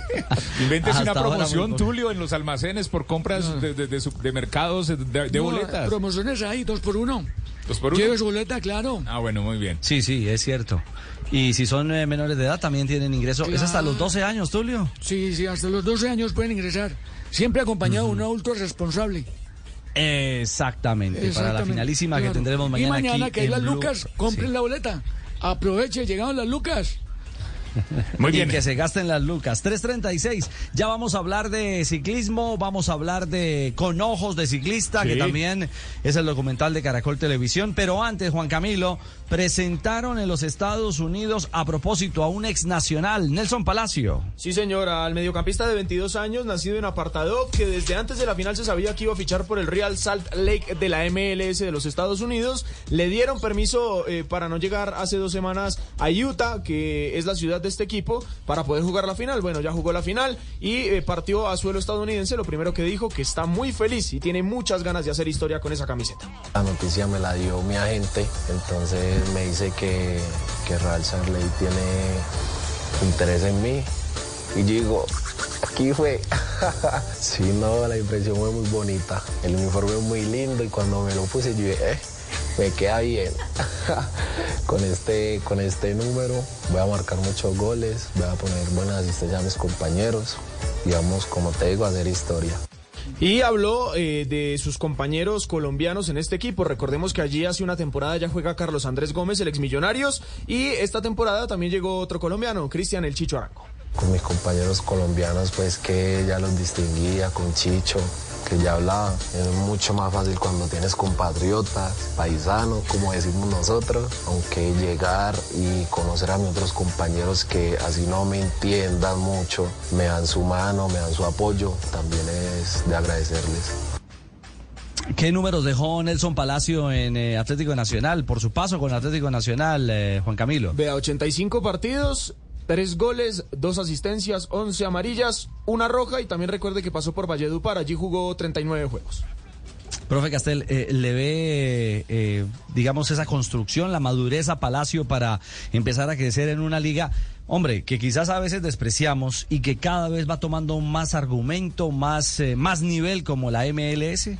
(laughs) Invéntese Hasta una promoción. Tulio, en los almacenes por compras de, de- de su- de mercados de, de No, boletas. Promociones ahí, dos por uno. Dos por uno. Lleve su boleta, claro. Ah, bueno, muy bien. Sí, sí, es cierto. Y si son eh, menores de edad también tienen ingreso. Es hasta los 12 años, Tulio. Sí, sí, hasta los 12 años pueden ingresar. Siempre acompañado de un adulto responsable. Exactamente, para la finalísima que tendremos mañana. Y mañana aquí que hay las lucas, compren Sí. la boleta. Aproveche, llegaron las lucas. (laughs) Muy y bien. que se gasten las lucas. 336. Ya vamos a hablar de ciclismo, vamos a hablar de Con Ojos de Ciclista, Sí. que también es el documental de Caracol Televisión. Pero antes, Juan Camilo, presentaron en los Estados Unidos a propósito a un ex nacional, Nelson Palacio. Sí, señora, al mediocampista de 22 años, nacido en Apartado, que desde antes de la final se sabía que iba a fichar por el Real Salt Lake de la MLS de los Estados Unidos. Le dieron permiso eh, para no llegar hace dos semanas a Utah, que es la ciudad de este equipo, para poder jugar la final. Bueno, ya jugó la final y eh, partió a suelo estadounidense. Lo primero que dijo, que está muy feliz y tiene muchas ganas de hacer historia con esa camiseta. La noticia me la dio mi agente, entonces me dice que, que Real Lake tiene interés en mí. Y digo, aquí fue. (laughs) sí, no, la impresión fue muy bonita. El uniforme es muy lindo y cuando me lo puse yo dije, eh, me queda bien. (laughs) con, este, con este número voy a marcar muchos goles, voy a poner buenas asistencias a mis compañeros y vamos, como te digo, a hacer historia. Y habló eh, de sus compañeros colombianos en este equipo. Recordemos que allí hace una temporada ya juega Carlos Andrés Gómez, el ex Millonarios, y esta temporada también llegó otro colombiano, Cristian El Chicho Arango. Con mis compañeros colombianos, pues que ya los distinguía, con Chicho, que ya hablaba. Es mucho más fácil cuando tienes compatriotas, paisanos, como decimos nosotros, aunque llegar y conocer a mis otros compañeros que así no me entiendan mucho, me dan su mano, me dan su apoyo, también es de agradecerles. ¿Qué números dejó Nelson Palacio en eh, Atlético Nacional por su paso con Atlético Nacional, eh, Juan Camilo? Vea, 85 partidos, tres goles, dos asistencias, 11 amarillas, una roja y también recuerde que pasó por Valledupar, allí jugó 39 juegos. Profe Castel, eh, ¿le ve, eh, digamos, esa construcción, la madurez a Palacio para empezar a crecer en una liga, hombre, que quizás a veces despreciamos y que cada vez va tomando más argumento, más, eh, más nivel como la MLS?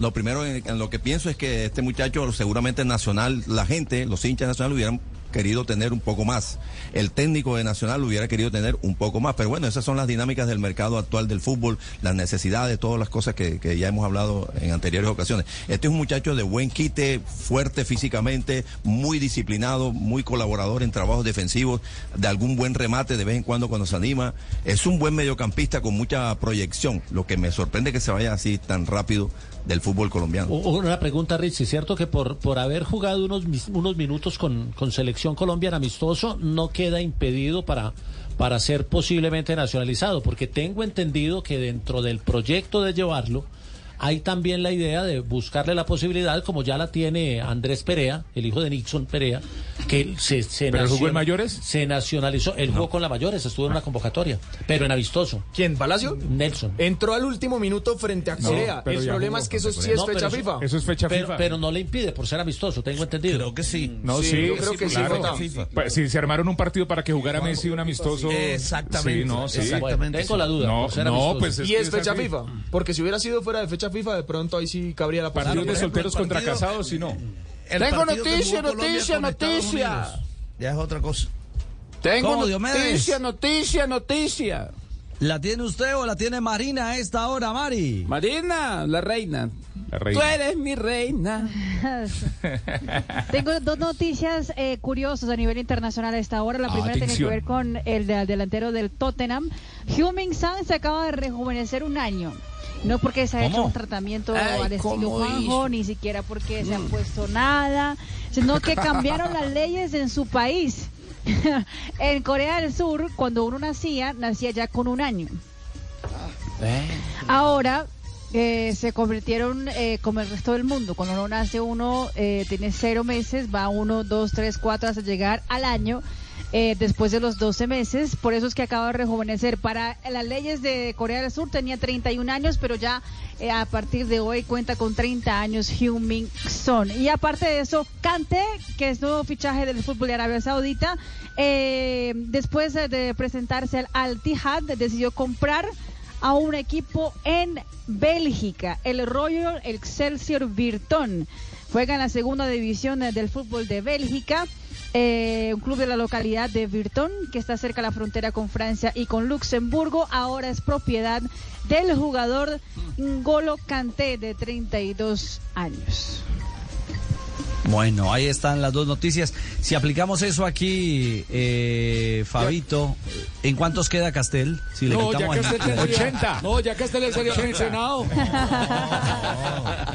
Lo primero en, en lo que pienso es que este muchacho seguramente nacional, la gente, los hinchas nacionales hubieran querido tener un poco más. El técnico de Nacional hubiera querido tener un poco más. Pero bueno, esas son las dinámicas del mercado actual del fútbol, las necesidades, todas las cosas que, que ya hemos hablado en anteriores ocasiones. Este es un muchacho de buen quite, fuerte físicamente, muy disciplinado, muy colaborador en trabajos defensivos, de algún buen remate de vez en cuando cuando se anima. Es un buen mediocampista con mucha proyección. Lo que me sorprende que se vaya así tan rápido del fútbol colombiano. Una pregunta, Richie, ¿cierto que por, por haber jugado unos, unos minutos con, con selección colombiana amistoso no queda impedido para, para ser posiblemente nacionalizado? Porque tengo entendido que dentro del proyecto de llevarlo hay también la idea de buscarle la posibilidad, como ya la tiene Andrés Perea, el hijo de Nixon Perea, que se, se ¿Pero jugó en mayores? Se nacionalizó, él jugó con la mayores, estuvo en una convocatoria, pero en amistoso. ¿Quién? ¿Palacio? Nelson. Entró al último minuto frente a Corea. el problema es que eso sí es No, fecha eso- FIFA. Eso es fecha pero, FIFA. pero no le impide por ser amistoso, tengo entendido. Creo que sí. No, Sí, sí, yo creo que sí, claro. FIFA. Pues, si se armaron un partido para que jugara Messi un amistoso. Exactamente, Sí, no, sí. Bueno, tengo la duda. No, por ser no, amistoso. pues es Y es fecha. FIFA. Porque si hubiera sido fuera de fecha FIFA, de pronto ahí sí cabría la Partidos posibilidad. de solteros contra casados, si no. Tengo noticia, noticia, noticia. Ya es otra cosa. Tengo noticia, noticia, noticia. ¿La tiene usted o la tiene Marina a esta hora, Mari? Marina, la reina. La Tú eres mi reina. (laughs) Tengo dos noticias eh, curiosas a nivel internacional a esta hora. La primera tiene que ver con el de- delantero del Tottenham. Heung-Min Son se acaba de rejuvenecer un año. No porque se ha hecho un tratamiento Ay, al estilo ni siquiera porque se ha puesto nada, sino que cambiaron las leyes en su país. (laughs) en Corea del Sur, cuando uno nacía, nacía ya con un año. Ahora eh, se convirtieron eh, como el resto del mundo. Cuando uno nace, uno eh, tiene cero meses, va uno, dos, tres, cuatro hasta llegar al año. Eh, después de los 12 meses, por eso es que acaba de rejuvenecer. Para las leyes de Corea del Sur tenía 31 años, pero ya eh, a partir de hoy cuenta con 30 años Heung-Min. Y aparte de eso, Kanté, que es nuevo fichaje del fútbol de Arabia Saudita, eh, después de- presentarse al Al-Tihad, decidió comprar a un equipo en Bélgica, el Royal Excelsior Virton. Juega en la segunda división del fútbol de Bélgica, eh, un club de la localidad de Virton, que está cerca de la frontera con Francia y con Luxemburgo. Ahora es propiedad del jugador Ngolo Kanté, de 32 años. Bueno, ahí están las dos noticias. Si aplicamos eso aquí, eh, Fabito, ¿en cuántos queda Castel? Si le No, ya al- usted tendría- 80. No, ya que usted le sería en el Senado.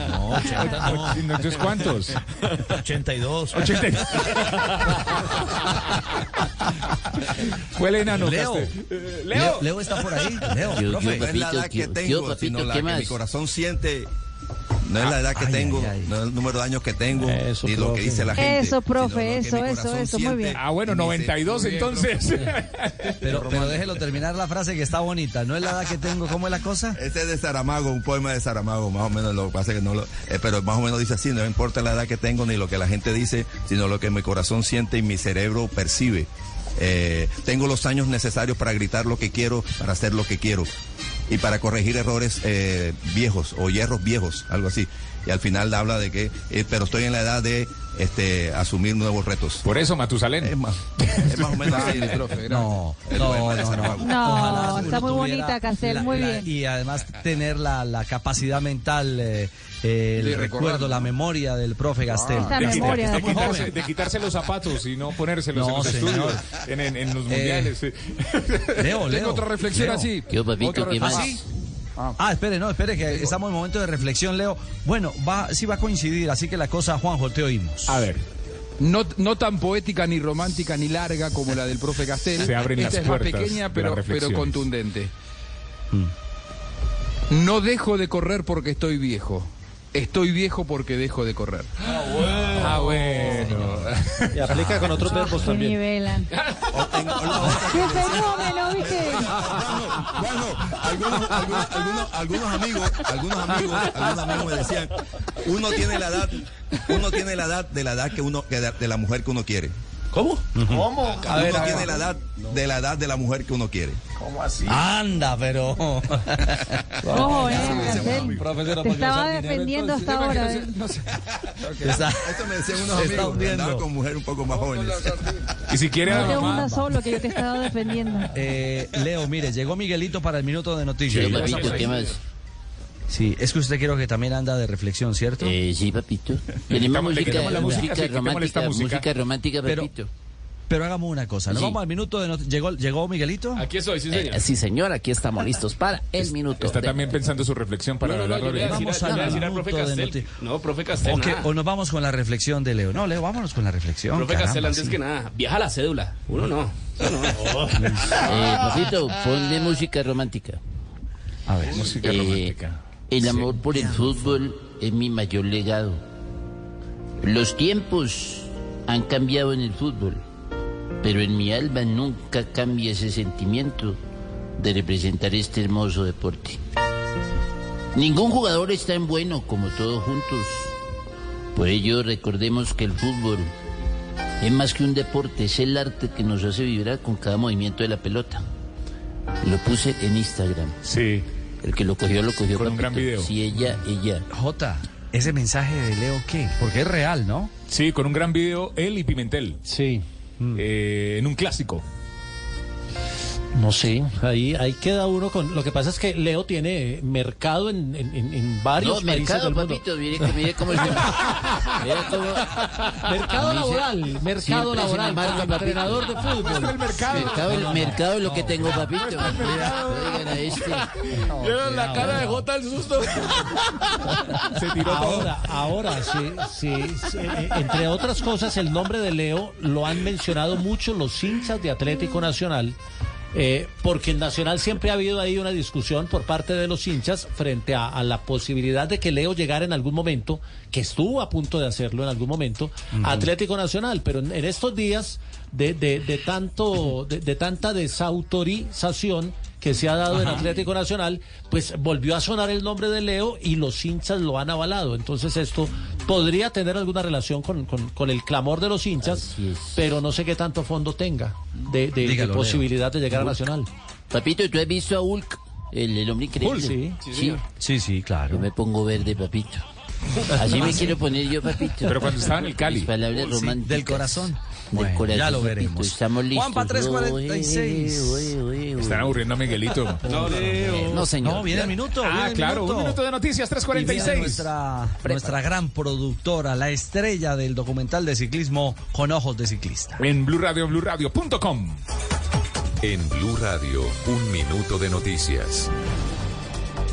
No, 80 no. Entonces, ¿cuántos? 82. 80. Fue el enano. Leo. Castel. Leo. Leo. Leo está por ahí. Leo, Yo- profe. no es la edad que tengo, sino la que mi corazón siente. No es la edad que Ay, tengo, ay, ay. no es el número de años que tengo, Eso, ni lo que dice la gente. Eso, profe, eso, eso, eso, muy bien. Ah, bueno, y me 92 dice, entonces. (laughs) Pero, pero déjelo terminar la frase que está bonita. ¿No es la edad que tengo? ¿Cómo es la cosa? Ese es de Saramago, un poema de Saramago, más o menos, lo que pasa es que no lo, eh, pero más o menos dice así, no importa la edad que tengo ni lo que la gente dice, sino lo que mi corazón siente y mi cerebro percibe. Eh, tengo los años necesarios para gritar lo que quiero, para hacer lo que quiero y para corregir errores eh, viejos o hierros viejos, algo así. Y al final habla de que, eh, pero estoy en la edad de este, asumir nuevos retos. Por eso, Matusalén. Es más, (laughs) es más o menos así. No, no, no, no. No, está muy bonita, Castel, la- muy la- bien. Y además tener la, la capacidad mental, eh, eh, el recuerdo, la memoria del profe Gastel. Esa De, memoria de de muy quitarse, joven. de quitarse los zapatos y no ponérselos No, en los señor. estudios, en, en- en los mundiales. sí. Leo, (laughs) Tengo Leo. otra reflexión Leo. así. Yo, papito, ¿qué más? reflexión. Ah, espere, no, espere, que estamos en momento de reflexión, Leo. Bueno, va, sí va a coincidir, así que la cosa, Juanjo, te oímos. A ver. No, no tan poética, ni romántica, ni larga como la del profe Castel. Se abren Esta las es más pequeña, pero, pero contundente. Mm. No dejo de correr porque estoy viejo. Estoy viejo porque dejo de correr. Ah, bueno. Y aplica con otros verbos también. nivelan. (laughs) Qué fenómeno, ¿viste? Bueno, algunos, algunos, algunos, algunos amigos, algunos amigos, algunos amigos me decían, uno tiene la edad, uno tiene la edad de la edad que uno, de la mujer que uno quiere. ¿Cómo? ¿Cómo? uno tiene la edad de la edad de la mujer que uno quiere. ¿Cómo así? Anda, pero. (laughs) Ojo, eh, Castel. Profesora, Te estaba defendiendo hasta ahora. eh. Esto me decían unos amigos, hundiendo. andaba con mujeres un poco más jóvenes. Y si quiere a No te hundas solo, que yo te estaba defendiendo. Eh, Leo, mire, llegó Miguelito para el minuto de noticias. Papito, ¿qué más? Sí, es que usted creo que también anda de reflexión, ¿cierto? Eh, sí, papito. Tenemos música, la música, sí, romántica, música. música romántica, Pero- papito. Pero hagamos una cosa, ¿no? Sí. Vamos al minuto de. ¿Llegó, ¿Llegó Miguelito? Aquí estoy, sí, Eh, señor. sí, señor, aquí estamos listos para el minuto. Está de- también pensando su reflexión para No, no, no, decir, Vamos al decir al profe minuto de Castel. noti- No, profe Castel, ¿O, nos vamos con la reflexión de Leo? No, Leo, vámonos con la reflexión. Profe caramba, Castel, antes sí. que nada, viaja la cédula. Uno no. Uno no. (laughs) Eh, papito, ponle música romántica. A ver. Música Eh, romántica. El amor por el fútbol es mi mayor legado. Los tiempos han cambiado en el fútbol, pero en mi alma nunca cambia ese sentimiento de representar este hermoso deporte. Ningún jugador es tan bueno como todos juntos. Por ello recordemos que el fútbol es más que un deporte, es el arte que nos hace vibrar con cada movimiento de la pelota. Lo puse en Instagram. Sí. El que lo cogió, lo cogió. Con un gran video. Sí, ella, ella. Jota, ese mensaje de Leo, ¿qué? Porque es real, ¿no? Sí, con un gran video, él y Pimentel. Sí. Eh, en un clásico. No sé, ahí, ahí queda uno con... Lo que pasa es que Leo tiene mercado en, en, varios No, países mercado, del mundo. papito, mire, que- mire cómo se... (laughs) Mira cómo... Mercado laboral, mercado laboral, marca, como entrenador de fútbol. el mercado. Mercado, el mercado es lo que tengo, papito. Oigan a este. Vieron la cara de Jota el susto. Se tiró todo. Ahora, ahora, sí, sí, sí, eh, entre otras cosas, el nombre de Leo lo han mencionado mucho los hinchas de Atlético Nacional, eh, porque en Nacional siempre ha habido ahí una discusión por parte de los hinchas frente a, a la posibilidad de que Leo llegara en algún momento, que estuvo a punto de hacerlo en algún momento, Atlético Nacional, pero en, en estos días de, de, de tanto, de, de tanta desautorización que se ha dado en Atlético Nacional, pues volvió a sonar el nombre de Leo y los hinchas lo han avalado. Entonces esto podría tener alguna relación con, con- con el clamor de los hinchas, pero no sé qué tanto fondo tenga de, de- de Dígalo, Leo. posibilidad de llegar a Nacional. Papito, ¿tú has visto a Hulk? El, el hombre increíble. Hulk, sí. Sí, Sí, sí, Yo claro. me pongo verde, papito. (laughs) Así me quiero poner yo, papito. Pero cuando estaba en el Cali. Mis palabras Sí, románticas. del corazón. Del Bueno, corazón, ya lo veremos. Estamos listos. Juanpa, 346. Uy, uy, uy, uy. Están aburriendo a Miguelito. (laughs) Eh, No, señor. No, viene el minuto. Ah, claro, minuto. un minuto de noticias, Y viene 346. nuestra, nuestra gran productora, la estrella del documental de ciclismo con ojos de ciclista. En Blue Radio, BlueRadio.com. En Blue Radio, un minuto de noticias.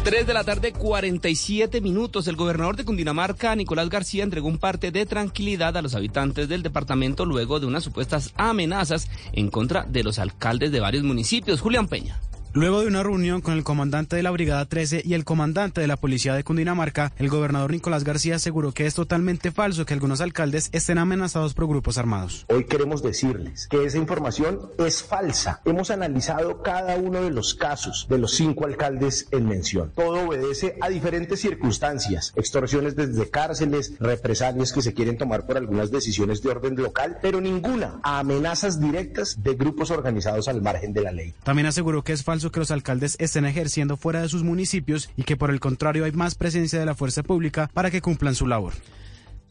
3 de la tarde, 47 minutos. El gobernador de Cundinamarca, Nicolás García, entregó un parte de tranquilidad a los habitantes del departamento luego de unas supuestas amenazas en contra de los alcaldes de varios municipios. Julián Peña. Luego de una reunión con el comandante de la Brigada 13 y el comandante de la Policía de Cundinamarca, el gobernador Nicolás García aseguró que es totalmente falso que algunos alcaldes estén amenazados por grupos armados. Hoy queremos decirles que esa información es falsa. Hemos analizado cada uno de los casos de los cinco alcaldes en mención. Todo obedece a diferentes circunstancias, extorsiones desde cárceles, represalias que se quieren tomar por algunas decisiones de orden local, pero ninguna a amenazas directas de grupos organizados al margen de la ley. También aseguró que es falso que los alcaldes estén ejerciendo fuera de sus municipios y que por el contrario hay más presencia de la fuerza pública para que cumplan su labor.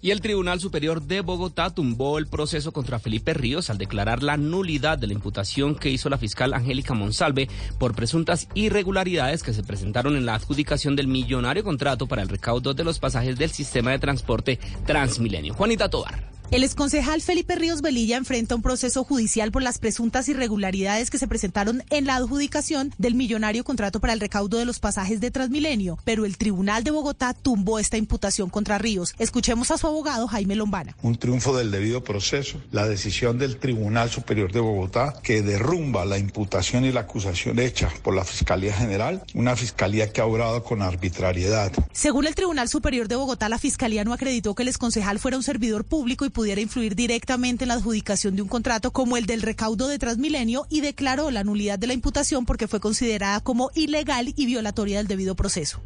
Y el Tribunal Superior de Bogotá tumbó el proceso contra Felipe Ríos al declarar la nulidad de la imputación que hizo la fiscal Angélica Monsalve por presuntas irregularidades que se presentaron en la adjudicación del millonario contrato para el recaudo de los pasajes del sistema de transporte Transmilenio. Juanita Tobar. El exconcejal Felipe Ríos Velilla enfrenta un proceso judicial por las presuntas irregularidades que se presentaron en la adjudicación del millonario contrato para el recaudo de los pasajes de Transmilenio, pero el Tribunal de Bogotá tumbó esta imputación contra Ríos. Escuchemos a su abogado Jaime Lombana. Un triunfo del debido proceso, la decisión del Tribunal Superior de Bogotá que derrumba la imputación y la acusación hecha por la Fiscalía General, una fiscalía que ha obrado con arbitrariedad. Según el Tribunal Superior de Bogotá, la Fiscalía no acreditó que el exconcejal fuera un servidor público y pudiera influir directamente en la adjudicación de un contrato como el del recaudo de Transmilenio y declaró la nulidad de la imputación porque fue considerada como ilegal y violatoria del debido proceso.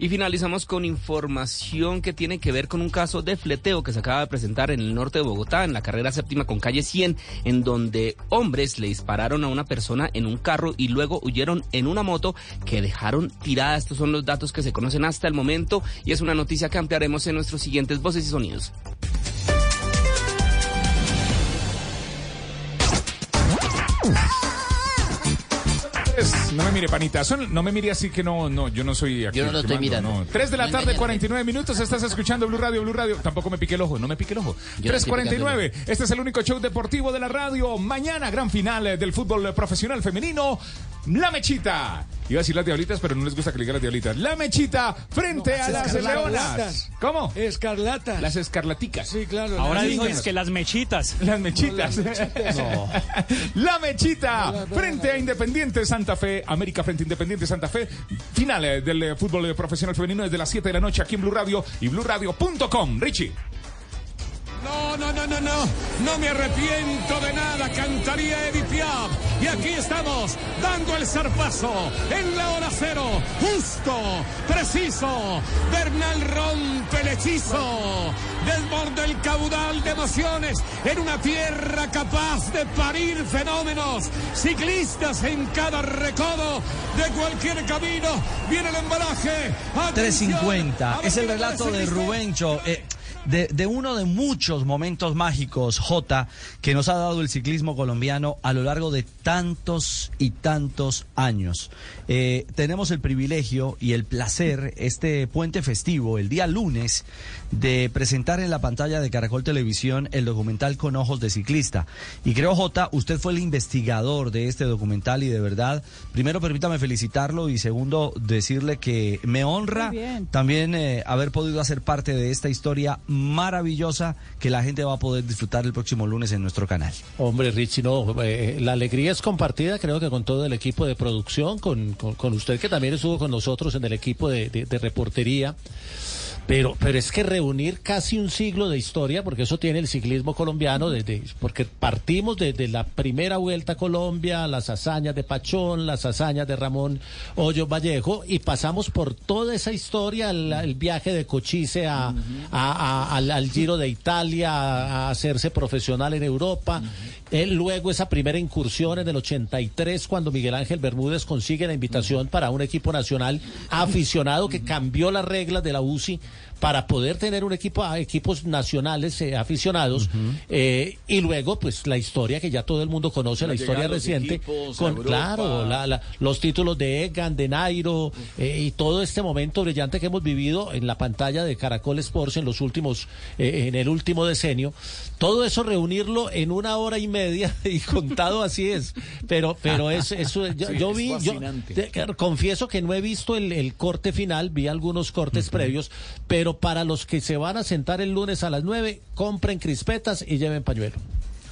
Y finalizamos con información que tiene que ver con un caso de fleteo que se acaba de presentar en el norte de Bogotá, en la carrera séptima con calle 100, en donde hombres le dispararon a una persona en un carro y luego huyeron en una moto que dejaron tirada. Estos son los datos que se conocen hasta el momento y es una noticia que ampliaremos en nuestros siguientes voces y sonidos. Yes. No me mire, panita. Son- no me mire así que no, no, yo no soy aquí. Yo no lo estoy mirando. no. 3 de la tarde, engañan. 49 minutos. Estás escuchando Blue Radio, Blue Radio. Tampoco me pique el ojo, no me pique el ojo. Yo no estoy 3.49. Este es el único show deportivo de la radio. Mañana, gran final eh, del fútbol profesional femenino. La Mechita. Iba a decir las diablitas, pero no les gusta que le diga las diablitas. La Mechita frente a las leonas. Escarlatas. ¿Cómo? Escarlata. Las escarlaticas. Sí, claro. Ahora dijo es que las mechitas. Las mechitas. No, las mechitas. (laughs) La mechita frente a Independiente Santa Fe, América frente Independiente Santa Fe. Final del eh, fútbol eh, profesional femenino desde las 7 de la noche aquí en Blue Radio y BlueRadio.com. Richie. No, no, no, no, no, no me arrepiento de nada, cantaría Edith Piaf. Y aquí estamos, dando el zarpazo, en la hora cero, justo, preciso. Bernal rompe el hechizo, desborda el caudal de emociones en una tierra capaz de parir fenómenos. Ciclistas en cada recodo de cualquier camino, viene el embalaje. Atención, 350. Es el relato de Rubencho. eh, de, uno de muchos momentos mágicos, J, que nos ha dado el ciclismo colombiano a lo largo de tantos y tantos años. Eh, tenemos el privilegio y el placer, este puente festivo, el día lunes, de presentar en la pantalla de Caracol Televisión el documental Con Ojos de Ciclista. Y creo, J, usted fue el investigador de este documental y de verdad, primero permítame felicitarlo y segundo decirle que me honra también eh, haber podido hacer parte de esta historia maravillosa que la gente va a poder disfrutar el próximo lunes en nuestro canal. Hombre, Richie, no, eh, la alegría es compartida, creo que con todo el equipo de producción, con, con- con usted que también estuvo con nosotros en el equipo de, reportería. Pero, pero es que reunir casi un siglo de historia, porque eso tiene el ciclismo colombiano, desde, porque partimos desde la primera vuelta a Colombia, las hazañas de Pachón, las hazañas de Ramón Hoyo Vallejo, y pasamos por toda esa historia, el, el viaje de Cochise a, a- al, Giro de Italia, a hacerse profesional en Europa. Eh, luego esa primera incursión en el 83, cuando Miguel Ángel Bermúdez consigue la invitación para un equipo nacional aficionado que cambió las reglas de la UCI para poder tener un equipo a equipos nacionales eh, aficionados eh, y luego pues la historia que ya todo el mundo conoce La la, historia reciente con claro la- la- los títulos de Egan de Nairo eh, y todo este momento brillante que hemos vivido en la pantalla de Caracol Sports en los últimos eh, en el último decenio. Todo eso reunirlo en una hora y media (laughs) y contado así es. Pero pero es eso yo, Sí, yo es vi yo te- confieso que no he visto el, el corte final vi algunos cortes previos pero para los que se van a sentar el lunes a las 9 compren crispetas y lleven pañuelo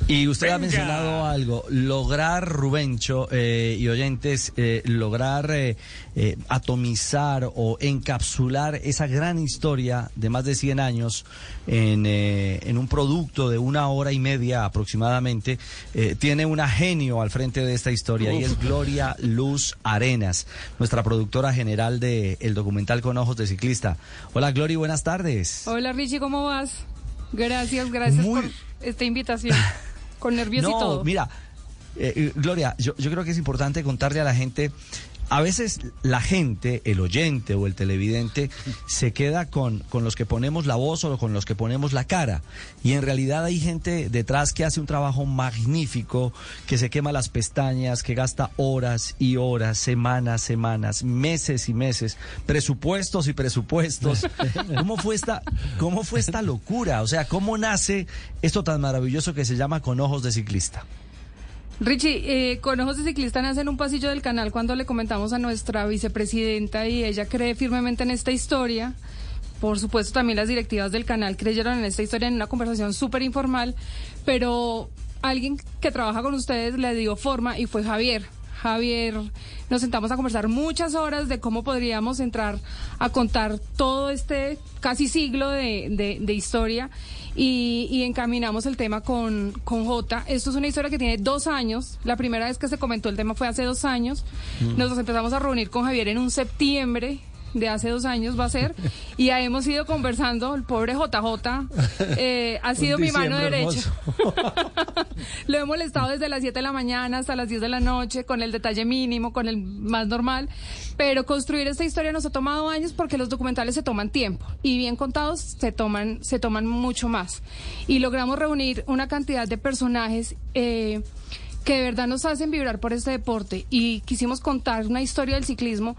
Y usted ha mencionado algo, lograr, Rubencho eh, y oyentes, eh, lograr eh, eh, atomizar o encapsular esa gran historia de más de 100 años en, eh, en un producto de una hora y media aproximadamente, eh, tiene una genio al frente de esta historia y es Gloria Luz Arenas, nuestra productora general del el documental Con Ojos de Ciclista. Hola Gloria, buenas tardes. Hola Richie, ¿cómo vas? Gracias, gracias por esta invitación. Con nervios y (laughs) todo. mira, eh, eh, Gloria, yo, yo creo que es importante contarle a la gente. A veces la gente, el oyente o el televidente, se queda con, con los que ponemos la voz o con los que ponemos la cara. Y en realidad hay gente detrás que hace un trabajo magnífico, que se quema las pestañas, que gasta horas y horas, semanas, semanas, meses y meses, presupuestos y presupuestos. ¿Cómo fue esta, cómo fue esta locura? O sea, ¿cómo nace esto tan maravilloso que se llama Con Ojos de Ciclista? Richie, eh, con ojos de ciclista nace en un pasillo del canal cuando le comentamos a nuestra vicepresidenta y ella cree firmemente en esta historia. Por supuesto, también las directivas del canal creyeron en esta historia en una conversación súper informal, pero alguien que trabaja con ustedes le dio forma y fue Javier. Javier, nos sentamos a conversar muchas horas de cómo podríamos entrar a contar todo este casi siglo de- de historia y, y encaminamos el tema con, con J. Esto es una historia que tiene dos años. La primera vez que se comentó el tema fue hace dos años. Mm. Nos empezamos a reunir con Javier en un septiembre de hace dos años va a ser y ya hemos ido conversando el pobre JJ eh, ha (laughs) sido mi mano derecha (laughs) lo he molestado desde las 7 de la mañana hasta las 10 de la noche, con el detalle mínimo, con el más normal. Pero construir esta historia nos ha tomado años porque los documentales se toman tiempo y bien contados se toman, se toman mucho más. Y logramos reunir una cantidad de personajes. eh, que de verdad nos hacen vibrar por este deporte y quisimos contar una historia del ciclismo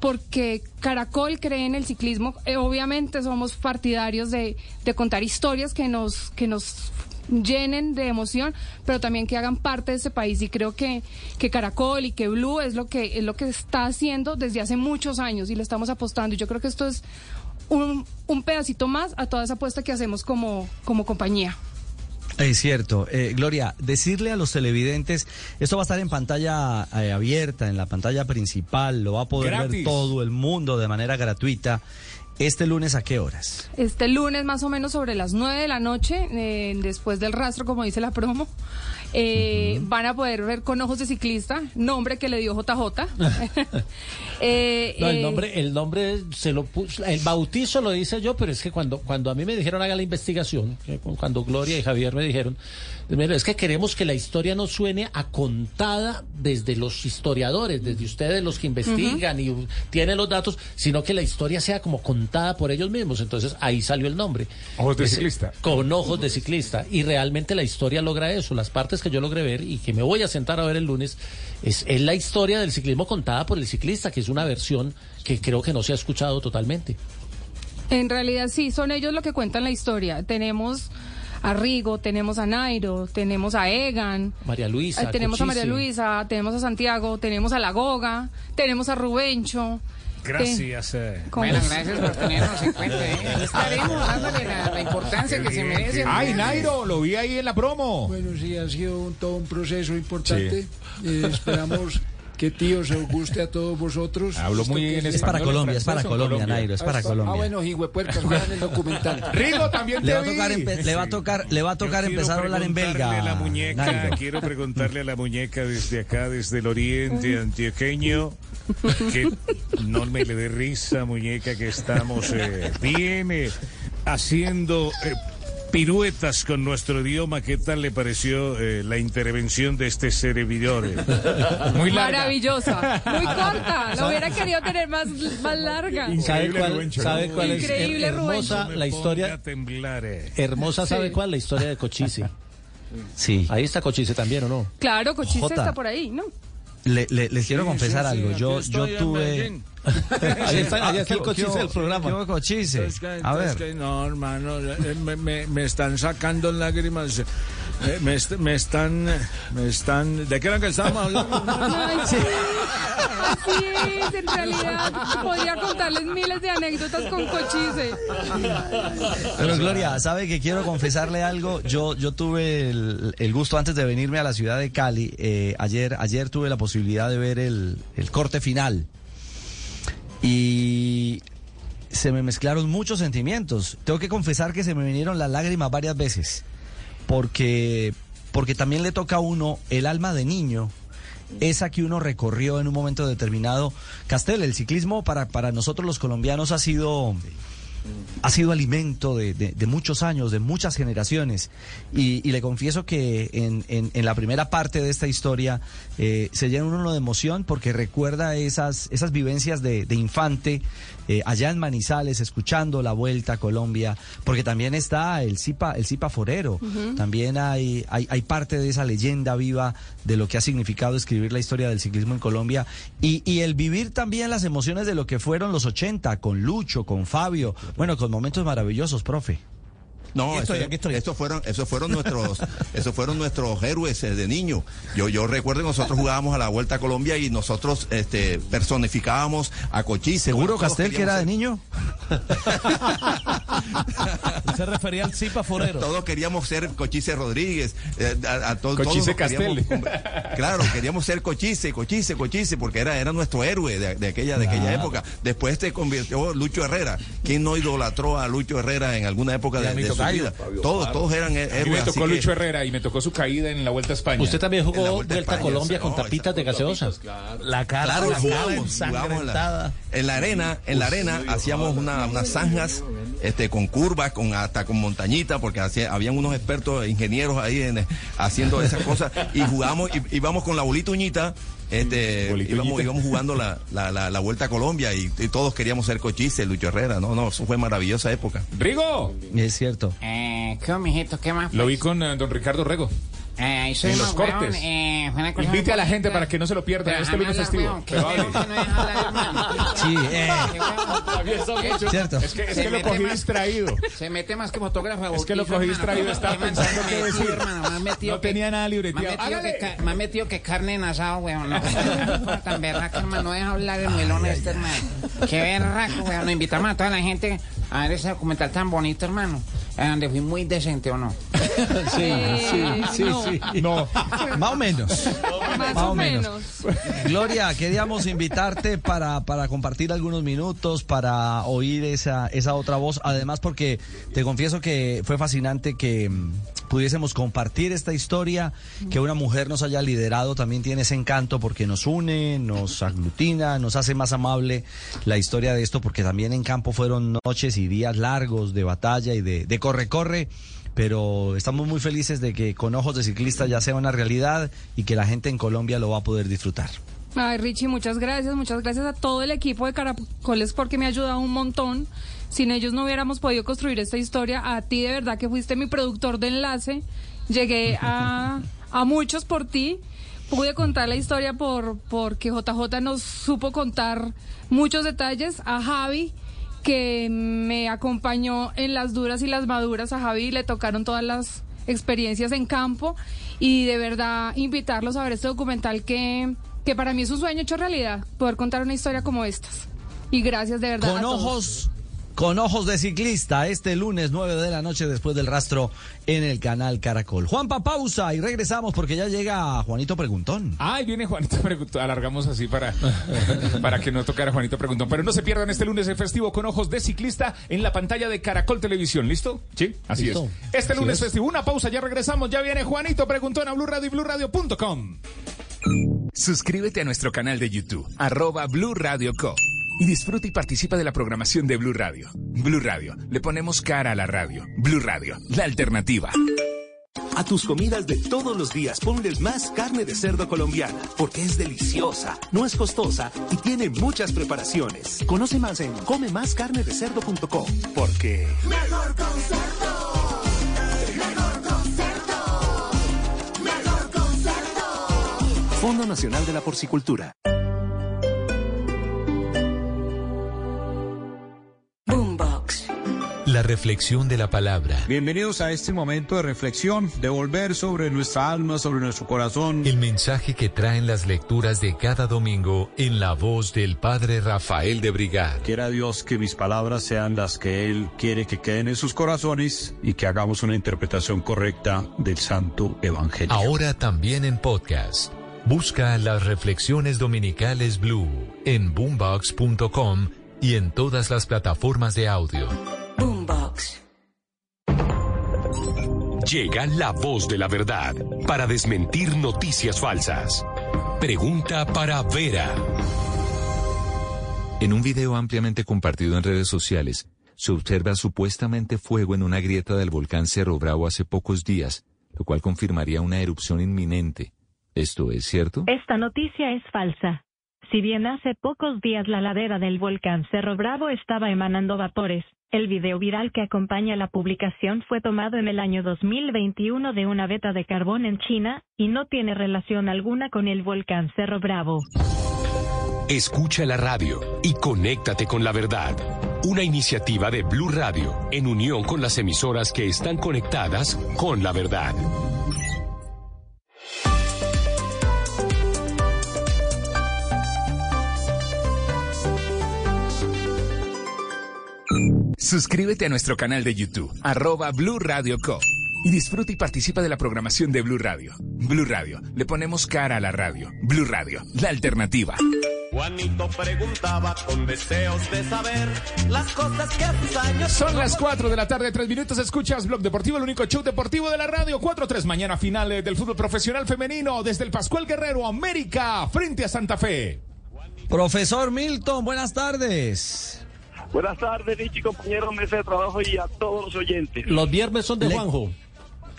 porque Caracol cree en el ciclismo. Eh, obviamente somos partidarios de, de contar historias que nos, que nos llenen de emoción, pero también que hagan parte de este país. Y creo que, que Caracol y que Blue es lo que, es lo que está haciendo desde hace muchos años y le estamos apostando. Y yo creo que esto es un, un pedacito más a toda esa apuesta que hacemos como, como compañía. Es cierto. Eh, Gloria, decirle a los televidentes, esto va a estar en pantalla eh, abierta, en la pantalla principal, lo va a poder ver todo el mundo de manera gratuita. ¿Este lunes a qué horas? Este lunes más o menos sobre las 9 de la noche, eh, después del rastro, como dice la promo, eh, van a poder ver con ojos de ciclista, nombre que le dio JJ. (laughs) (laughs) Eh, No, el eh, nombre, el nombre se lo puso, el bautizo lo hice yo, pero es que cuando, cuando a mí me dijeron haga la investigación, cuando Gloria y Javier me dijeron, es que queremos que la historia no suene a contada desde los historiadores, desde ustedes los que investigan y tienen los datos, sino que la historia sea como contada por ellos mismos. Entonces ahí salió el nombre. Ojos de ciclista. Con ojos de ciclista. Y realmente la historia logra eso. Las partes que yo logré ver y que me voy a sentar a ver el lunes es, es la historia del ciclismo contada por el ciclista, que es una versión que creo que no se ha escuchado totalmente. En realidad sí, son ellos los que cuentan la historia. Tenemos a Rigo, tenemos a Nairo, tenemos a Egan, María Luisa. eh, tenemos a María. Luisa, tenemos a Santiago, tenemos a La Goga, tenemos a Rubencho. Gracias. eh. ¿Cómo? Bueno, gracias por tenernos en cuenta. ¿eh? Ahí (laughs) estaremos dándole la, la importancia que se merece. Ay, Nairo, lo vi ahí en la promo. Bueno, sí, ha sido un- todo un proceso importante. Eh, esperamos que tío se os guste a todos vosotros. Hablo muy bien es- Es para Colombia, es para Colombia, Nairo, es para Ah, Colombia. bueno, hijuepuercas, (laughs) vean el documental. Rigo, también Le te va a tocar, le va a tocar, le va a tocar Yo quiero empezar a hablar en belga. a la muñeca, Nairo. quiero preguntarle a la muñeca desde acá, desde el oriente antioqueño, que no me le dé risa, muñeca, que estamos eh, bien eh, haciendo eh, piruetas con nuestro idioma. ¿Qué tal le pareció eh, la intervención de este servidor? (laughs) Muy Maravillosa, muy (laughs) corta. Lo hubiera querido tener más, más larga. ¿Sabe cuál, sabe cuál es Increíble, her- hermosa la historia? temblar, eh. Hermosa, ¿sabe Sí. cuál? La historia de Cochise. Sí. Ahí está Cochise también, ¿o no? Claro, Cochise Jota. está por ahí, ¿no? Le- le- les quiero Sí, confesar sí, algo. Yo, yo tuve. Ahí está, ahí está el ¿qué- Cochise del programa. qué- Cochise? Es que- A es ver. que no, hermano, eh, me, me- me están sacando lágrimas. Eh, me, me están, me están, ¿de qué era que estábamos hablando? (laughs) Ay, sí. Así es, en realidad podría contarles miles de anécdotas con Cochise. Pero Gloria, ¿sabe que quiero confesarle algo? Yo, yo tuve el, el gusto antes de venirme a la ciudad de Cali. eh, ayer, ayer tuve la posibilidad de ver el, el corte final. Y se me mezclaron muchos sentimientos. Tengo que confesar que se me vinieron las lágrimas varias veces. Porque, porque también le toca a uno el alma de niño. Esa que uno recorrió en un momento determinado. Castel, el ciclismo para, para nosotros los colombianos ha sido ha sido alimento de, muchos años, de muchas generaciones. Y, le confieso que en, la primera parte de esta historia eh, se llena uno de emoción porque recuerda esas, vivencias de infante eh, allá en Manizales, escuchando la vuelta a Colombia, porque también está el Zipa, el Zipa Forero. También hay, hay, hay parte de esa leyenda viva de lo que ha significado escribir la historia del ciclismo en Colombia y, y el vivir también las emociones de lo que fueron los 80 con Lucho, con Fabio, bueno, con momentos maravillosos, profe. No, Aquí estoy, eso- aquí estoy. Estos fueron, esos fueron nuestros, (laughs) esos fueron nuestros héroes eh, de niño. Yo, yo recuerdo que nosotros jugábamos a la Vuelta a Colombia y nosotros, este, personificábamos a Cochise. ¿Seguro, Bueno, Castel, que era de niño? (laughs) Se refería al Zipa Forero. Todos queríamos ser Cochise Rodríguez. eh, a, a to- Cochise todos queríamos- Castel. Claro, queríamos ser Cochise, Cochise, Cochise, porque era, era nuestro héroe de, de aquella, de aquella época. Después se convirtió Lucho Herrera. ¿Quién no idolatró a Lucho Herrera en alguna época de, de su Todos, todos eran mí héroes. me tocó que- Lucho Herrera y me tocó su caída en la Vuelta a España. Usted también En la jugó Vuelta a Vuelta a España, Colombia con no, tapitas de gaseosa. La cara, Claro, la cara en la arena, en la arena hacíamos una- unas zanjas este, con curvas, con hasta con montañita, porque hacía, habían unos expertos ingenieros ahí en- haciendo esas cosas y jugamos, y, íbamos con la bolita uñita, este, íbamos, íbamos jugando la, la, la, la vuelta a Colombia y, y todos queríamos ser cochise, Lucho Herrera, no, no, eso fue maravillosa época. Rigo, Es cierto. Eh, ¿qué, mijito? ¿Qué más? lo vi con eh, don Ricardo Rego. Eh, soy en los weón, cortes. eh, fue una cosa Invite a la gente para que no se lo pierdan Pero este lunes festivo. hablar, Pero hable. que no deja hablar, hermano. (laughs) Sí, eh. Weón. Cierto. Es que, es Se que lo cogí más- distraído. Se mete más que fotógrafo. de Es que lo cogí hermano. distraído, estaba pensando qué decir. hermano, más metido No que- tenía nada libreteado. más metido que carne en asado, weón. No, (laughs) tan berraco, hermano. No deja hablar el muelón este, hermano. Qué berraco, weón. Nos invitamos a toda la gente a ver ese documental tan bonito, hermano. Donde fui muy decente, ¿o no? (laughs) Sí, sí, sí, no. sí. No. Más o menos. Más, Más o menos. Gloria, queríamos invitarte para, para compartir algunos minutos, para oír esa, esa otra voz. Además, porque te confieso que fue fascinante que mm, pudiésemos compartir esta historia, que una mujer nos haya liderado también tiene ese encanto porque nos une, nos aglutina, nos hace más amable la historia de esto, porque también en campo fueron noches y días largos de batalla y de, de corre-corre pero estamos muy felices de que con ojos de ciclista ya sea una realidad y que la gente en Colombia lo va a poder disfrutar. Ay, Richie, muchas gracias, muchas gracias a todo el equipo de Caracoles porque me ha ayudado un montón. Sin ellos no hubiéramos podido construir esta historia. A ti de verdad que fuiste mi productor de enlace. Llegué a, a muchos por ti. Pude contar la historia por porque JJ nos supo contar muchos detalles. A Javi, que me acompañó en las duras y las maduras. A Javi le tocaron todas las experiencias en campo y de verdad invitarlos a ver este documental que, que para mí es un sueño hecho realidad, poder contar una historia como estas. Y gracias de verdad. Con a todos. ojos, con ojos de ciclista, este lunes 9 de la noche después del rastro en el canal Caracol. Juanpa, pausa y regresamos porque ya llega Juanito Preguntón. Ay, viene Juanito Preguntón. Alargamos así para, (laughs) para que no tocara Juanito Preguntón. Pero no se pierdan este lunes el festivo con ojos de ciclista en la pantalla de Caracol Televisión. ¿Listo? Sí, así Listo. es. Este Así lunes es. festivo. Una pausa, ya regresamos. Ya viene Juanito Preguntón a Blue Radio y BlueRadio.com. Suscríbete a nuestro canal de YouTube, arroba Blue Radio Co. Y disfruta y participa de la programación de Blue Radio. Blue Radio, le ponemos cara a la radio. Blue Radio, la alternativa. A tus comidas de todos los días ponles más carne de cerdo colombiana, porque es deliciosa, no es costosa y tiene muchas preparaciones. Conoce más en comemascarnedecerdo.com, porque Mejor concerto. Mejor concerto. Mejor concerto. Fondo Nacional de la Porcicultura. La reflexión de la palabra. Bienvenidos a este momento de reflexión, de volver sobre nuestra alma, sobre nuestro corazón. El mensaje que traen las lecturas de cada domingo en la voz del Padre Rafael de Brigad. Quiera Dios que mis palabras sean las que Él quiere que queden en sus corazones y que hagamos una interpretación correcta del Santo Evangelio. Ahora también en podcast. Busca las reflexiones dominicales Blue en boombox.com y en todas las plataformas de audio. Boombox. Llega la voz de la verdad para desmentir noticias falsas. Pregunta para Vera. En un video ampliamente compartido en redes sociales, se observa supuestamente fuego en una grieta del volcán Cerro Bravo hace pocos días, lo cual confirmaría una erupción inminente. ¿Esto es cierto? Esta noticia es falsa. Si bien hace pocos días la ladera del volcán Cerro Bravo estaba emanando vapores, el video viral que acompaña la publicación fue tomado en el año 2021 de una veta de carbón en China y no tiene relación alguna con el volcán Cerro Bravo. Escucha la radio y conéctate con la verdad. Una iniciativa de Blue Radio en unión con las emisoras que están conectadas con la verdad. Suscríbete a nuestro canal de YouTube, arroba Blue Radio Co. Y disfruta y participa de la programación de Blue Radio. Blue Radio, le ponemos cara a la radio. Blue Radio, la alternativa. Juanito preguntaba con deseos de saber las cosas que a sus años. Son las 4 de la tarde, 3 minutos. Escuchas Blog Deportivo, el único show deportivo de la radio. 4-3 mañana finales del fútbol profesional femenino desde el Pascual Guerrero, América, frente a Santa Fe. Profesor Milton, buenas tardes. Buenas tardes, Richie, compañeros, mesa de trabajo y a todos los oyentes. Los viernes son de Le- Juanjo.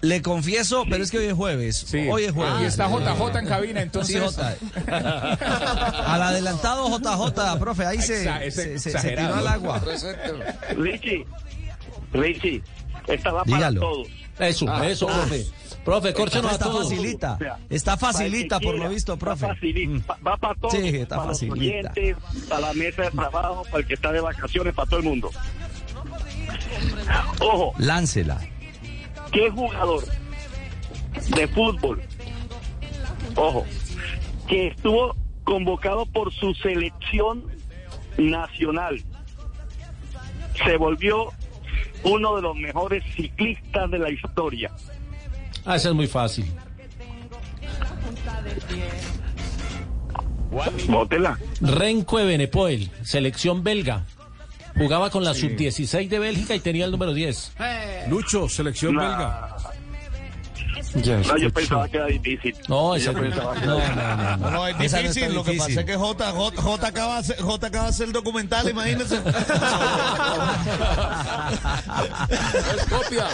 Le confieso, pero es que hoy es jueves. Hoy es jueves. Y está JJ en cabina, entonces. Sí, J. (laughs) Al adelantado JJ, profe, ahí se, Exa- se, se- tiró al agua. Richie, Richie, esta va Dígalo. para todos. Eso, Ah, eso, ah. profe. Profe, córchenos a Está todos. facilita. O sea, Está facilita, por lo visto, profe. Va, facilita, va- va para todos. Sí, está para facilita. los oyentes, para la mesa de trabajo, para el que está de vacaciones, para todo el mundo. Ojo, Láncela. ¿qué jugador de fútbol, ojo, que estuvo convocado por su selección nacional, se volvió uno de los mejores ciclistas de la historia? Ah, eso es muy fácil. Bótela. Renko Benepoel, selección belga. Jugaba con la sub-16 de Bélgica y tenía el número 10. Lucho, selección belga. No, yo pensaba que era difícil. No, ese- Yo pensaba que no, no, no, No, es Esa no difícil. Lo que pasa es que J, J, J acaba, de hacer- J acaba de hacer el documental, imagínense. Es copia.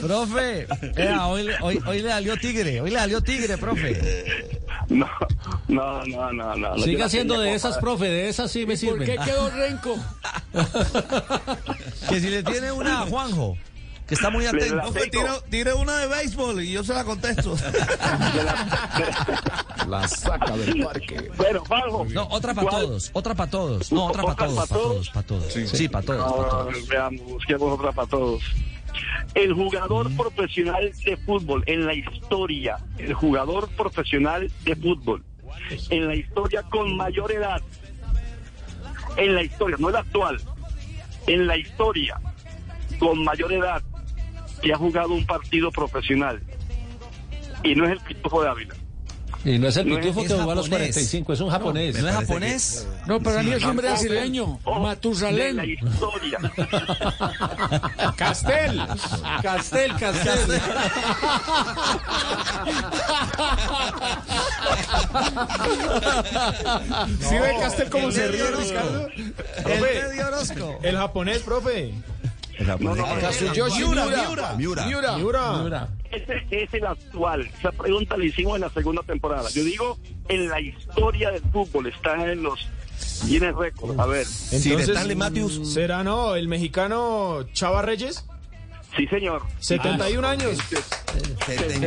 Profe, hoy, le- hoy, hoy le salió tigre, hoy le salió tigre, profe. No, no, no, no, no. Siga siendo de esas, profe, de esas sí me sirven. Renco? (laughs) Que si le tiene una a Juanjo, que está muy atento. tire, tire una de béisbol y yo se la contesto. (laughs) La saca del parque. Bueno, Juanjo. No, otra para ¿cuál- todos, otra para todos. No, otra para ¿Otra todos, pa' para todos? todos, para todos. Sí, para todos, para Ah, todos. veamos, busquemos otra para todos. El jugador profesional de fútbol en la historia, el jugador profesional de fútbol en la historia con mayor edad, en la historia, no el actual, en la historia con mayor edad que ha jugado un partido profesional. Y no es el Pitufo de Ávila. Y no es el No es- pitufo que jugó a los japonés. 45, es un japonés. ¿No es japonés? No, para mí es un Tampoco. brasileño. Ojo, Matusalén. La historia. (laughs) Castel. Castel, Castel. (laughs) ¿Sí ve Castel cómo se ríe, Ricardo? El. El japonés, profe. No, no, Kazuyoshi Miura, Miura. Miura. Miura. Miura. Ese es el actual. Esa pregunta la hicimos en la segunda temporada. Yo digo, en la historia del fútbol, está en los Guinness Records. A ver, Entonces, ¿será no el mexicano Chava Reyes? Sí, señor. 71 años.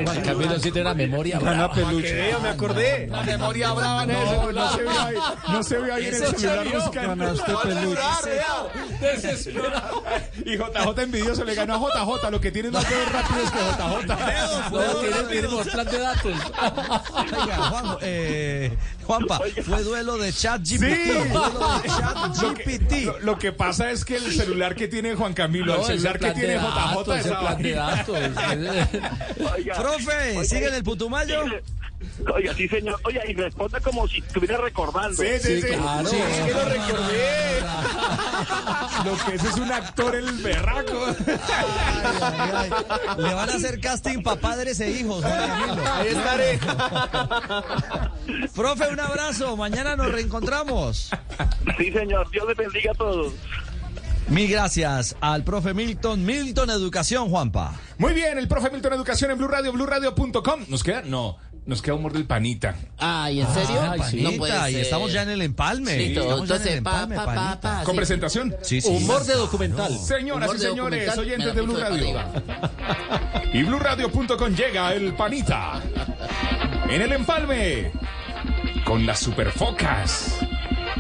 Juan Camilo sí tiene la memoria Gana brava. peluche. me acordé. La memoria brava en No, eso. no se ve ahí, no se ve ahí en el Eso celular. Ganaste peluche. Desesperado. Y JJ envidioso le ganó a JJ. Lo que tiene más dedos rápidos que JJ. No, tiene, tiene más plan de datos. Oiga, Juan, eh, Juanpa, fue duelo de chat GPT. Sí. Duelo de (laughs) chat Lo que, lo, pasa es que el celular que tiene Juan Camilo, No, el celular que tiene JJ datos, es ese plan de datos. (laughs) Oiga, Profe, oiga, ¿sigue en el Putumayo? Oiga, sí, señor. Oiga, y responde como si estuviera recordando. Sí, sí, sí. claro. Sí, es que lo recordé. (laughs) Lo que es es un actor el berraco. Ay, ay, ay. Le van a hacer casting para padres e hijos. Ahí estaré. Profe, un abrazo. Mañana nos reencontramos. Sí, señor. Dios les bendiga a todos. Mil gracias al profe Milton. Milton Educación, Juanpa. Muy bien, el profe Milton Educación en Blue Radio, BlueRadio.com. ¿Nos queda? No, nos queda humor del panita. Ay, ¿en serio? Ah, no puede panita, y ser. estamos ya en el empalme. Listo, Estamos ya en el pa, empalme, pa, pa, panita. pa, ¿Con sí. presentación? Sí, sí. Humor de documental. Señoras Humor y señores, oyentes de Blue de Radio. Y BlueRadio.com llega el panita. En el empalme. Con las superfocas.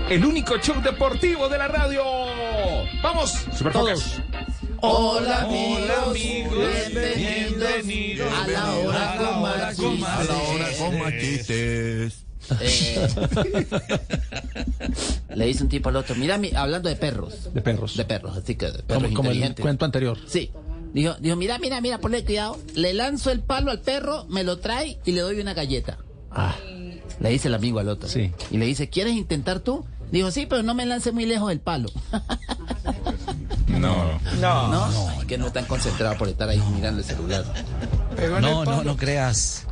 El único show deportivo de la radio. Vamos, superfocas. Hola, Hola, amigos. Bienvenidos a la hora con A la hora con más chistes. Eh, le dice un tipo al otro, mira, mi- hablando de perros. De perros. De perros, así que de perros Como, como el cuento anterior. Sí. Dijo, dijo, mira, mira, mira, ponle cuidado. Le lanzo el palo al perro, me lo trae y le doy una galleta. Ah, Le dice el amigo al otro. Sí. Y le dice, ¿quieres intentar tú? Dijo, sí, pero no me lance muy lejos del palo. (laughs) No. No, no, es que no están concentrados por estar ahí mirando el celular. No, no, no creas.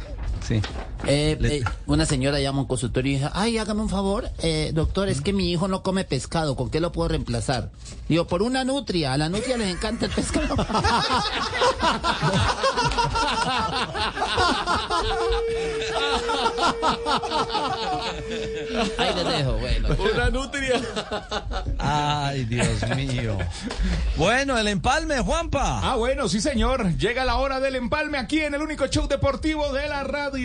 Sí. Eh, eh, una señora llama a un consultorio y dice, ay, hágame un favor, eh, doctor, es que mi hijo no come pescado, ¿con qué lo puedo reemplazar? Digo, por una nutria, a la nutria les encanta el pescado. (laughs) Ahí les dejo, bueno. Una nutria. Ay, Dios mío. Bueno, el empalme, Juanpa. Ah, bueno, sí, señor. Llega la hora del empalme aquí en el único show deportivo de la radio.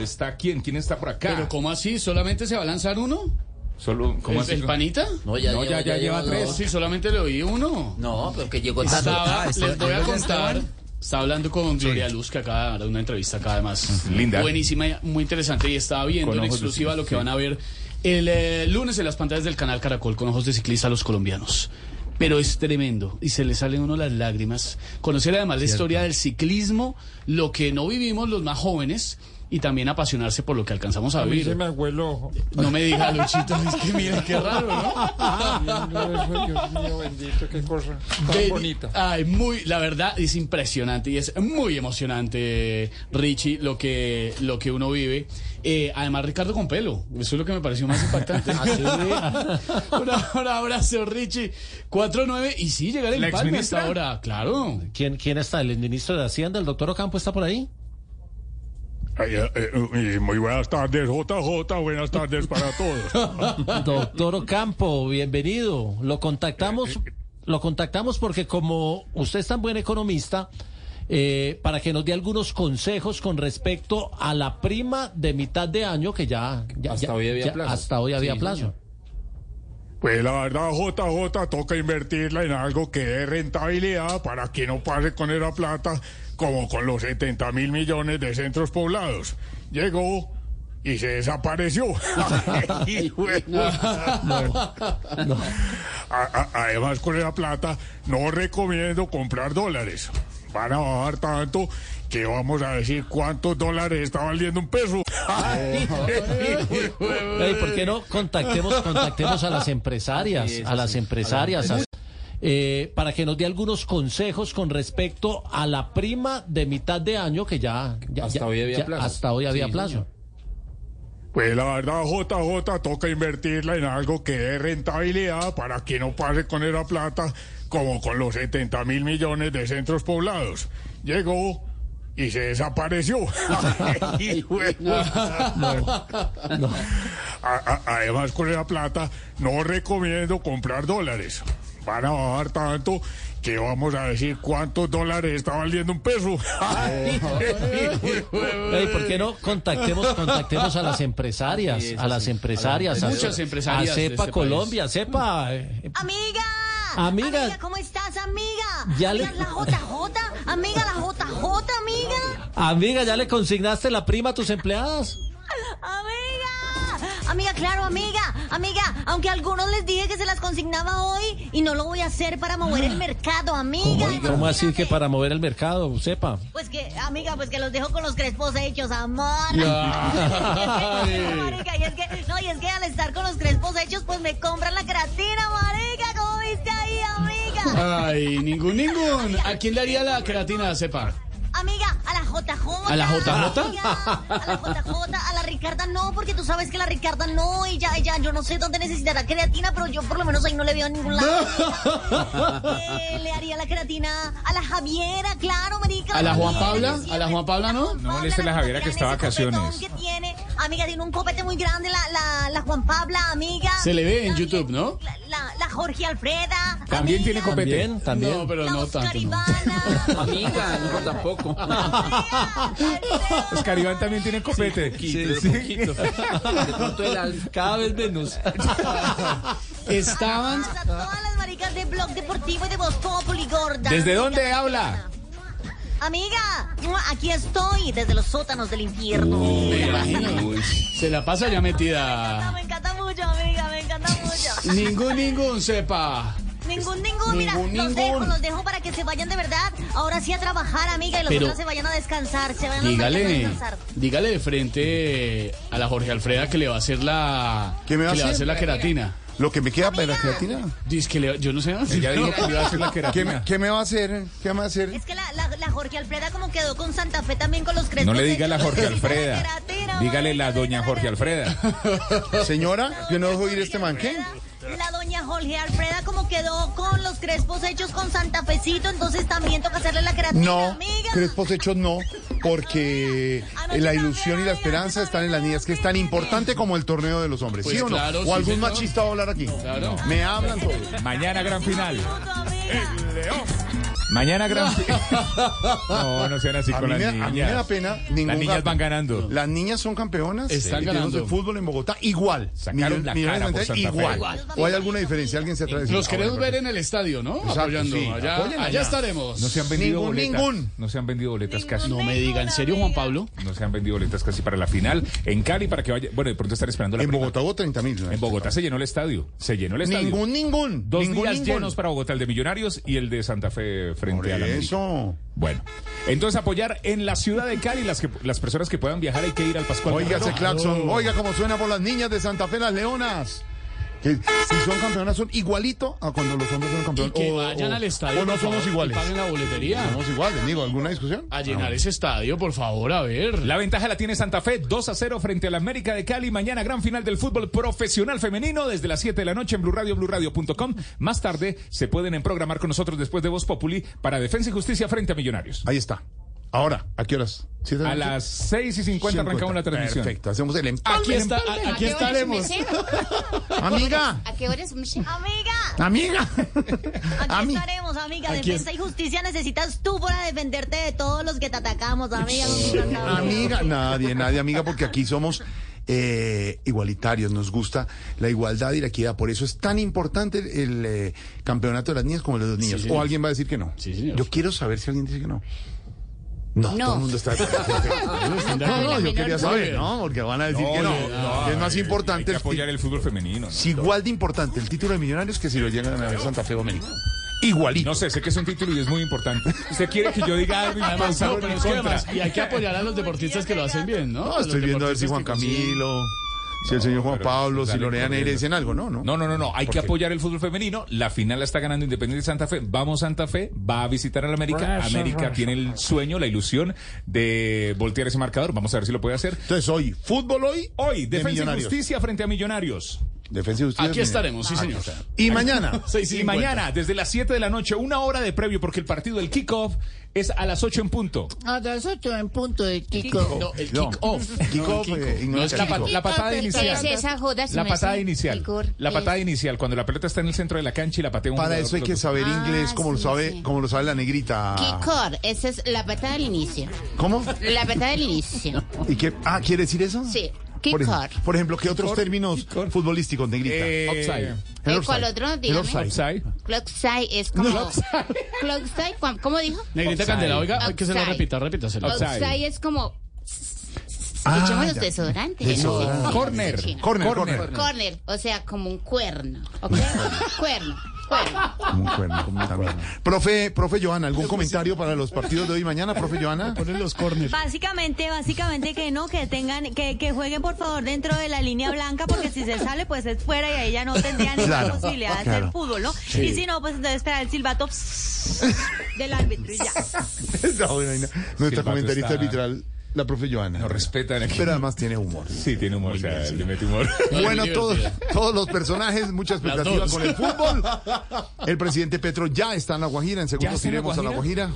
¿Está quién? ¿Quién está por acá? Pero ¿cómo así? ¿Solamente se va a lanzar uno? Solo, ¿cómo ¿El, así? el panita? No, ya, No, lleva- ya- ya lleva lleva tres. No, sí, solamente le oí uno. No, pero que llegó tarde. Estaba, Ah, les voy a ¿ya contar. Estaba hablando con Gloria Luz, que acaba de dar una entrevista acá además. Linda. Buenísima, y muy interesante. Y estaba viendo en exclusiva lo que sí. van a ver el eh, lunes en las pantallas del canal Caracol con ojos de ciclista a los colombianos. Pero es tremendo y se le salen a uno las lágrimas. Conocer además la historia del ciclismo, lo que no vivimos los más jóvenes y también apasionarse por lo que alcanzamos a A mí vivir. se me. No me diga, Luchito, es que mira, qué raro, ¿no? Dios mío, bendito, qué cosa tan Ven- bonita. Ay, muy, la verdad es impresionante y es muy emocionante, Richie, lo que, lo que uno vive. Eh, además, Ricardo con pelo, eso es lo que me pareció más impactante. (laughs) un, un abrazo, Richie. 4-9 y sí, llegar el ¿La empalme hasta ahora, claro. ¿Quién, ¿Quién está? ¿El ministro de Hacienda, el doctor Ocampo, está por ahí? Ay, eh, eh, muy buenas tardes, JJ, buenas tardes para todos. (laughs) Doctor Ocampo, bienvenido. Lo contactamos, lo contactamos porque como usted es tan buen economista, eh, para que nos dé algunos consejos con respecto a la prima de mitad de año que ya, ya- Hasta ya- hoy había ya- plazo. hasta hoy había Sí, plazo. señor. Pues la verdad, JJ, toca invertirla en algo que dé rentabilidad para que no pase con esa plata como con los 70 mil millones de centros poblados. Llegó y se desapareció. (laughs) A- a- Además, con esa plata no recomiendo comprar dólares. Van a bajar tanto que vamos a decir cuántos dólares está valiendo un peso. ¿Por qué no contactemos, contactemos a las empresarias, Sí, a las empresarias, a- eh, para que nos dé algunos consejos con respecto a la prima de mitad de año que ya, ya- Hasta ya- hoy había ya- plazo. hasta hoy había Sí, plazo. señor. Pues la verdad, JJ, toca invertirla en algo que dé rentabilidad para que no pase con esa plata como con los 70 mil millones de centros poblados. Llegó y se desapareció. (laughs) (laughs) A- a- además, con esa plata no recomiendo comprar dólares. Van a bajar tanto que vamos a decir cuántos dólares está valiendo un peso. (laughs) ¿Por qué no contactemos, contactemos a las empresarias? Sí, a las sí. empresarias. A- muchas empresarias A CEPA este Colombia, CEPA. eh, Amiga. Amiga. ¿cómo estás, amiga? Ya le- Amiga, la JJ. Amiga, la JJ, amiga. Amiga, ¿ya le consignaste la prima a tus empleadas? Amiga. Claro, amiga. Amiga, aunque a algunos les dije que se las consignaba hoy y no lo voy a hacer para mover el mercado, amiga. ¿Cómo así que para mover el mercado, CEPA? Pues que, amiga, pues que los dejo con los crespos hechos, amor. (laughs) Ay. marica, y es que, no, y es que al estar con los crespos hechos, pues me compran la creatina, marica. ¿Cómo viste ahí, amiga? Ay, ningún, ningún. ¿A quién le haría la queratina, sepa? Amiga, a la JJ. ¿A la JJ? Amiga, a la JJ, a la Ricarda no, porque tú sabes que la Ricarda no, y ya, ya, yo no sé dónde necesitará creatina, pero yo por lo menos ahí no le veo en ningún lado. (laughs) Eh, le haría la creatina a la Javiera, claro, marica. ¿A la Juan Javiera, Pabla? ¿A la Juan Pabla no? No moleste a la Javiera que está de vacaciones. que tiene. Amiga, tiene un copete muy grande la, la, la Juan Pabla, amiga. Se le ve en YouTube, ¿no? La, la Jorge Alfreda. También tiene copete. También, también. No, pero La no Oscar tanto. no. (laughs) Amiga, no tampoco. (laughs) Oscar Iván también tiene copete. Poquito, poquito. (laughs) De pronto el alfa. Cada vez menos. Estaban. A todas las maricas de Blog Deportivo y de Voz Populi, gorda. ¿Desde Amiga, dónde habla? Amiga, aquí estoy, desde los sótanos del infierno. Me imagino. Se la pasa ya metida. Me encanta mucho, amiga, me encanta mucho. Ningún, ningún, sepa. Ningún, ningún, mira, Ningún, los ningún. dejo, los dejo para que se vayan de verdad. Ahora sí a trabajar, amiga, y los Pero- otros se vayan a descansar, se vayan otros a Dígale, descansar. dígale de frente a la Jorge Alfreda que le va a hacer la. ¿Qué me va a que le va a hacer? hacer la queratina. Lo que me queda para la creatina. Dice que le, yo no sé. Ella dijo (laughs) que le iba a hacer la ¿Qué queratina. me, qué me va a hacer? ¿Qué me va a hacer? Es que la, la, la Jorge Alfreda como quedó con Santa Fe también con los crespos. No le diga la. Jorge Alfreda. Queratina, Dígale la doña Jorge Alfreda. (laughs) Señora, yo no dejo ir este man. ¿Qué? La doña Jorge Alfreda como quedó con los crespos hechos con Santa Fecito, entonces también toca hacerle la creatina, No, amiga. crespos hechos no, porque la ilusión y la esperanza están en las niñas, que es tan importante como el torneo de los hombres, Pues ¿sí o no? claro, ¿O sí, algún señor. machista va a hablar aquí? Claro. Me hablan todos. Mañana gran final. Mañana gran final. No, no sean así A con mí, las me, a mí me da niñas. pena. ningún Las niñas gato. van ganando. Las niñas son campeonas. Están ganando. el fútbol en Bogotá igual. Sacaron la Millones cara de por gente, Santa Fe. igual. Igual. ¿O hay alguna diferencia? ¿Alguien se atreve a decir? Los Ah, queremos ver en el estadio, ¿no? Exacto, Apoyando. sí, allá, allá allá. estaremos. No se han vendido Ningún, boletas. ningún. No se han vendido boletas casi. No me diga, ¿en serio, Juan Pablo? No se han vendido boletas casi para la final. En Cali, para que vaya. Bueno, de pronto estar esperando la En prima. Bogotá hubo 30 mil. En Bogotá se llenó el estadio. Se llenó el estadio. Ningún, ningún. Dos ningún, días ningún. llenos para Bogotá, el de Millonarios y el de Santa Fe frente Por a la eso. Bueno, entonces apoyar en la ciudad de Cali las, que, las personas que puedan viajar hay que ir al Pascual. Oiga ese claxon, oiga cómo suena por las niñas de Santa Fe, las leonas. Que si son campeonas son igualito a cuando los hombres son Y campeones. que O- vayan o- al estadio. O no somos favor, y iguales. paguen la boletería. Somos iguales, digo, ¿alguna discusión? A llenar ese estadio, por favor, a ver. La ventaja la tiene Santa Fe, 2 a 0 frente a la América de Cali. Mañana gran final del fútbol profesional femenino desde las 7 de la noche en Blue Radio, BlueRadio.com. Más tarde se pueden en programar con nosotros después de Voz Populi para Defensa y Justicia frente a Millonarios. Ahí está. Ahora, ¿a qué horas? ¿Siete de la A las 6 y 50 arrancamos la transmisión. Perfecto, hacemos el empate. Aquí está, a- aquí ¿A qué hora es estaremos. Amiga, ¿A qué hora es? Amiga, amiga. aquí Ami- estaremos, amiga. Aquí Defensa y justicia necesitas tú para defenderte de todos los que te atacamos, amiga. Amiga, nadie, nadie, amiga, porque aquí somos eh, igualitarios, nos gusta la igualdad y la equidad. Por eso es tan importante el eh, campeonato de las niñas como el de los niños. o alguien va a decir que no. Sí, señor. Yo quiero saber si alguien dice que no. No, No. todo el mundo está de acuerdo. (laughs) No, no, yo quería saber, ¿no? Porque van a decir que no. que es más Hay importante que apoyar el fútbol femenino. ¿no? Es igual de importante el título de Millonarios que si lo llegan a ver Santa Fe o América. Igualito. No sé, sé que es un título y es muy importante. ¿Usted quiere que yo diga algo y Además, no, pero es que además, y hay que apoyar a los deportistas que lo hacen bien, ¿no? Estoy viendo a ver si Juan Camilo, si el señor Juan Pablo, si Lorena Neira dicen algo, ¿no? No, No, no, no, no. Hay ¿Por que apoyar el fútbol femenino. La final la está ganando Independiente Santa Fe. Vamos Santa Fe, va a visitar a la América. América tiene el sueño, la ilusión de voltear ese marcador. Vamos a ver si lo puede hacer. Entonces hoy, fútbol hoy, Hoy, de Defensa y. Justicia frente a Millonarios. Defensa y Justicia. Aquí estaremos, sí, señor. Y mañana. Y (laughs) mañana, desde las 7 de la noche, una hora de previo, porque el partido del kickoff es a las 8 en punto. A las 8 en punto de Kiko. No, el kick-off. Kick-off, No, el eh, kick-off. no es la, pa- la patada ¿Qué inicial. La patada inicial. Kickoff? La ¿Qué patada inicial, cuando la pelota está en el centro de la cancha y la patea un Para eso hay que saber Ah, inglés como lo sabe, como lo sabe la negrita. Kikor, esa es la patada del inicio. ¿Cómo? La patada del inicio. ¿Y qué? Ah, ¿quiere decir eso? Sí, Por, ejemplo, ¿qué otros términos futbolísticos, negrita? Eh, El ¿cuál otro? Dígame. offside. Clockside es como... Clockside, ¿cómo- ¿cómo dijo? Negrita Offside. Candela, oiga, que se lo repita, repítaselo. Outside es como... Ah, Echemos los desodorantes. Desodorante. Corner. Sí. Corner, corner. Corner, o sea, como un cuerno. ¿Ok? cuerno. Cuerno. Como un cuerno, como un cuerno. Profe, profe Joana, ¿algún comentario para los partidos de hoy y mañana, profe Joana? Ponen los corners. Básicamente, básicamente que no, que tengan, que, que jueguen por favor dentro de la línea blanca, porque si se sale, pues es fuera y ahí ya no tendría ninguna Claro, posibilidad de claro. hacer fútbol, ¿no? Sí. Y si no, pues entonces esperar el silbato del árbitro y ya. No, bueno, no. Nuestra comentarista está- arbitral, la profe Joana. No respetan aquí. Pero además tiene humor. Sí, tiene humor, o sea, le mete humor. (laughs) Bueno, Muy todos, todos los personajes, mucha expectativa con el fútbol. (laughs) El presidente Petro ya está en La Guajira. En segundos iremos a La Guajira.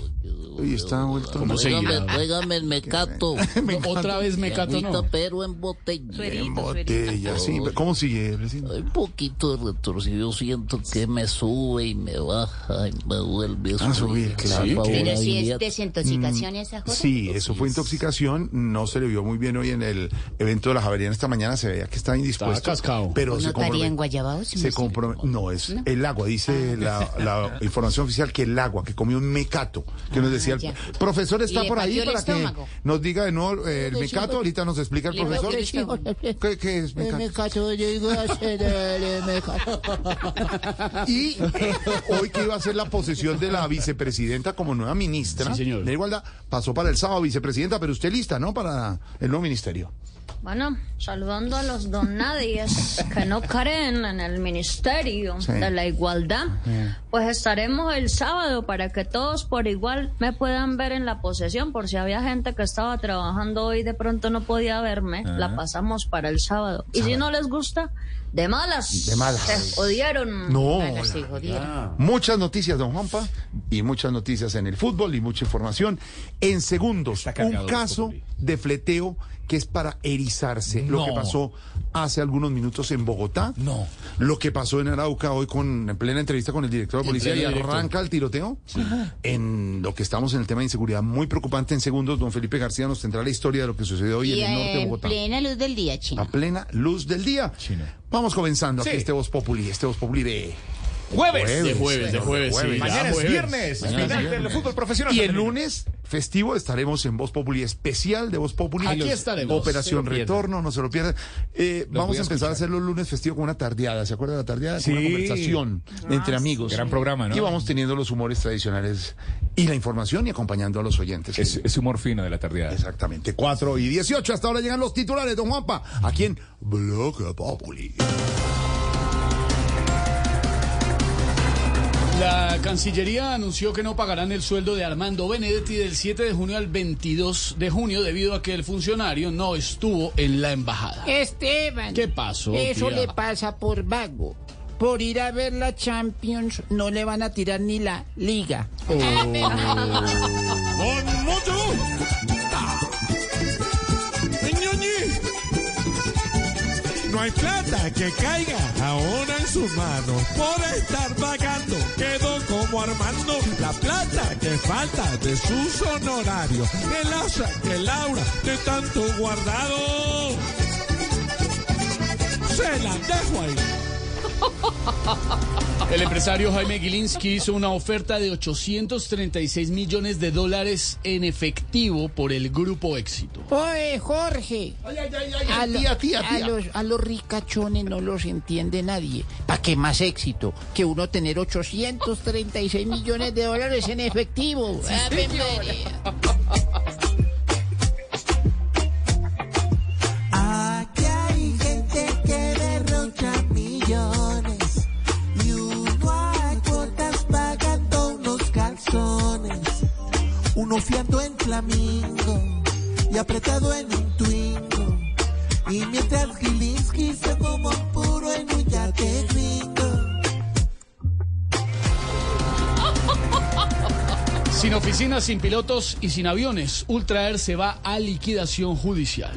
Uy, está vuelto. ¿Cómo? Tráigame el mecato. (laughs) Otra vez me cato, no. pero en botella. En botella, sí. ¿Cómo sigue, presidente? Un poquito retorcido, siento que me sube y me baja y me vuelve A subir, claro. Sí, Pero si es desintoxicación esa joda. Sí, eso fue intoxicación. No se le vio muy bien hoy en el evento de la Javeriana esta mañana. Se veía que estaba indispuesto. Estaba cascado. Pero se ¿No estaría en comprometió. Guayabao? Se comprometió. No, es el agua. Dice la, la (laughs) información oficial que el agua, que comió un mecato. Que nos decía el ya. profesor está por ahí el para que nos diga de nuevo eh, el mecato. Ahorita nos explica el profesor. el. (laughs) ¿Qué, qué es mecato? mecato, yo digo hacer el mecato. (laughs) Y eh, hoy que iba a ser la posesión de la vicepresidenta como nueva ministra Sí, señor. de Igualdad, pasó para el sábado vicepresidenta, pero usted lista, ¿no? Para el nuevo ministerio. Bueno, saludando a los don nadies que no (laughs) creen en el Ministerio Sí. de la Igualdad, pues estaremos el sábado para que todos por igual me puedan ver en la posesión, por si había gente que estaba trabajando hoy y de pronto no podía verme, la pasamos para el sábado. Y si no les gusta, de malas. De malas. Se jodieron. No, Bueno, sí, muchas noticias, don Juanpa, y muchas noticias en el fútbol y mucha información. En segundos, un caso de fleteo que es para erizarse. Lo que pasó hace algunos minutos en Bogotá. No. Lo que pasó en Arauca hoy con en plena entrevista con el director de policía y arranca el tiroteo. En lo que estamos en el tema de inseguridad muy preocupante en segundos, don Felipe García nos tendrá la historia de lo que sucedió hoy Y en el norte de en Bogotá. plena luz del día, chino. A plena luz del día. Vamos comenzando aquí Sí. este Voz Populi, este Voz Populi de Jueves. De jueves, de jueves, sí. Mañana es jueves. viernes. Mañana es final viernes. del fútbol profesional. Y el lunes, festivo, estaremos en Voz Populi especial de Voz Populi. Aquí estaremos. Operación. Retorno, no se lo pierdan. Eh, vamos a empezar a hacer los lunes festivos con una tardeada. ¿Se acuerda de la tardeada? Sí. Con una conversación entre amigos. Gran programa, ¿no? Y vamos teniendo los humores tradicionales y la información y acompañando a los oyentes. Es, es humor fino de la tardeada. Exactamente, 4 y 18. Hasta ahora llegan los titulares, don Juanpa, aquí en Bloque Populi. La Cancillería anunció que no pagarán el sueldo de Armando Benedetti del 7 de junio al 22 de junio debido a que el funcionario no estuvo en la embajada. Esteban. ¿Qué pasó, Eso tía? le pasa por vago. Por ir a ver la Champions no le van a tirar ni la liga. (laughs) Ñoñi. No hay plata que caiga ahora en sus manos por estar pagando. Quedó como Armando la plata que falta de sus honorarios. El asa que Laura de tanto guardado. Se la dejo ahí. El empresario Jaime Gilinski hizo una oferta de 836 millones de dólares en efectivo por el grupo éxito. Oye, Jorge. a, lo- tía, tía, a tía. los, a los ricachones no los entiende nadie. ¿Para qué más éxito que uno tener 836 millones de dólares en efectivo? Ave uno fiando en flamingo y apretado en un twingo. Y mientras Gilinski se como un puro en un yate gringo. Sin oficinas, sin pilotos y sin aviones, Ultra Air se va a liquidación judicial.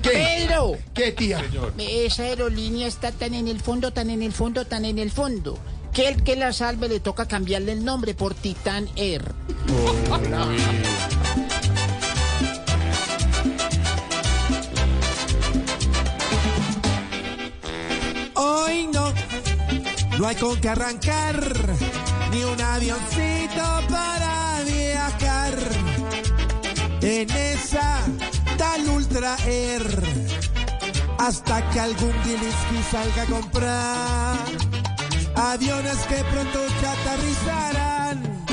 Pedro. ¿Qué, tía? Esa aerolínea está tan en el fondo, tan en el fondo, tan en el fondo. Que el que la salve le toca cambiarle el nombre por Titan Air. Hoy no, no hay con qué arrancar, ni un avioncito para viajar. En esa tal Ultra Air, hasta que algún Gilinski salga a comprar aviones que pronto ya aterrizarán.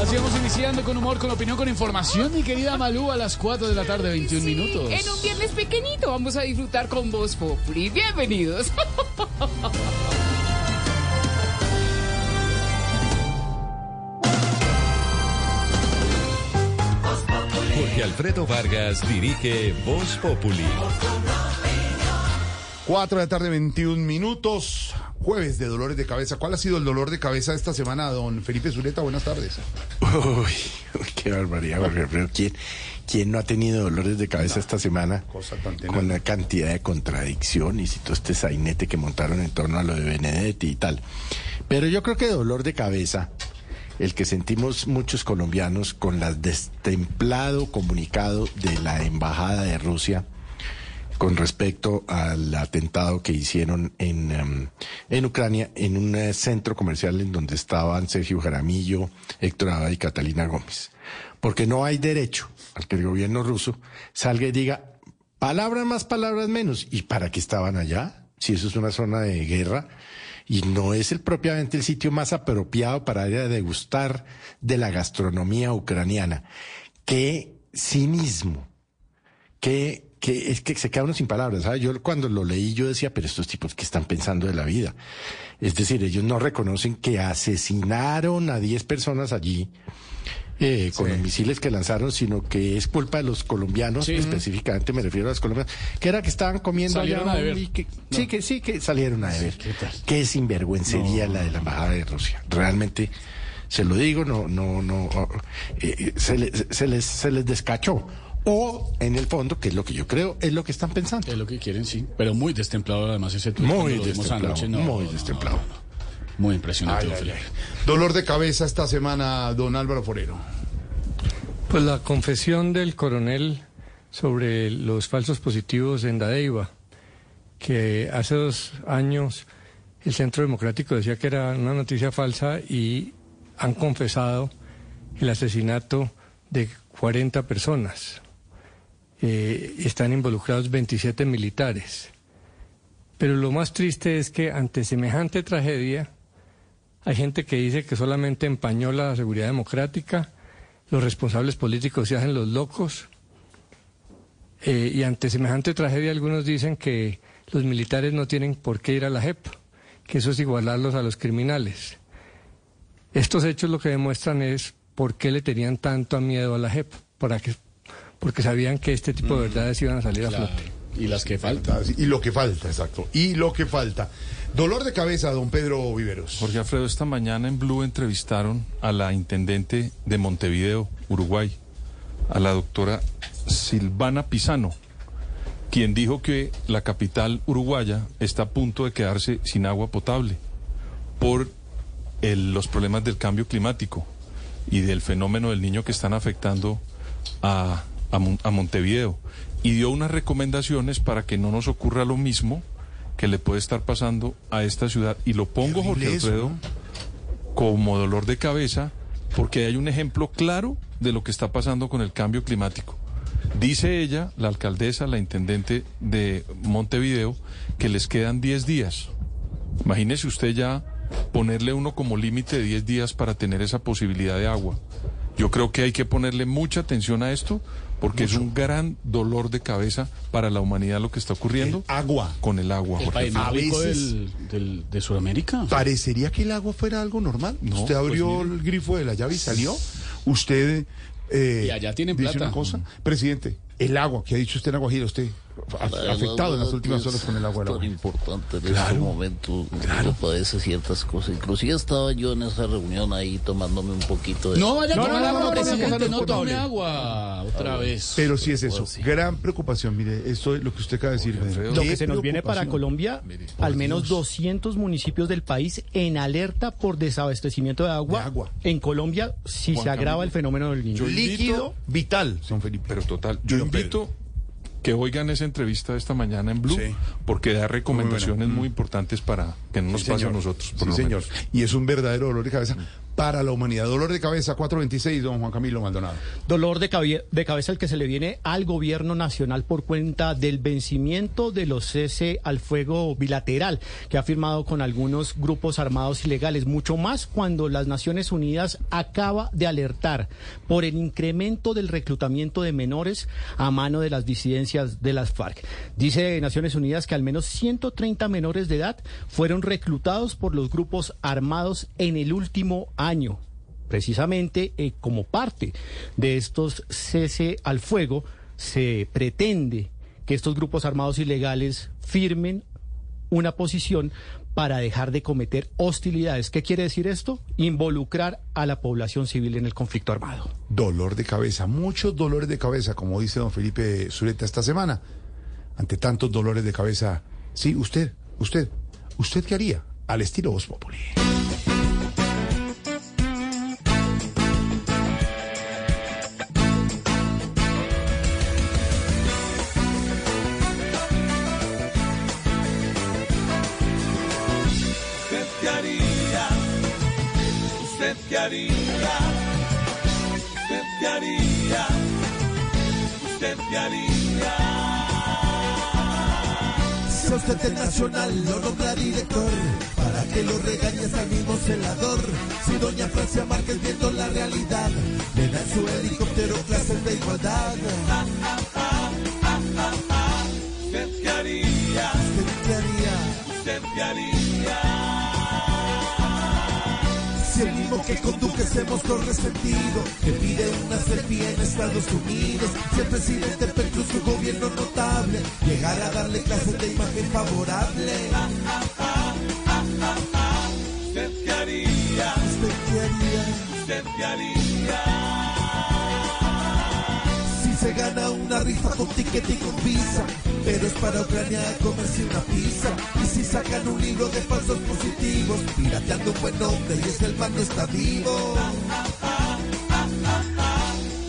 Así vamos iniciando con humor, con opinión, con información, mi querida Malú, a las 4 de la tarde, 21 minutos. En un viernes pequeñito vamos a disfrutar con Voz Populi. Bienvenidos. Jorge Alfredo Vargas dirige Voz Populi. 4 de la tarde, 21 minutos. Jueves de dolores de cabeza. ¿Cuál ha sido el dolor de cabeza esta semana, don Felipe Zuleta? Buenas tardes. Uy, qué barbaridad, Jorge. ¿Quién, quién no ha tenido dolores de cabeza esta semana con la cantidad de contradicciones y todo este sainete que montaron en torno a lo de Benedetti y tal? Pero yo creo que dolor de cabeza, el que sentimos muchos colombianos con el destemplado comunicado de la Embajada de Rusia con respecto al atentado que hicieron en, em, en Ucrania, en un eh, centro comercial en donde estaban Sergio Jaramillo, Héctor Abad y Catalina Gómez. Porque no hay derecho al que el gobierno ruso salga y diga palabras más, palabras menos. ¿Y para qué estaban allá? Si eso es una zona de guerra y no es el propiamente el sitio más apropiado para degustar de la gastronomía ucraniana. Qué cinismo, qué que es que se queda uno sin palabras. ¿sabes? Yo cuando lo leí yo decía, pero estos tipos que están pensando de la vida. Es decir, ellos no reconocen que asesinaron a 10 personas allí eh, con los misiles que lanzaron, sino que es culpa de los colombianos, Sí. específicamente me refiero a los colombianos, que era que estaban comiendo Salieron allá y que- No. Sí, que sí, que salieron a deber. Qué sinvergüencería la de la embajada de Rusia. Realmente, se lo digo, no, no, no, oh, eh, se, le- se les, se les descachó. O, en el fondo, que es lo que yo creo, es lo que están pensando. Es lo que quieren, sí. Pero muy destemplado además ese tuit Muy destemplado, anoche, no, muy no, destemplado. Muy impresionante, Ay, don ay, Felipe. ay. Dolor de cabeza esta semana, don Álvaro Forero. Pues la confesión del coronel sobre los falsos positivos en Dadeiva, que hace dos años el Centro Democrático decía que era una noticia falsa y han confesado el asesinato de 40 personas. Eh, están involucrados 27 militares. Pero lo más triste es que ante semejante tragedia hay gente que dice que solamente empañó la seguridad democrática, los responsables políticos se hacen los locos, eh, y ante semejante tragedia algunos dicen que los militares no tienen por qué ir a la JEP, que eso es igualarlos a los criminales. Estos hechos lo que demuestran es por qué le tenían tanto miedo a la JEP, para que, porque sabían que este tipo de verdades iban a salir a flote. Y las que faltan. Y lo que falta, exacto. Y lo que falta. Dolor de cabeza, don Pedro Viveros. Jorge Alfredo, esta mañana en Blue entrevistaron a la intendente de Montevideo, Uruguay, a la doctora Silvana Pisano, quien dijo que la capital uruguaya está a punto de quedarse sin agua potable por el- los problemas del cambio climático y del fenómeno del niño que están afectando a, a Mon- a Montevideo. Y dio unas recomendaciones para que no nos ocurra lo mismo que le puede estar pasando a esta ciudad. Y lo pongo, Jorge Alfredo, ¿no? como dolor de cabeza, porque hay un ejemplo claro de lo que está pasando con el cambio climático. Dice ella, la alcaldesa, la intendente de Montevideo, que les quedan 10 días. Imagínese usted ya ponerle uno como límite de 10 días para tener esa posibilidad de agua. Yo creo que hay que ponerle mucha atención a esto porque es un gran dolor de cabeza para la humanidad lo que está ocurriendo. agua. Con el agua, El Jorge Alfredo. rico del, del- de Sudamérica. ¿Parecería que el agua fuera algo normal? No, Usted pues abrió el grifo de la llave y salió. Usted. eh, Y allá tienen dice plata. una cosa. Presidente, El agua, que ha dicho usted en Aguajira, usted a- afectado en las últimas es horas con el agua. tan Guajira. importante en Claro, este momento. Uno padece ciertas cosas. Inclusive estaba yo en esa reunión ahí tomándome un poquito de... No vaya a No, no, tomar no, agua, no, no, presidente, no, tome agua otra vez. Pero sí es eso, gran preocupación, mire, esto es lo que usted acaba de decir. Lo que se nos viene para. Colombia, al menos 200 municipios del país en alerta por desabastecimiento de agua. En Colombia, si Juan se agrava Camilo, el fenómeno del niño. yo invito- vital, San Felipe. Pero total, yo invito que oigan esa entrevista de esta mañana en Blue, Sí. porque da recomendaciones Muy muy, importantes para que no nos Sí, pase a nosotros. por Sí, lo señor. menos. Y es un verdadero dolor de cabeza para la humanidad. Dolor de cabeza 426, don Juan Camilo Maldonado. Dolor de, cabe- de cabeza el que se le viene al gobierno nacional por cuenta del vencimiento de los cese al fuego bilateral que ha firmado con algunos grupos armados ilegales, mucho más cuando las Naciones Unidas acaba de alertar por el incremento del reclutamiento de menores a mano de las disidencias de las FARC. Dice Naciones Unidas que al menos 130 menores de edad fueron reclutados por los grupos armados en el último año precisamente eh, como parte de estos cese al fuego, se pretende que estos grupos armados ilegales firmen una posición para dejar de cometer hostilidades. ¿Qué quiere decir esto? Involucrar a la población civil en el conflicto armado. Dolor de cabeza, muchos dolores de cabeza, como dice don Felipe Zuleta esta semana. Ante tantos dolores de cabeza, sí, usted, usted, ¿usted qué haría? Al estilo Voz Populi. Haría? ¿Usted qué haría? ¿Usted haría? Si usted el nacional lo nombra director, para que lo regañes al mismo celador. Si doña Francia Márquez viendo la realidad, le da su helicóptero clases de igualdad. ¿Usted mismo que con Duques hemos resentido, que pide una selfie en Estados Unidos, si el presidente Petro su gobierno notable, llegara a darle clases de imagen favorable. ¿Usted qué haría? ¿Usted qué haría? ¿Usted qué haría? Gana una rifa con ticket y con visa, pero es para Ucrania comerse una pizza. Y si sacan un libro de falsos positivos, pirateando un buen nombre y es que el man no está vivo.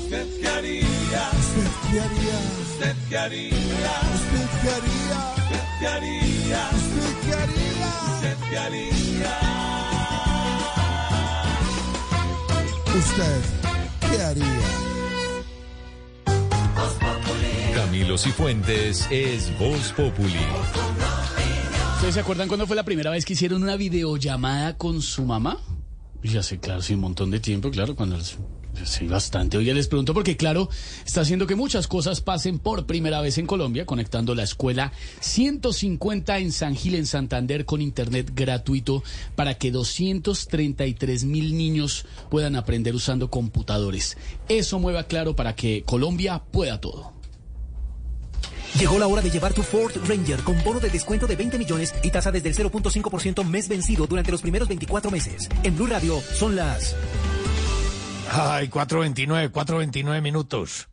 ¿Usted qué haría? ¿Usted qué haría? ¿Usted qué haría? ¿Usted qué haría? ¿Usted qué haría? ¿Usted qué haría? ¿Usted qué haría? ¿Usted qué haría? Camilo Cifuentes es Voz Populi. ¿Ustedes se acuerdan cuándo fue la primera vez que hicieron una videollamada con su mamá? Ya sé, claro, sí, un montón de tiempo, claro, cuando... Sí, bastante. Oye, les pregunto porque, claro, está haciendo que muchas cosas pasen por primera vez en Colombia, conectando la escuela 150 en San Gil, en Santander, con internet gratuito para que 233 mil niños puedan aprender usando computadores. Eso mueva claro para que Colombia pueda todo. Llegó la hora de llevar tu Ford Ranger con bono de descuento de 20 millones y tasa desde el 0.5% mes vencido durante los primeros 24 meses. En Blue Radio son las... Ay, 429, 429 minutos.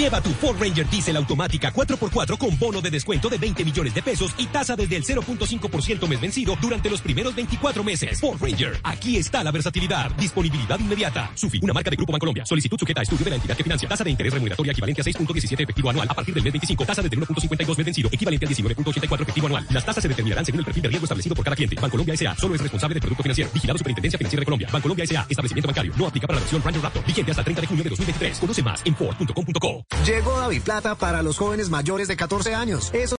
Lleva tu Ford Ranger Diesel automática 4x4 con bono de descuento de 20 millones de pesos y tasa desde el 0.5% mes vencido durante los primeros 24 meses. Ford Ranger, aquí está la versatilidad, disponibilidad inmediata. Sufi, una marca de Grupo Bancolombia. Solicitud sujeta a estudio de la entidad que financia. Tasa de interés remuneratoria equivalente a 6.17 efectivo anual a partir del mes 25. Tasa desde 1.52 mes vencido, equivalente al 19.84 efectivo anual. Las tasas se determinarán según el perfil de riesgo establecido por cada cliente. Bancolombia S.A. solo es responsable de producto financiero. Vigilado Superintendencia Financiera de Colombia. Bancolombia S.A. Establecimiento bancario. No aplica para la versión Ranger Raptor. Vigente hasta el 30 de junio de 2023. Conoce más en Ford.com.co. Llegó Davi Plata para los jóvenes mayores de 14 años. Eso